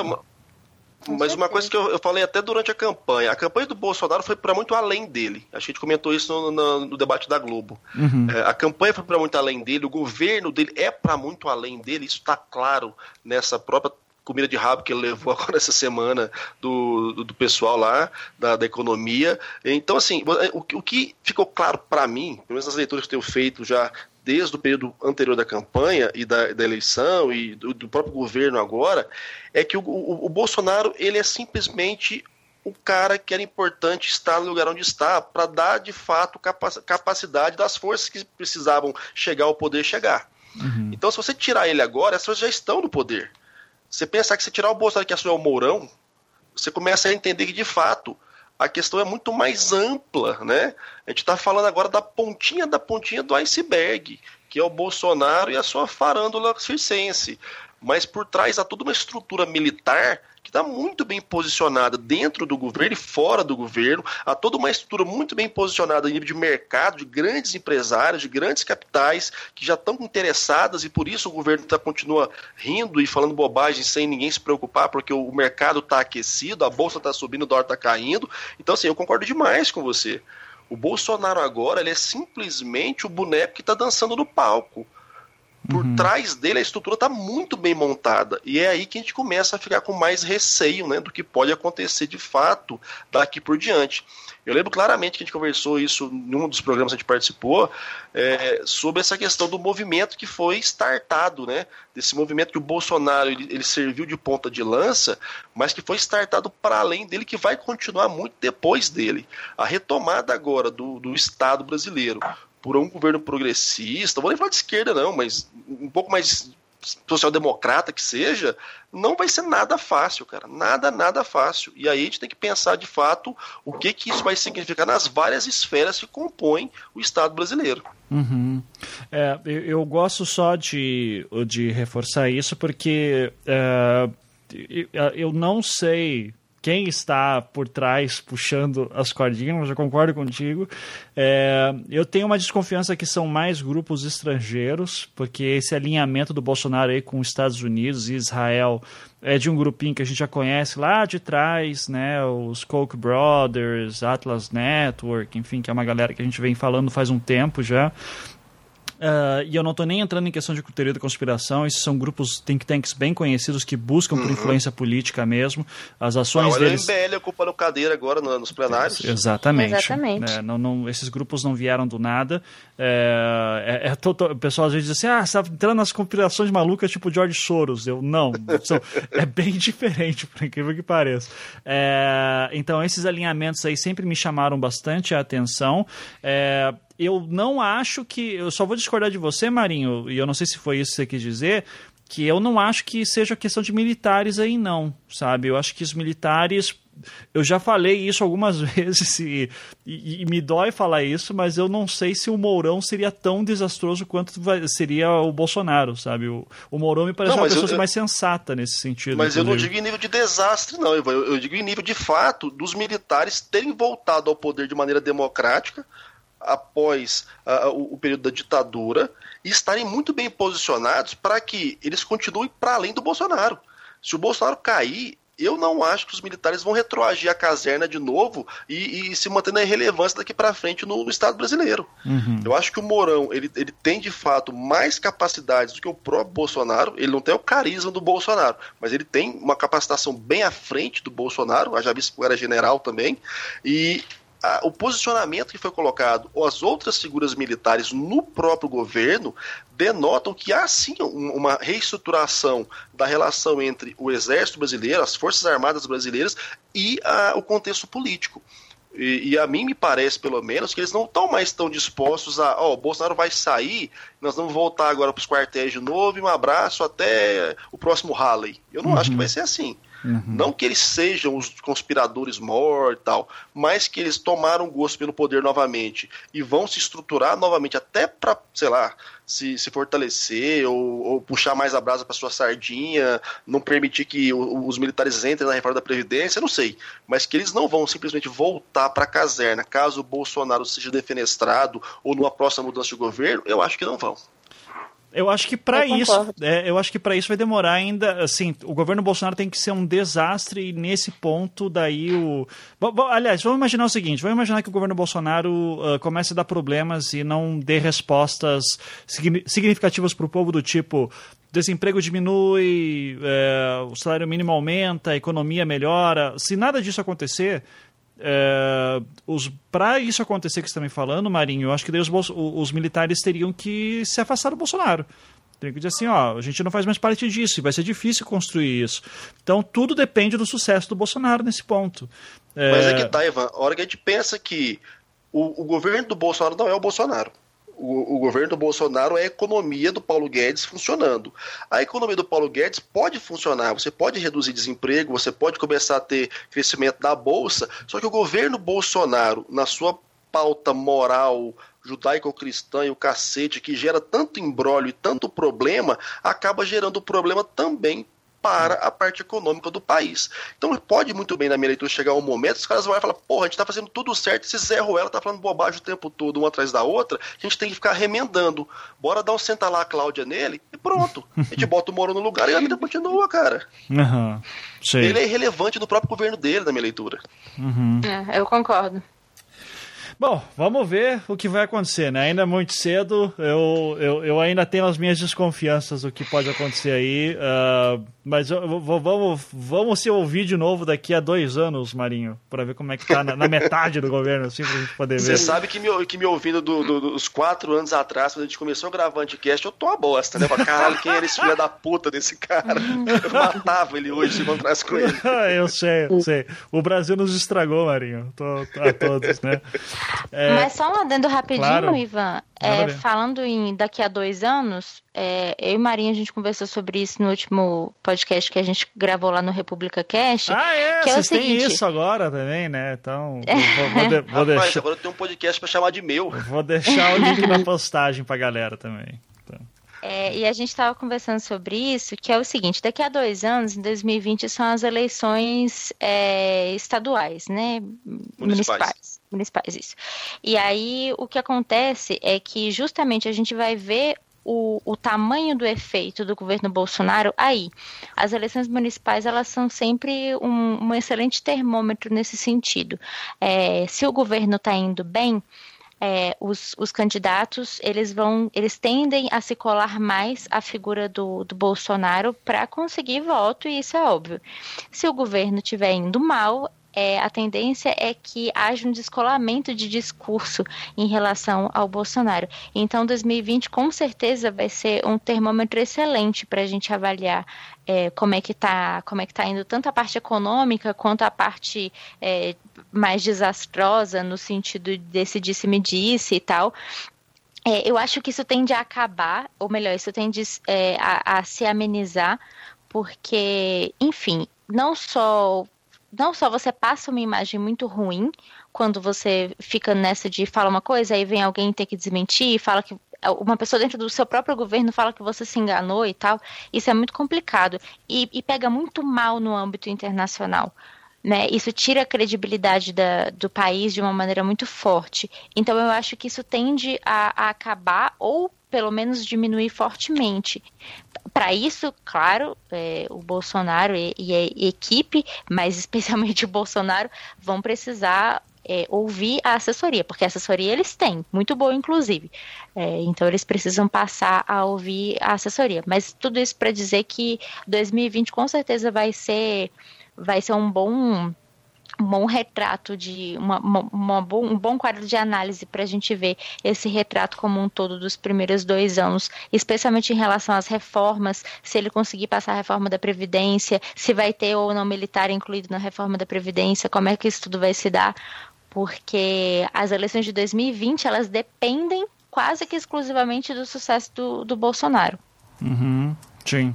Mas uma coisa que eu, eu, falei até durante a campanha, a campanha do Bolsonaro foi para muito além dele. A gente comentou isso no, no, no debate da Globo. Uhum. É, a campanha foi para muito além dele, o governo dele é para muito além dele, isso está claro nessa própria comida de rabo que ele levou [LAUGHS] agora essa semana do, do, do pessoal lá, da, da, economia. Então, assim, o, o que ficou claro para mim, pelo menos nas leituras que eu tenho feito já desde o período anterior da campanha e da, da eleição e do, do, próprio governo agora, é que o, o, o Bolsonaro ele é simplesmente o cara que era importante estar no lugar onde está para dar de fato capacidade das forças que precisavam chegar ao poder chegar. Uhum. Então, se você tirar ele agora, essas já estão no poder. Você pensar que se tirar o Bolsonaro que assumiu o Mourão, você começa a entender que de fato a questão é muito mais ampla, né? A gente está falando agora da pontinha da pontinha do iceberg, que é o Bolsonaro e a sua farândula circense. Mas por trás há toda uma estrutura militar está muito bem posicionada dentro do governo e fora do governo, há toda uma estrutura muito bem posicionada em nível de mercado, de grandes empresários, de grandes capitais que já estão interessadas e por isso o governo tá, continua rindo e falando bobagem sem ninguém se preocupar, porque o mercado está aquecido, a bolsa está subindo, o dólar está caindo. Então, assim, eu concordo demais com você. O Bolsonaro agora ele é simplesmente o boneco que está dançando no palco. Por uhum. trás dele a estrutura está muito bem montada. E é aí que a gente começa a ficar com mais receio né, do que pode acontecer de fato daqui por diante. Eu lembro claramente que a gente conversou isso em um dos programas que a gente participou, é, sobre essa questão do movimento que foi startado, né? Desse movimento que o Bolsonaro ele, ele serviu de ponta de lança, mas que foi startado para além dele, que vai continuar muito depois dele. A retomada agora do, do Estado brasileiro por um governo progressista, vou nem falar de esquerda não, mas um pouco mais social-democrata que seja, não vai ser nada fácil, cara. Nada, nada fácil. E aí a gente tem que pensar de fato o que, que isso vai significar nas várias esferas que compõem o Estado brasileiro. Uhum. É, eu, eu, gosto só de, de reforçar isso porque é, eu não sei quem está por trás puxando as cordinhas, eu concordo contigo. É, eu tenho uma desconfiança que são mais grupos estrangeiros, porque esse alinhamento do Bolsonaro aí com os Estados Unidos e Israel é de um grupinho que a gente já conhece lá de trás, né? Os Koch Brothers, Atlas Network, enfim, que é uma galera que a gente vem falando faz um tempo já. Uh, e eu não estou nem entrando em questão de teoria da conspiração, esses são grupos think tanks bem conhecidos que buscam por uhum. influência política mesmo. As ações não, deles. Olha o MBL ocupando cadeira agora nos plenários. Exatamente. Exatamente. É, não, não, esses grupos não vieram do nada. É, é, é o pessoal às vezes diz assim: ah, você está entrando nas conspirações malucas tipo George Soros. Eu, não, são, [LAUGHS] é bem diferente, por incrível que pareça. É, então, esses alinhamentos aí sempre me chamaram bastante a atenção. É, eu não acho que. Eu só vou discordar de você, Marinho, e eu não sei se foi isso que você quis dizer, que eu não acho que seja questão de militares aí, não, sabe? Eu acho que os militares. Eu já falei isso algumas [LAUGHS] vezes e, e, e, me dói falar isso, mas eu não sei se o Mourão seria tão desastroso quanto seria o Bolsonaro, sabe? O, o Mourão me parece não, uma pessoa eu, mais sensata nesse sentido. Mas inclusive. eu não digo em nível de desastre, não, eu, eu digo em nível de fato dos militares terem voltado ao poder de maneira democrática após uh, o, o, período da ditadura e estarem muito bem posicionados para que eles continuem para além do Bolsonaro. Se o Bolsonaro cair, eu não acho que os militares vão retroagir a caserna de novo e, e se manter na irrelevância daqui para frente no, no, Estado brasileiro. Uhum. Eu acho que o Mourão ele, ele tem de fato mais capacidades do que o próprio Bolsonaro. Ele não tem o carisma do Bolsonaro, mas ele tem uma capacitação bem à frente do Bolsonaro. Já visto que era general também. E a, o posicionamento que foi colocado, ou as outras figuras militares no próprio governo, denotam que há sim uma reestruturação da relação entre o exército brasileiro, as forças armadas brasileiras e a, o contexto político. E, e, a mim me parece, pelo menos, que eles não estão mais tão dispostos a, ó, oh, o Bolsonaro vai sair, nós vamos voltar agora para os quartéis de novo e um abraço até o próximo rally. Eu não uhum. acho que vai ser assim. Uhum. Não que eles sejam os conspiradores mor e tal, mas que eles tomaram gosto pelo poder novamente e vão se estruturar novamente até para, sei lá, se, se fortalecer ou, ou puxar mais a brasa para sua sardinha, não permitir que o, os militares entrem na reforma da Previdência, não sei. Mas que eles não vão simplesmente voltar para a caserna caso o Bolsonaro seja defenestrado ou numa próxima mudança de governo, eu acho que não vão. Eu acho que para isso, é, eu acho que para isso vai demorar ainda. Assim, o governo Bolsonaro tem que ser um desastre e nesse ponto daí o. Aliás, vamos imaginar o seguinte: vamos imaginar que o governo Bolsonaro uh, comece a dar problemas e não dê respostas significativas para o povo do tipo desemprego diminui, é, o salário mínimo aumenta, a economia melhora. Se nada disso acontecer, é, para isso acontecer que você está me falando, Marinho, eu acho que daí os, os militares teriam que se afastar do Bolsonaro. Tem que dizer assim, ó, a gente não faz mais parte disso e vai ser difícil construir isso. Então tudo depende do sucesso do Bolsonaro nesse ponto. É... Mas é que tá, Ivan, a hora que a gente pensa que o, o governo do Bolsonaro não é o Bolsonaro o, o, governo do Bolsonaro é a economia do Paulo Guedes funcionando. A economia do Paulo Guedes pode funcionar, você pode reduzir desemprego, você pode começar a ter crescimento da bolsa, só que o governo Bolsonaro, na sua pauta moral, judaico-cristã e o cacete que gera tanto embrólio e tanto problema, acaba gerando problema também para a parte econômica do país. Então pode muito bem na minha leitura chegar um momento, os caras vão falar, porra, a gente tá fazendo tudo certo, esse Zé Ruela tá falando bobagem o tempo todo, uma atrás da outra, a gente tem que ficar remendando. Bora dar um senta lá a Cláudia nele e pronto. A gente bota o Moro no lugar e a vida continua, cara. Uhum. Ele é irrelevante no próprio governo dele, na minha leitura. Uhum. É, eu concordo. Bom, vamos ver o que vai acontecer, né? Ainda é muito cedo, eu, eu, eu ainda tenho as minhas desconfianças do que pode acontecer aí, uh, mas vamos, vamos se ouvir de novo daqui a dois anos, Marinho, para ver como é que tá na, na, metade do governo, assim, pra gente poder ver. Você sabe que me, que me ouvindo do, do, dos quatro anos atrás, quando a gente começou a gravar Anticast, eu tô uma bosta, né? Caralho, quem era esse filho da puta desse cara? Eu matava ele hoje se encontrasse com ele. [LAUGHS] eu sei, eu sei. O Brasil nos estragou, Marinho, tô, a todos, né? É... Mas só um adendo rapidinho, claro. Ivan. É, falando em daqui a dois anos, é, eu e Marinha a gente conversou sobre isso no último podcast que a gente gravou lá no República Cast. Ah, é? Que é Vocês têm isso agora também, né? Então, [LAUGHS] vou, vou, de, vou Rapaz, deixar... agora tem um podcast para chamar de meu. Vou deixar o link na [LAUGHS] postagem pra galera também. É, e a gente estava conversando sobre isso, que é o seguinte: daqui a dois anos, em 2020, são as eleições é, estaduais, né? Municipais. Municipais. Municipais, isso. E aí o que acontece é que justamente a gente vai ver o, o, tamanho do efeito do governo Bolsonaro aí. As eleições municipais elas são sempre um, um excelente termômetro nesse sentido. É, se o governo está indo bem, é, os, os, candidatos eles vão eles tendem a se colar mais à figura do, do Bolsonaro para conseguir voto e isso é óbvio. Se o governo estiver indo mal, é, a tendência é que haja um descolamento de discurso em relação ao Bolsonaro. Então, 2020 com certeza vai ser um termômetro excelente para a gente avaliar é, como é que está como é que tá indo tanto a parte econômica quanto a parte é, mais desastrosa no sentido desse disse-me-disse e tal. É, eu acho que isso tende a acabar, ou melhor, isso tende é, a, a se amenizar, porque, enfim, não só não só você passa uma imagem muito ruim quando você fica nessa de fala uma coisa, aí vem alguém ter que desmentir, fala que uma pessoa dentro do seu próprio governo fala que você se enganou e tal. Isso é muito complicado e, e pega muito mal no âmbito internacional. Né? Isso tira a credibilidade da, do país de uma maneira muito forte. Então, eu acho que isso tende a, a acabar ou pelo menos diminuir fortemente. Para isso, claro, é, o Bolsonaro e, e, a equipe, mas especialmente o Bolsonaro, vão precisar é, ouvir a assessoria, porque a assessoria eles têm, muito boa inclusive. É, então eles precisam passar a ouvir a assessoria. Mas tudo isso para dizer que 2020 com certeza vai ser vai ser um bom um bom retrato de uma, uma, uma bom, um bom quadro de análise para a gente ver esse retrato como um todo dos primeiros dois anos, especialmente em relação às reformas, se ele conseguir passar a reforma da Previdência, se vai ter ou não militar incluído na reforma da Previdência, como é que isso tudo vai se dar, porque as eleições de 2020 elas dependem quase que exclusivamente do sucesso do, do Bolsonaro. Uhum, sim.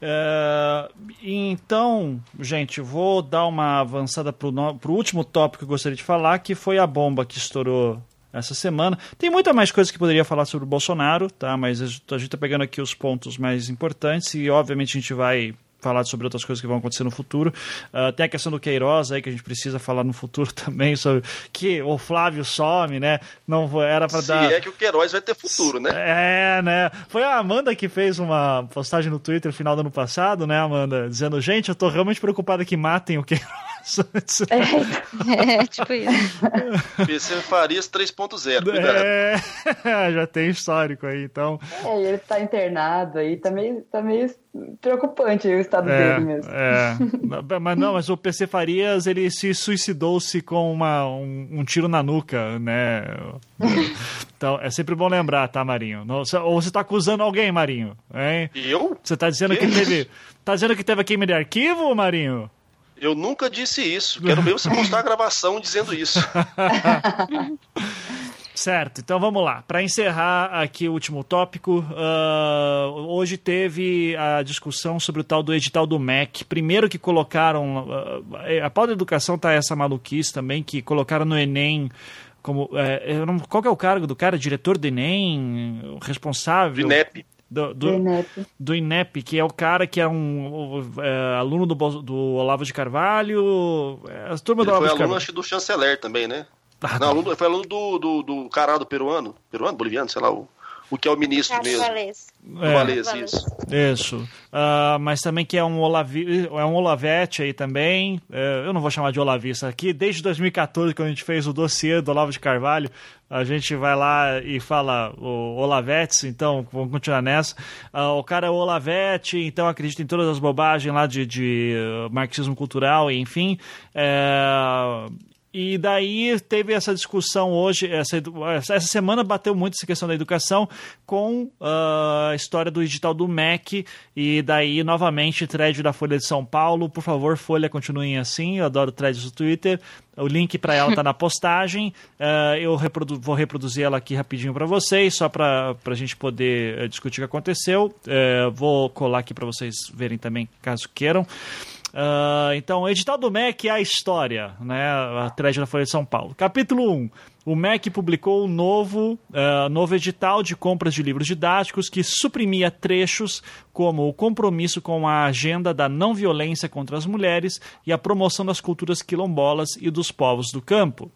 É, então, gente, vou dar uma avançada para o último tópico que eu gostaria de falar, que foi a bomba que estourou essa semana. Tem muita mais coisa que poderia falar sobre o Bolsonaro, tá? Mas a gente está pegando aqui os pontos mais importantes e, obviamente, a gente vai falar sobre outras coisas que vão acontecer no futuro. Uh, tem a questão do Queiroz aí que a gente precisa falar no futuro [LAUGHS] também sobre que o Flávio some, né? Não era para dar. Se é que o Queiroz vai ter futuro, né? É, né? Foi a Amanda que fez uma postagem no Twitter no final do ano passado, né, Amanda, dizendo: "Gente, eu tô realmente preocupada que matem o Queiroz". É, [LAUGHS] é, tipo isso. PC Farias 3.0, cuidado. É, [LAUGHS] já tem histórico aí, então. É, ele tá internado aí, tá meio, tá meio preocupante o estado é, dele mesmo. É. mas não, mas o PC Farias, ele se suicidou-se com uma, um, um, tiro na nuca, né? Então, é sempre bom lembrar, tá, Marinho? Não, ou você tá acusando alguém, Marinho? Hein? Eu? Você tá dizendo que, que teve... Tá dizendo que teve queima de arquivo, Marinho? Eu nunca disse isso. Quero ver você mostrar a gravação dizendo isso. [LAUGHS] Certo, então vamos lá. Para encerrar aqui o último tópico, uh, hoje teve a discussão sobre o tal do edital do MEC. Primeiro que colocaram. Uh, a pauta da educação tá essa maluquice também, que colocaram no Enem como. Uh, não, qual que é o cargo do cara? Diretor do Enem? Responsável? Do INEP. Do, do, INEP. do INEP, que é o cara que é um é, aluno do, do Olavo de Carvalho. É, a turma Ele do Olavo foi aluno, acho, do chanceler também, né? Ah, não, aluno, foi aluno do, do, do cara do peruano, peruano, boliviano, sei lá, o, o que é o ministro Cássio mesmo. Valês. É, Valês, isso. Isso. Uh, mas também que é um, Olavi, é um Olavete aí também. Uh, eu não vou chamar de Olavista aqui. Desde 2014, quando a gente fez o dossiê do Olavo de Carvalho, a gente vai lá e fala o Olavetes, então vamos continuar nessa. Uh, o cara é o Olavete, então acredita em todas as bobagens lá de, de marxismo cultural, enfim. É, e daí teve essa discussão hoje, essa, essa semana bateu muito essa questão da educação com uh, a história do edital do MEC, e daí novamente thread da Folha de São Paulo. Por favor, Folha, continuem assim, eu adoro threads do Twitter. O link para ela está na [LAUGHS] postagem. Uh, eu reprodu vou reproduzir ela aqui rapidinho para vocês, só para a gente poder uh, discutir o que aconteceu. Uh, vou colar aqui para vocês verem também, caso queiram. Uh, então, edital do MEC é a história, né? A thread da Folha de São Paulo. Capítulo 1. O MEC publicou um novo, uh, novo edital de compras de livros didáticos que suprimia trechos como o compromisso com a agenda da não violência contra as mulheres e a promoção das culturas quilombolas e dos povos do campo.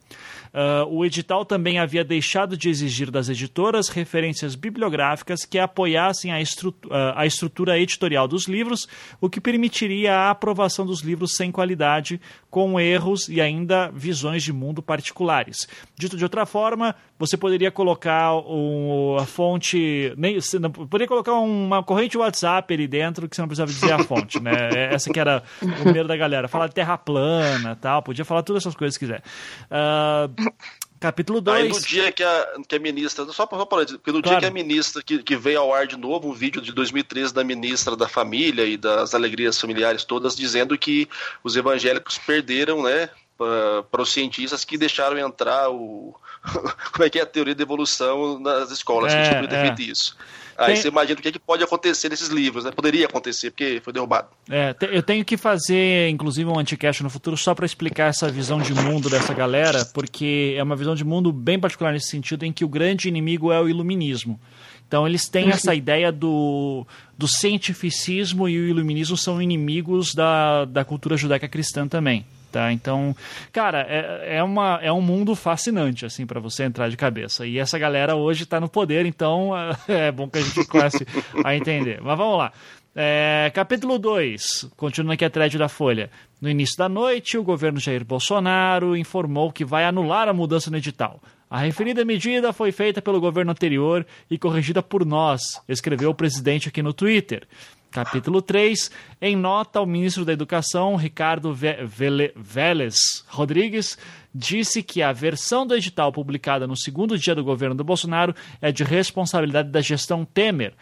Uh, o edital também havia deixado de exigir das editoras referências bibliográficas que apoiassem a, estru uh, a estrutura editorial dos livros, o que permitiria a aprovação dos livros sem qualidade, com erros e ainda visões de mundo particulares. Dito de outra forma, você poderia colocar um, a fonte. Nem, não, poderia colocar uma corrente WhatsApp ali dentro que você não precisava dizer a fonte, né? É, essa que era o medo da galera. Falar de terra plana tal, podia falar todas essas coisas que quiser. Uh, Capítulo 2. Aí no dia que a, que a ministra. Só para falar, porque no claro. dia que a ministra, que, que veio ao ar de novo, um vídeo de 2013 da ministra da Família e das alegrias familiares todas, dizendo que os evangélicos perderam, né, para os cientistas que deixaram entrar o. [LAUGHS] Como é que é a teoria da evolução nas escolas, é, que a gente ter é. feito isso. Aí Tem... você imagina o que, é que pode acontecer nesses livros, né? Poderia acontecer, porque foi derrubado. É, eu tenho que fazer, inclusive, um anticast no futuro só para explicar essa visão de mundo dessa galera, porque é uma visão de mundo bem particular nesse sentido, em que o grande inimigo é o iluminismo. Então eles têm [LAUGHS] essa ideia do, do cientificismo e o iluminismo são inimigos da, da cultura judaica cristã também. Tá? Então, cara, é, é, uma, é um mundo fascinante, assim, para você entrar de cabeça. E essa galera hoje está no poder, então [LAUGHS] é bom que a gente comece a entender. Mas vamos lá. É, capítulo 2, continuando aqui a thread da Folha. No início da noite, o governo Jair Bolsonaro informou que vai anular a mudança no edital. A referida medida foi feita pelo governo anterior e corrigida por nós, escreveu o presidente aqui no Twitter. Capítulo 3. Em nota, o ministro da Educação, Ricardo Vélez Rodrigues, disse que a versão do edital publicada no segundo dia do governo do Bolsonaro é de responsabilidade da gestão Temer.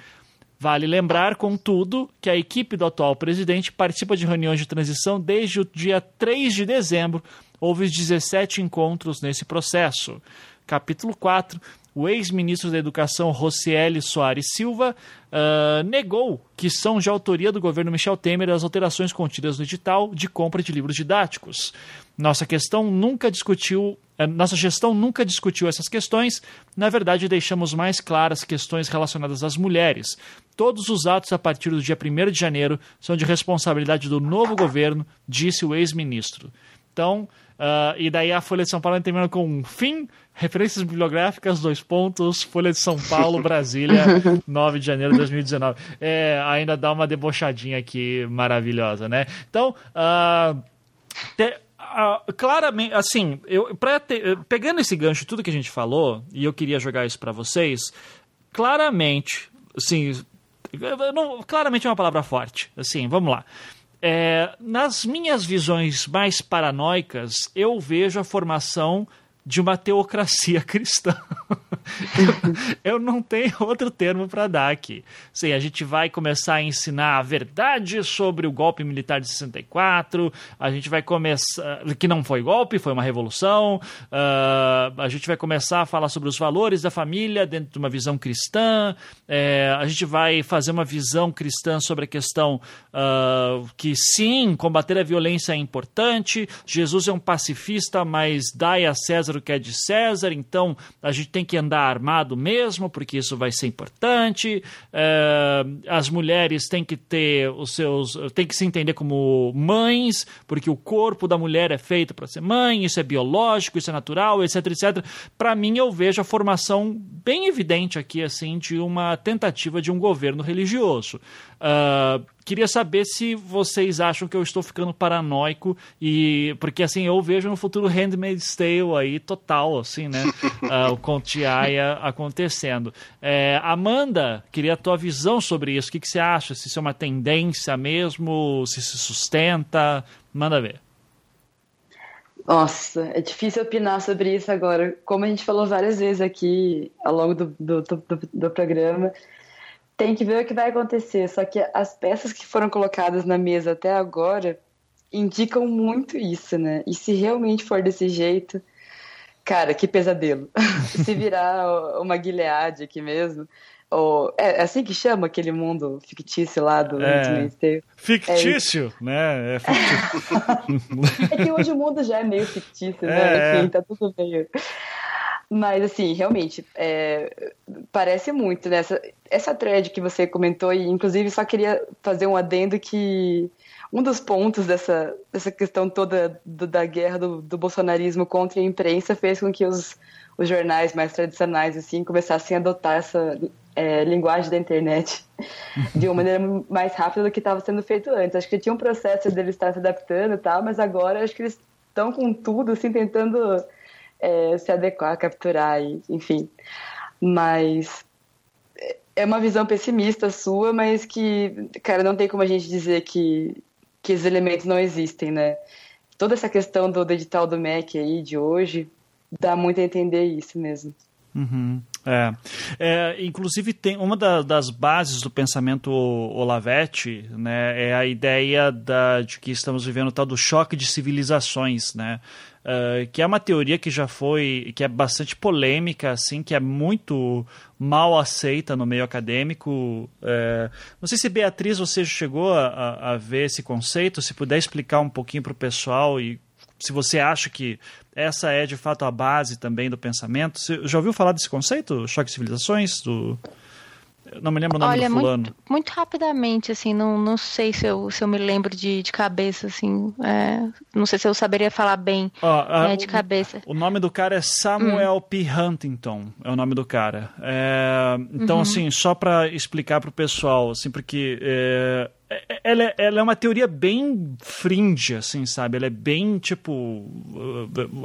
Vale lembrar, contudo, que a equipe do atual presidente participa de reuniões de transição desde o dia 3 de dezembro. Houve 17 encontros nesse processo. Capítulo 4 o ex-ministro da Educação Rocieli Soares Silva uh, negou que são de autoria do governo Michel Temer as alterações contidas no edital de compra de livros didáticos. Nossa questão nunca discutiu, uh, nossa gestão nunca discutiu essas questões. Na verdade, deixamos mais claras questões relacionadas às mulheres. Todos os atos a partir do dia 1 de janeiro são de responsabilidade do novo governo, disse o ex-ministro. Então, Uh, e daí a Folha de São Paulo termina com um fim, referências bibliográficas, dois pontos, Folha de São Paulo, Brasília, [LAUGHS] 9 de janeiro de 2019. É, ainda dá uma debochadinha aqui maravilhosa, né? Então, uh, te, uh, claramente, assim, eu, ter, pegando esse gancho, tudo que a gente falou, e eu queria jogar isso para vocês, claramente, assim, não, claramente é uma palavra forte, assim, vamos lá. É, nas minhas visões mais paranoicas, eu vejo a formação de uma teocracia [LAUGHS] cristã. eu não tenho outro termo para dar aqui. Sim, a gente vai começar a ensinar a verdade sobre o golpe militar de 64, a gente vai começar. que não foi golpe, foi uma revolução, uh, a gente vai começar a falar sobre os valores da família dentro de uma visão cristã, é, a gente vai fazer uma visão cristã sobre a questão uh, que sim, combater a violência é importante, Jesus é um pacifista, mas dai a César o que é de César, então a gente tem que andar armado mesmo, porque isso vai ser importante. É, as mulheres têm que ter os seus. têm que se entender como mães, porque o corpo da mulher é feito para ser mãe, isso é biológico, isso é natural, etc, etc. Para mim, eu vejo a formação bem evidente aqui, assim, de uma tentativa de um governo religioso. Uh, queria saber se vocês acham que eu estou ficando paranoico e porque assim eu vejo no futuro Handmaid's Tale aí total assim né? Uh, [LAUGHS] o Conte Aya acontecendo. É, Amanda queria a tua visão sobre isso. O que, que você acha? Se isso é uma tendência mesmo? Se se sustenta? Manda ver. Nossa, é difícil opinar sobre isso agora. Como a gente falou várias vezes aqui ao longo do, do, do, do programa, tem que ver o que vai acontecer. Só que as peças que foram colocadas na mesa até agora indicam muito isso, né? E se realmente for desse jeito, cara, que pesadelo. [LAUGHS] se virar uma Gilead aqui mesmo, ou, é, é assim que chama aquele mundo fictício lá do é, Fictício, é né? É, fictício. [LAUGHS] é que hoje o mundo já é meio fictício, né? É. Enfim, tá tudo meio. Mas, assim, realmente, é, parece muito, né? Essa, essa thread que você comentou, e inclusive só queria fazer um adendo que um dos pontos dessa, dessa questão toda do, da guerra do, do, bolsonarismo contra a imprensa fez com que os, os jornais mais tradicionais, assim, começassem a adotar essa é, linguagem da internet [LAUGHS] de uma maneira mais rápida do que estava sendo feito antes. Acho que tinha um processo deles estar se adaptando e tal, mas agora acho que eles estão com tudo, assim, tentando é, se adequar, capturar, e, enfim. Mas é uma visão pessimista sua, mas que, cara, não tem como a gente dizer que, que esses elementos não existem, né? Toda essa questão do edital do MEC aí de hoje dá muito a entender isso mesmo. Uhum. É. é. inclusive tem uma da, das bases do pensamento Olavete, né, é a ideia da, de que estamos vivendo o tal do choque de civilizações, né, uh, que é uma teoria que já foi, que é bastante polêmica, assim, que é muito mal aceita no meio acadêmico. É, não sei se Beatriz você chegou a, a ver esse conceito, se puder explicar um pouquinho para o pessoal e se você acha que essa é de fato a base também do pensamento. Você já ouviu falar desse conceito, choque de civilizações? Do... Não me lembro o nome Olha, do fulano. Muito, muito rapidamente, assim, não, não sei se eu, se eu me lembro de, de cabeça, assim. É, não sei se eu saberia falar bem é, de cabeça. O nome do cara é Samuel hum. P. Huntington, é o nome do cara. É, então, uhum. assim, só para explicar para o pessoal, assim, porque é, ela é, ela é uma teoria bem fringe, assim, sabe? Ela é bem, tipo...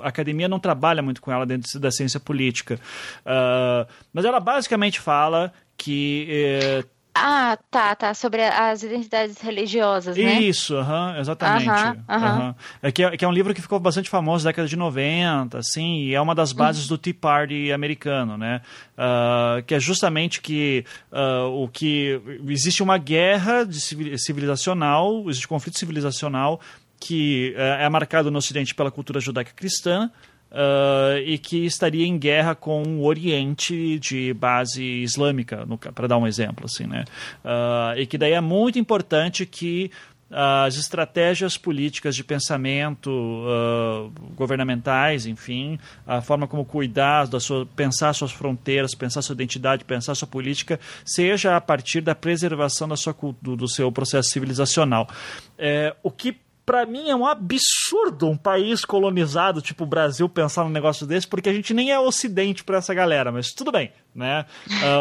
A academia não trabalha muito com ela dentro da ciência política. Uh, mas ela basicamente fala que... Eh, ah, tá, tá. Sobre as identidades religiosas, né? Isso, uhum, exatamente. Uhum, uhum. É, que é, que é um livro que ficou bastante famoso na década de 90, assim, e é uma das bases do Tea Party americano, né? Uh, que é justamente que uh, o que existe uma guerra de civilizacional, existe conflito civilizacional que uh, é marcado no Ocidente pela cultura judaica cristã, Uh, e que estaria em guerra com o Oriente de base islâmica, para dar um exemplo, assim, né? Uh, e que daí é muito importante que as estratégias políticas de pensamento uh, governamentais, enfim, a forma como cuidar da sua, pensar suas fronteiras, pensar sua identidade, pensar sua política, seja a partir da preservação da sua, do, do seu processo civilizacional. É, o que para mim é um absurdo um país colonizado tipo o Brasil pensar num negócio desse, porque a gente nem é ocidente para essa galera, mas tudo bem né?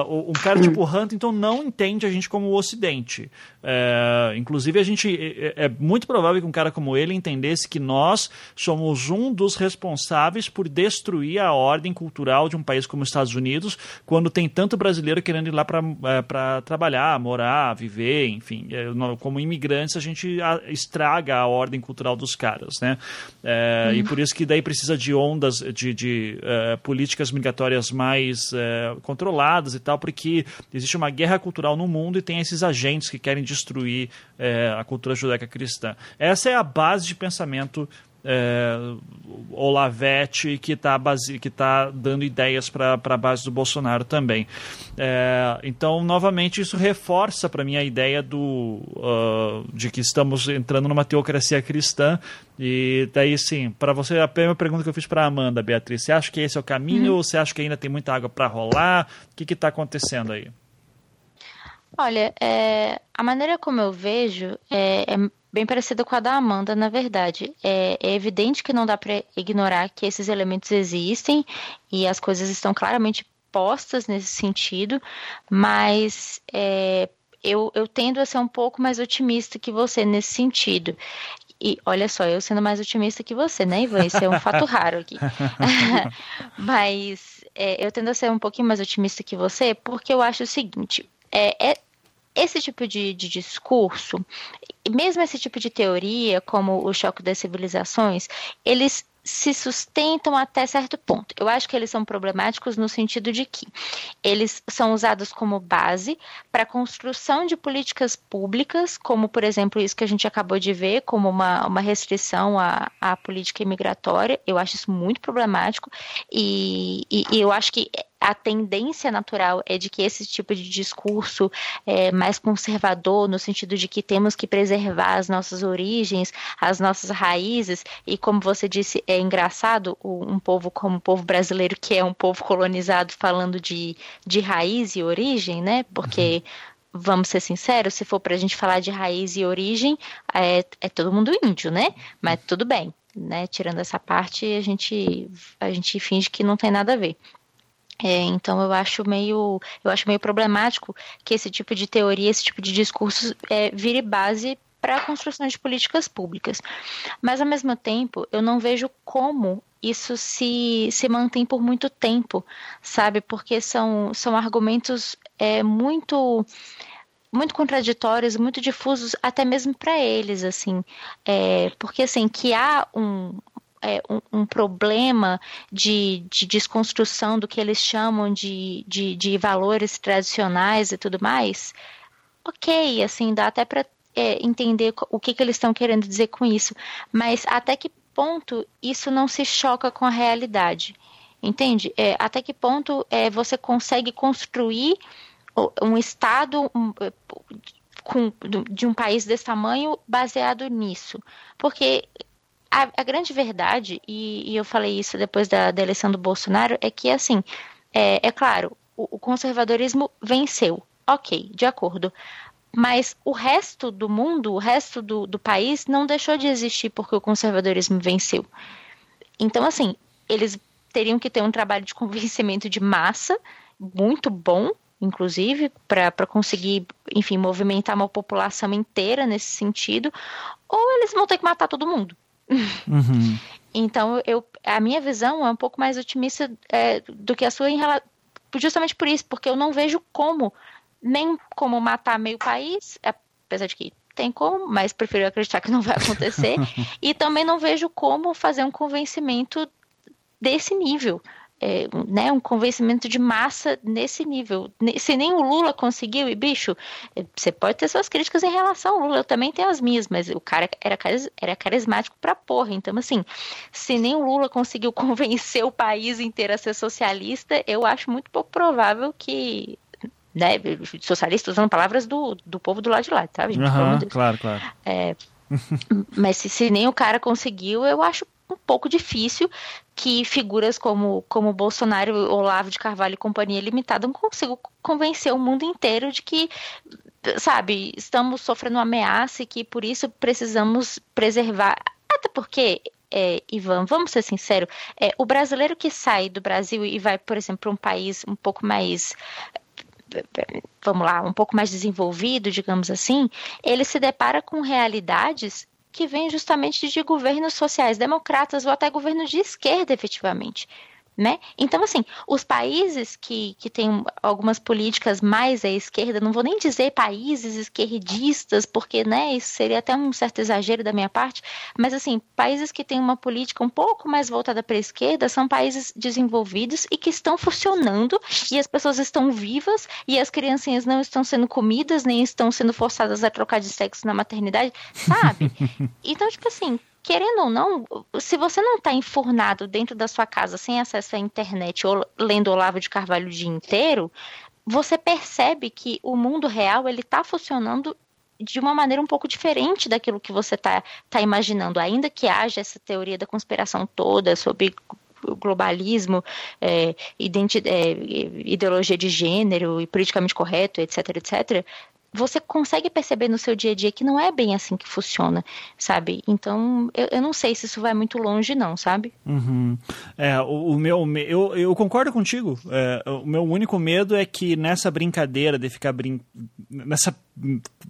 Uh, um cara tipo Huntington não entende a gente como o Ocidente. É, inclusive, a gente é, é, muito provável que um cara como ele entendesse que nós somos um dos responsáveis por destruir a ordem cultural de um país como os Estados Unidos, quando tem tanto brasileiro querendo ir lá para é, trabalhar, morar, viver, enfim. É, como imigrantes, a gente estraga a ordem cultural dos caras, né? É, e por isso que daí precisa de ondas de, de é, políticas migratórias mais controladas e tal, porque existe uma guerra cultural no mundo e tem esses agentes que querem destruir é, a cultura judaica cristã. Essa é a base de pensamento é, Olavete que está que tá dando ideias para a base do Bolsonaro também. É, então, novamente, isso reforça para mim a ideia do, uh, de que estamos entrando numa teocracia cristã. E daí, sim, para você, a primeira pergunta que eu fiz para Amanda, Beatriz, você acha que esse é o caminho uhum. ou você acha que ainda tem muita água para rolar? O que está acontecendo aí? Olha, é, a maneira como eu vejo é, é bem parecida com a da Amanda, na verdade. É, é evidente que não dá para ignorar que esses elementos existem e as coisas estão claramente postas nesse sentido, mas é, eu, eu tendo a ser um pouco mais otimista que você nesse sentido. E olha só, eu sendo mais otimista que você, né, Ivan? Isso é um fato [LAUGHS] raro aqui. [LAUGHS] Mas é, eu tendo a ser um pouquinho mais otimista que você, porque eu acho o seguinte: é, é esse tipo de, de discurso, mesmo esse tipo de teoria, como o choque das civilizações, eles se sustentam até certo ponto. Eu acho que eles são problemáticos no sentido de que eles são usados como base para a construção de políticas públicas, como, por exemplo, isso que a gente acabou de ver, como uma, uma restrição à, à política imigratória. Eu acho isso muito problemático e, e, e eu acho que a tendência natural é de que esse tipo de discurso é mais conservador, no sentido de que temos que preservar as nossas origens, as nossas raízes, e como você disse, é engraçado um povo como o povo brasileiro, que é um povo colonizado, falando de, de raiz e origem, né? Porque. Uhum vamos ser sinceros, se for para a gente falar de raiz e origem, é, é todo mundo índio, né? Mas tudo bem, né? Tirando essa parte, a gente, a gente finge que não tem nada a ver. É, então eu acho meio eu acho meio problemático que esse tipo de teoria, esse tipo de discurso é, vire base para a construção de políticas públicas. Mas ao mesmo tempo, eu não vejo como isso se, se mantém por muito tempo, sabe? Porque são, são argumentos é, muito muito contraditórios, muito difusos, até mesmo para eles, assim, é, porque assim que há um, é, um, um, problema de, de, desconstrução do que eles chamam de, de, de, valores tradicionais e tudo mais, ok, assim, dá até para é, entender o que, que eles estão querendo dizer com isso, mas até que ponto isso não se choca com a realidade? Entende? É, até que ponto é, você consegue construir um Estado um, com, de um país desse tamanho baseado nisso? Porque a, a grande verdade, e, e, eu falei isso depois da, da, eleição do Bolsonaro, é que, assim, é, é claro, o, o conservadorismo venceu. Ok, de acordo. Mas o resto do mundo, o resto do, do país, não deixou de existir porque o conservadorismo venceu. Então, assim, eles teriam que ter um trabalho de [LAUGHS] convencimento de massa muito bom, inclusive, para conseguir, enfim, movimentar uma população inteira nesse sentido, ou eles vão ter que matar todo mundo. Uhum. então, eu, a minha visão é um pouco mais otimista é, do que a sua em relação. Justamente por isso, porque eu não vejo como, nem como matar meio país, apesar de que tem como, mas prefiro acreditar que não vai acontecer. [LAUGHS] e também não vejo como fazer um convencimento desse nível é, né, um convencimento de massa nesse nível. Se nem o Lula conseguiu, e bicho, é, você pode ter suas críticas em relação ao Lula, eu também tenho as minhas, mas o cara era, era carismático pra porra. Então, assim, se nem o Lula conseguiu [LAUGHS] convencer o país inteiro a ser socialista, eu acho muito pouco provável que né, socialista usando palavras do, do povo do lado de lá, sabe? Uhum, claro, claro. É, [LAUGHS] mas se, se, nem o cara conseguiu, eu acho um pouco difícil que figuras como, como Bolsonaro, Olavo de Carvalho e Companhia Limitada não consigam convencer o mundo inteiro de que, sabe, estamos sofrendo uma ameaça e que por isso precisamos preservar. Até porque é, Ivan, vamos ser sinceros, é, o brasileiro que sai do Brasil e vai, por exemplo, para um país um pouco mais vamos lá, um pouco mais desenvolvido, digamos assim, ele se depara com realidades que vem justamente de governos sociais democratas ou até governos de esquerda, efetivamente né? Então, assim, os países que, que têm algumas políticas mais à esquerda, não vou nem dizer países esquerdistas, porque, né, isso seria até um certo exagero da minha parte, mas, assim, países que têm uma política um pouco mais voltada para a esquerda são países desenvolvidos e que estão funcionando e as pessoas estão vivas e as criancinhas não estão sendo comidas, nem estão sendo forçadas a trocar de sexo na maternidade, sabe? [LAUGHS] Então, tipo assim, querendo ou não, se você não está enfurnado dentro da sua casa sem acesso à internet ou lendo Olavo de Carvalho o dia inteiro, você percebe que o mundo real ele está funcionando de uma maneira um pouco diferente daquilo que você está tá imaginando, ainda que haja essa teoria da conspiração toda sobre globalismo, é, é, ideologia de gênero e politicamente correto, etc, etc, você consegue perceber no seu dia a dia que não é bem assim que funciona, sabe? Então, eu, eu não sei se isso vai muito longe, não, sabe? Uhum. É, o, o, meu. Eu, eu concordo contigo. É, o meu único medo é que nessa brincadeira de ficar brin nessa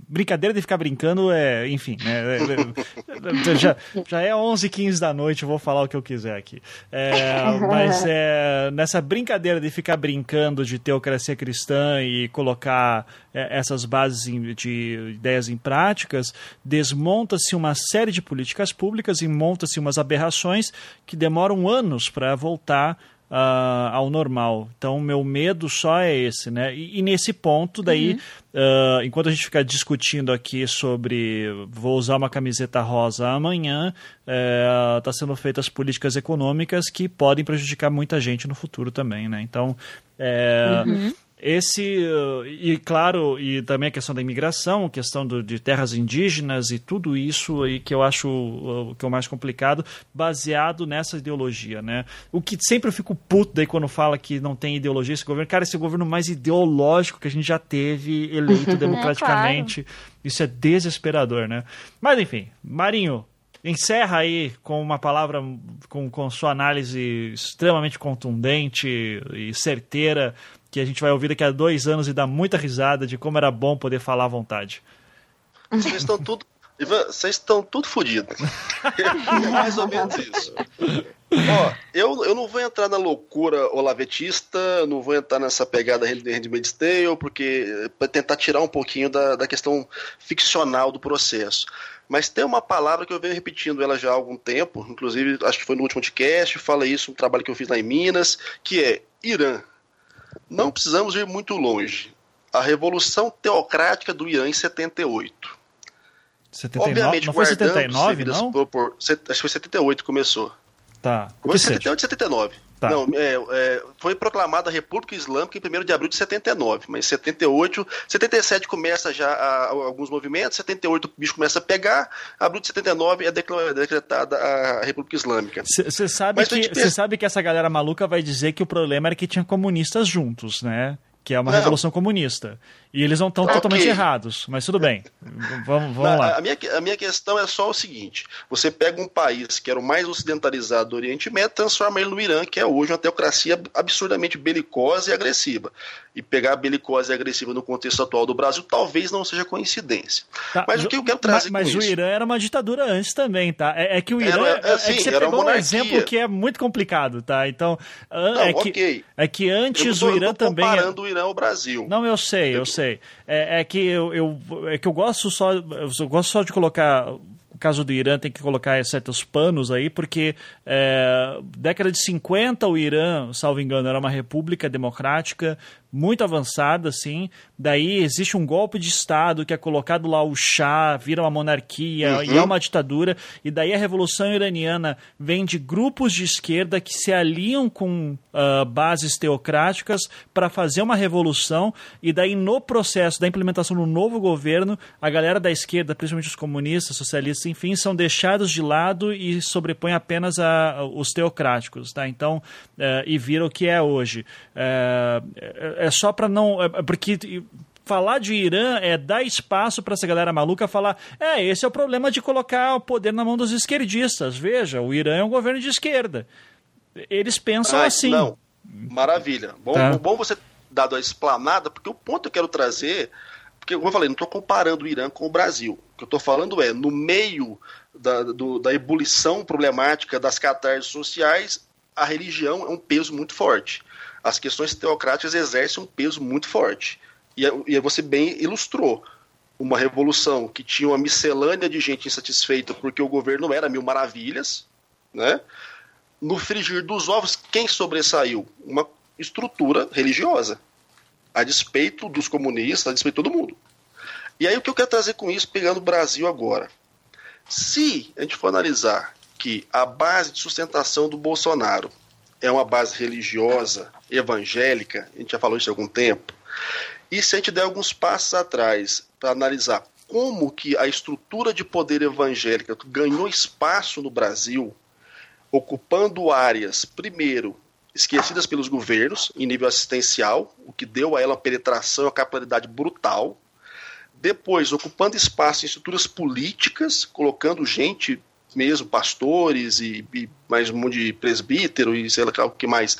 brincadeira de ficar brincando é, enfim, né, é, é, já, já é 11 15 da noite, eu vou falar o que eu quiser aqui. É, mas é, nessa brincadeira de ficar brincando de teocracia cristã e colocar é, essas bases de ideias em práticas, desmonta-se uma série de políticas públicas e monta-se umas aberrações que demoram anos para voltar uh, ao normal. Então, meu medo só é esse, né? E, e nesse ponto, daí, uhum. uh, enquanto a gente ficar discutindo aqui sobre vou usar uma camiseta rosa amanhã, está eh, sendo feitas políticas econômicas que podem prejudicar muita gente no futuro também, né? Então, é, uhum. Esse, uh, e claro, e também a questão da imigração, a questão do, de terras indígenas e tudo isso aí que eu acho o que é o mais complicado, baseado nessa ideologia, né? O que sempre eu fico puto daí quando fala que não tem ideologia esse governo, cara, esse é o governo mais ideológico que a gente já teve, eleito democraticamente. [LAUGHS] É, claro. Isso é desesperador, né? Mas enfim, Marinho, encerra aí com uma palavra, com, com sua análise extremamente contundente e certeira que a gente vai ouvir daqui a dois anos e dar muita risada de como era bom poder falar à vontade. Vocês estão tudo. Vocês estão tudo fodidos. é mais ou menos isso. Ó, eu, eu não vou entrar na loucura olavetista, não vou entrar nessa pegada de Handmaid's Tale, porque para tentar tirar um pouquinho da, da questão ficcional do processo. Mas tem uma palavra que eu venho repetindo ela já há algum tempo, inclusive acho que foi no último podcast, fala isso, um trabalho que eu fiz lá em Minas, que é Irã. Não precisamos ir muito longe. A Revolução Teocrática do Irã em 78. 79? Obviamente, não foi 79, não? Por, acho que foi 78 que começou. Tá. Foi 78 e 79. Tá. Não, é, é, foi proclamada a República Islâmica em 1 de abril de 79, mas 78, 77 começa já a, a, alguns movimentos, 78 o bicho começa a pegar, abril de 79 é decretada a República Islâmica. Você sabe, que, sabe que essa galera maluca vai dizer que o problema era que tinha comunistas juntos, né? Que é uma não. revolução comunista. E eles não estão okay. totalmente errados, mas tudo bem. vamos, vamos lá. A minha, a minha questão é só o seguinte: você pega um país que era o mais ocidentalizado do Oriente Médio, transforma ele no Irã, que é hoje uma teocracia absurdamente belicosa e agressiva. E pegar a belicose e agressiva no contexto atual do Brasil talvez não seja coincidência. Tá, mas o que eu quero trazer mas, mas o isso? Irã era uma ditadura antes também, tá? É, é que o Irã. Era, é, assim, é que você pegou um exemplo que é muito complicado, tá? Então. Não, é, que, okay. é que antes o Irã também. Comparando o Irã ao Brasil. Não, eu sei, eu sei sei. É, é que eu, eu, é que eu gosto só eu gosto só de colocar o caso do Irã tem que colocar certos panos aí, porque é, década de 50 o Irã, salvo engano, era uma república democrática, muito avançada, assim. Daí existe um golpe de Estado que é colocado lá o chá, vira uma monarquia uhum. e é uma ditadura. E daí a Revolução Iraniana vem de grupos de esquerda que se aliam com uh, bases teocráticas para fazer uma revolução. E daí, no processo da implementação do novo governo, a galera da esquerda, principalmente os comunistas, socialistas, enfim, são deixados de lado e sobrepõem apenas a, a os teocráticos. Tá? Então, uh, e vira o que é hoje. Uh, é só para não. É, é porque falar de Irã é dar espaço para essa galera maluca falar: é, esse é o problema de colocar o poder na mão dos esquerdistas. Veja, o Irã é um governo de esquerda. Eles pensam ah, assim. Não. Maravilha. Bom, tá. bom você dado a explanada, porque o ponto que eu quero trazer. Porque, como eu falei, não estou comparando o Irã com o Brasil. O que eu estou falando é, no meio da, do, da ebulição problemática das catarses sociais, a religião é um peso muito forte as questões teocráticas exercem um peso muito forte. E, e você bem ilustrou uma revolução que tinha uma miscelânea de gente insatisfeita porque o governo era mil maravilhas, né? No frigir dos ovos, quem sobressaiu? Uma estrutura religiosa, a despeito dos comunistas, a despeito de todo mundo. E aí o que eu quero trazer com isso, pegando o Brasil agora? Se a gente for analisar que a base de sustentação do Bolsonaro é uma base religiosa, evangélica, a gente já falou isso há algum tempo. E se a gente der alguns passos atrás para analisar como que a estrutura de poder evangélica ganhou espaço no Brasil, ocupando áreas, primeiro, esquecidas pelos governos em nível assistencial, o que deu a ela uma penetração uma capilaridade brutal. Depois, ocupando espaço em estruturas políticas, colocando gente mesmo, pastores e, e mais um monte de presbítero e sei lá o que mais,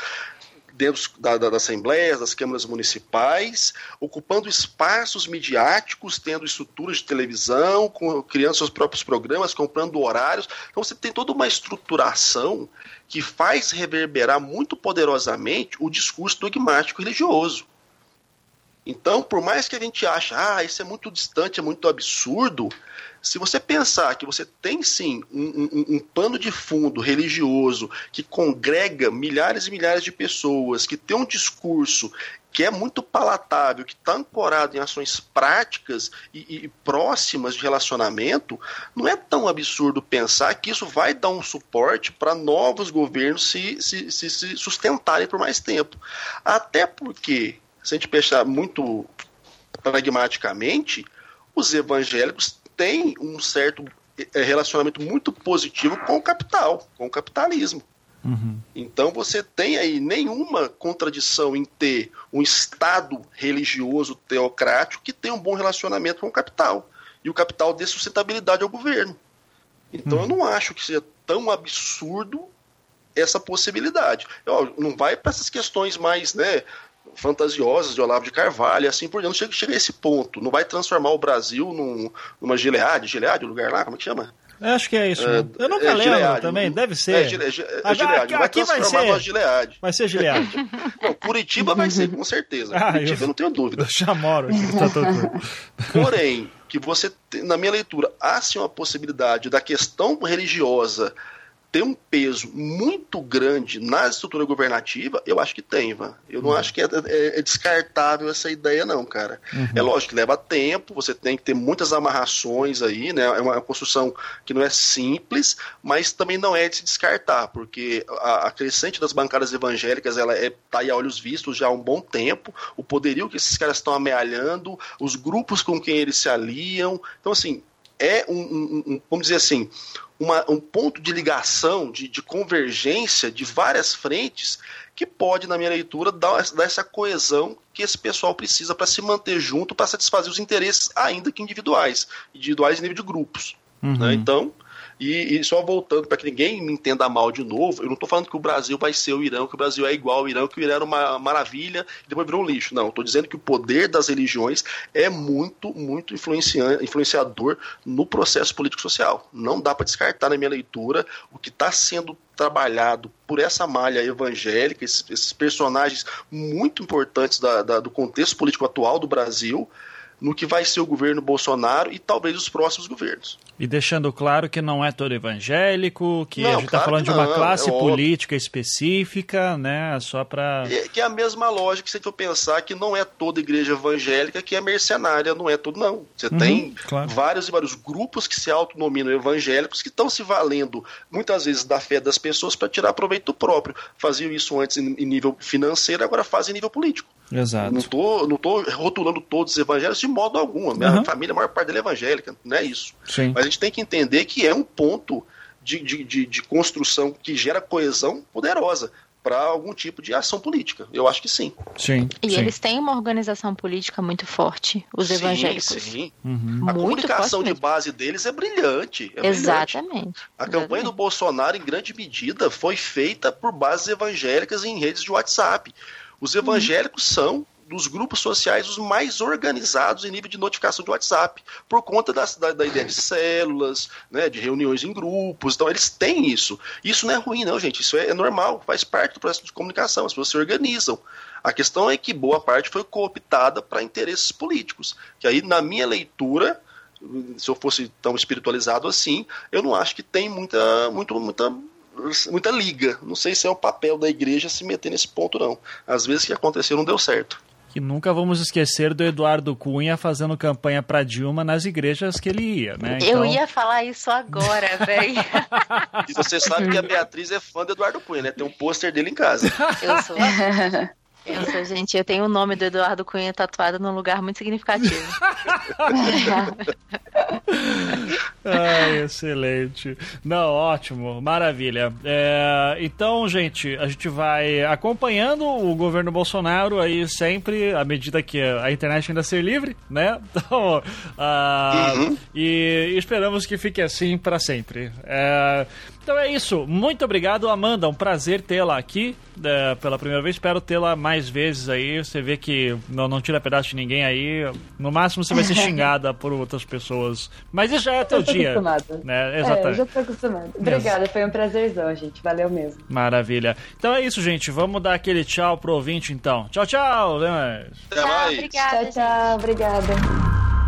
dentro da, da, das assembleias, das câmaras municipais, ocupando espaços midiáticos, tendo estruturas de televisão, com, criando seus próprios programas, comprando horários. Então você tem toda uma estruturação que faz reverberar muito poderosamente o discurso dogmático religioso. Então, por mais que a gente ache, ah, isso é muito distante, é muito absurdo, se você pensar que você tem sim um, um, um, pano de fundo religioso que congrega milhares e milhares de pessoas, que tem um discurso que é muito palatável, que está ancorado em ações práticas e, e, próximas de relacionamento, não é tão absurdo pensar que isso vai dar um suporte para novos governos se, se, se, se sustentarem por mais tempo. Até porque, se a gente pensar muito pragmaticamente, os evangélicos têm um certo eh, relacionamento muito positivo com o capital, com o capitalismo. Uhum. Então você tem aí nenhuma contradição em ter um Estado religioso teocrático que tem um bom relacionamento com o capital. E o capital dê sustentabilidade ao governo. Então uhum. eu não acho que seja tão absurdo essa possibilidade. Eu, não vai para essas questões mais né, fantasiosas de Olavo de Carvalho, assim por diante. Chega, chega a esse ponto. Não vai transformar o Brasil num, numa Gilead, Gilead, o lugar lá, como é que chama? Eu acho que é isso. É, eu nunca é, lembro Gilead, também, deve ser. É, Gile, é, é Gilead, vai aqui vai ser, Gilead. Vai ser Gilead. [LAUGHS] não, Curitiba vai ser, com certeza. [LAUGHS] Ah, Curitiba eu, eu não tenho dúvida. Eu [LAUGHS] já moro aqui, tá todo... Porém, que você, na minha leitura, há sim uma possibilidade da questão religiosa tem um peso muito grande na estrutura governativa, eu acho que tem, Ivan. Eu não uhum. acho que é, é, é, descartável essa ideia, não, cara. Uhum. É lógico que leva tempo, você tem que ter muitas amarrações aí, né? É uma construção que não é simples, mas também não é de se descartar, porque a, a crescente das bancadas evangélicas ela é, tá aí a olhos vistos já há um bom tempo, o poderio que esses caras estão amealhando, os grupos com quem eles se aliam. Então, assim, é um, um, um vamos dizer assim, uma, um ponto de ligação, de, de, convergência de várias frentes que pode, na minha leitura, dar, dar essa coesão que esse pessoal precisa para se manter junto, para satisfazer os interesses, ainda que individuais, individuais em nível de grupos. Uhum. Né? Então, e, e só voltando para que ninguém me entenda mal de novo, eu não estou falando que o Brasil vai ser o Irã, que o Brasil é igual ao Irã, que o Irã era uma maravilha e depois virou um lixo. Não, estou dizendo que o poder das religiões é muito, muito influenciador no processo político-social. Não dá para descartar na minha leitura o que está sendo trabalhado por essa malha evangélica, esses, esses personagens muito importantes da, da, do contexto político atual do Brasil, no que vai ser o governo Bolsonaro e talvez os próximos governos. E deixando claro que não é todo evangélico, que não, a gente está falando de uma não, classe é política específica, né? Só para. É, que é a mesma lógica a gente for pensar que não é toda igreja evangélica que é mercenária, não é tudo, não. Você uhum, tem claro. vários e vários grupos que se autonominam evangélicos que estão se valendo muitas vezes da fé das pessoas para tirar proveito próprio. Faziam isso antes em, nível financeiro, agora fazem em nível político. Exato. Não tô, não tô rotulando todos os evangélicos de modo algum. A minha uhum. família, a maior parte dela é evangélica, não é isso. Sim. Mas gente tem que entender que é um ponto de, de, de, de construção que gera coesão poderosa para algum tipo de ação política. Eu acho que sim. Sim. E sim. eles têm uma organização política muito forte, os sim, evangélicos. Sim. Uhum. A muito comunicação de base deles é brilhante. É Exatamente. Brilhante. A campanha do Bolsonaro, em grande medida, foi feita por bases evangélicas em redes de WhatsApp. Os evangélicos uhum. são dos grupos sociais os mais organizados em nível de notificação de WhatsApp, por conta da, da, da, ideia de células, né, de reuniões em grupos. Então, eles têm isso. Isso não é ruim, não, gente. Isso é, é normal, faz parte do processo de comunicação. As pessoas se organizam. A questão é que boa parte foi cooptada para interesses políticos. Que aí, na minha leitura, se eu fosse tão espiritualizado assim, eu não acho que tem muita, muito, muita muita liga. Não sei se é o papel da igreja se meter nesse ponto, não. Às vezes que aconteceu não deu certo. Que nunca vamos esquecer do Eduardo Cunha fazendo campanha para Dilma nas igreas que ele ia, né? Então... Eu ia falar isso agora, [LAUGHS] velho. e você sabe que a Beatriz é fã do Eduardo Cunha, né? Tem um pôster dele em casa. Eu sou. [LAUGHS] Gente, eu tenho o nome do Eduardo Cunha tatuado num lugar muito significativo. [LAUGHS] Ai, excelente. Não, ótimo, maravilha. É, então, gente, a gente vai acompanhando o governo Bolsonaro aí sempre, à medida que a internet ainda ser livre, né? [LAUGHS] Então, uh, uhum. e esperamos que fique assim para sempre. É, então é isso. Muito obrigado, Amanda. Um prazer tê-la aqui é, pela primeira vez. Espero tê-la mais vezes aí. Você vê que não, não tira pedaço de ninguém aí. No máximo você vai ser [LAUGHS] xingada por outras pessoas. Mas isso já é teu dia. Acostumada. Né? Exatamente. É, já tô acostumada. Obrigada, foi um prazerzão, gente. Valeu mesmo. Maravilha. Então é isso, gente. Vamos dar aquele tchau pro ouvinte, então. Tchau, tchau. Até mais. Tchau, obrigada. Tchau, tchau. Obrigada.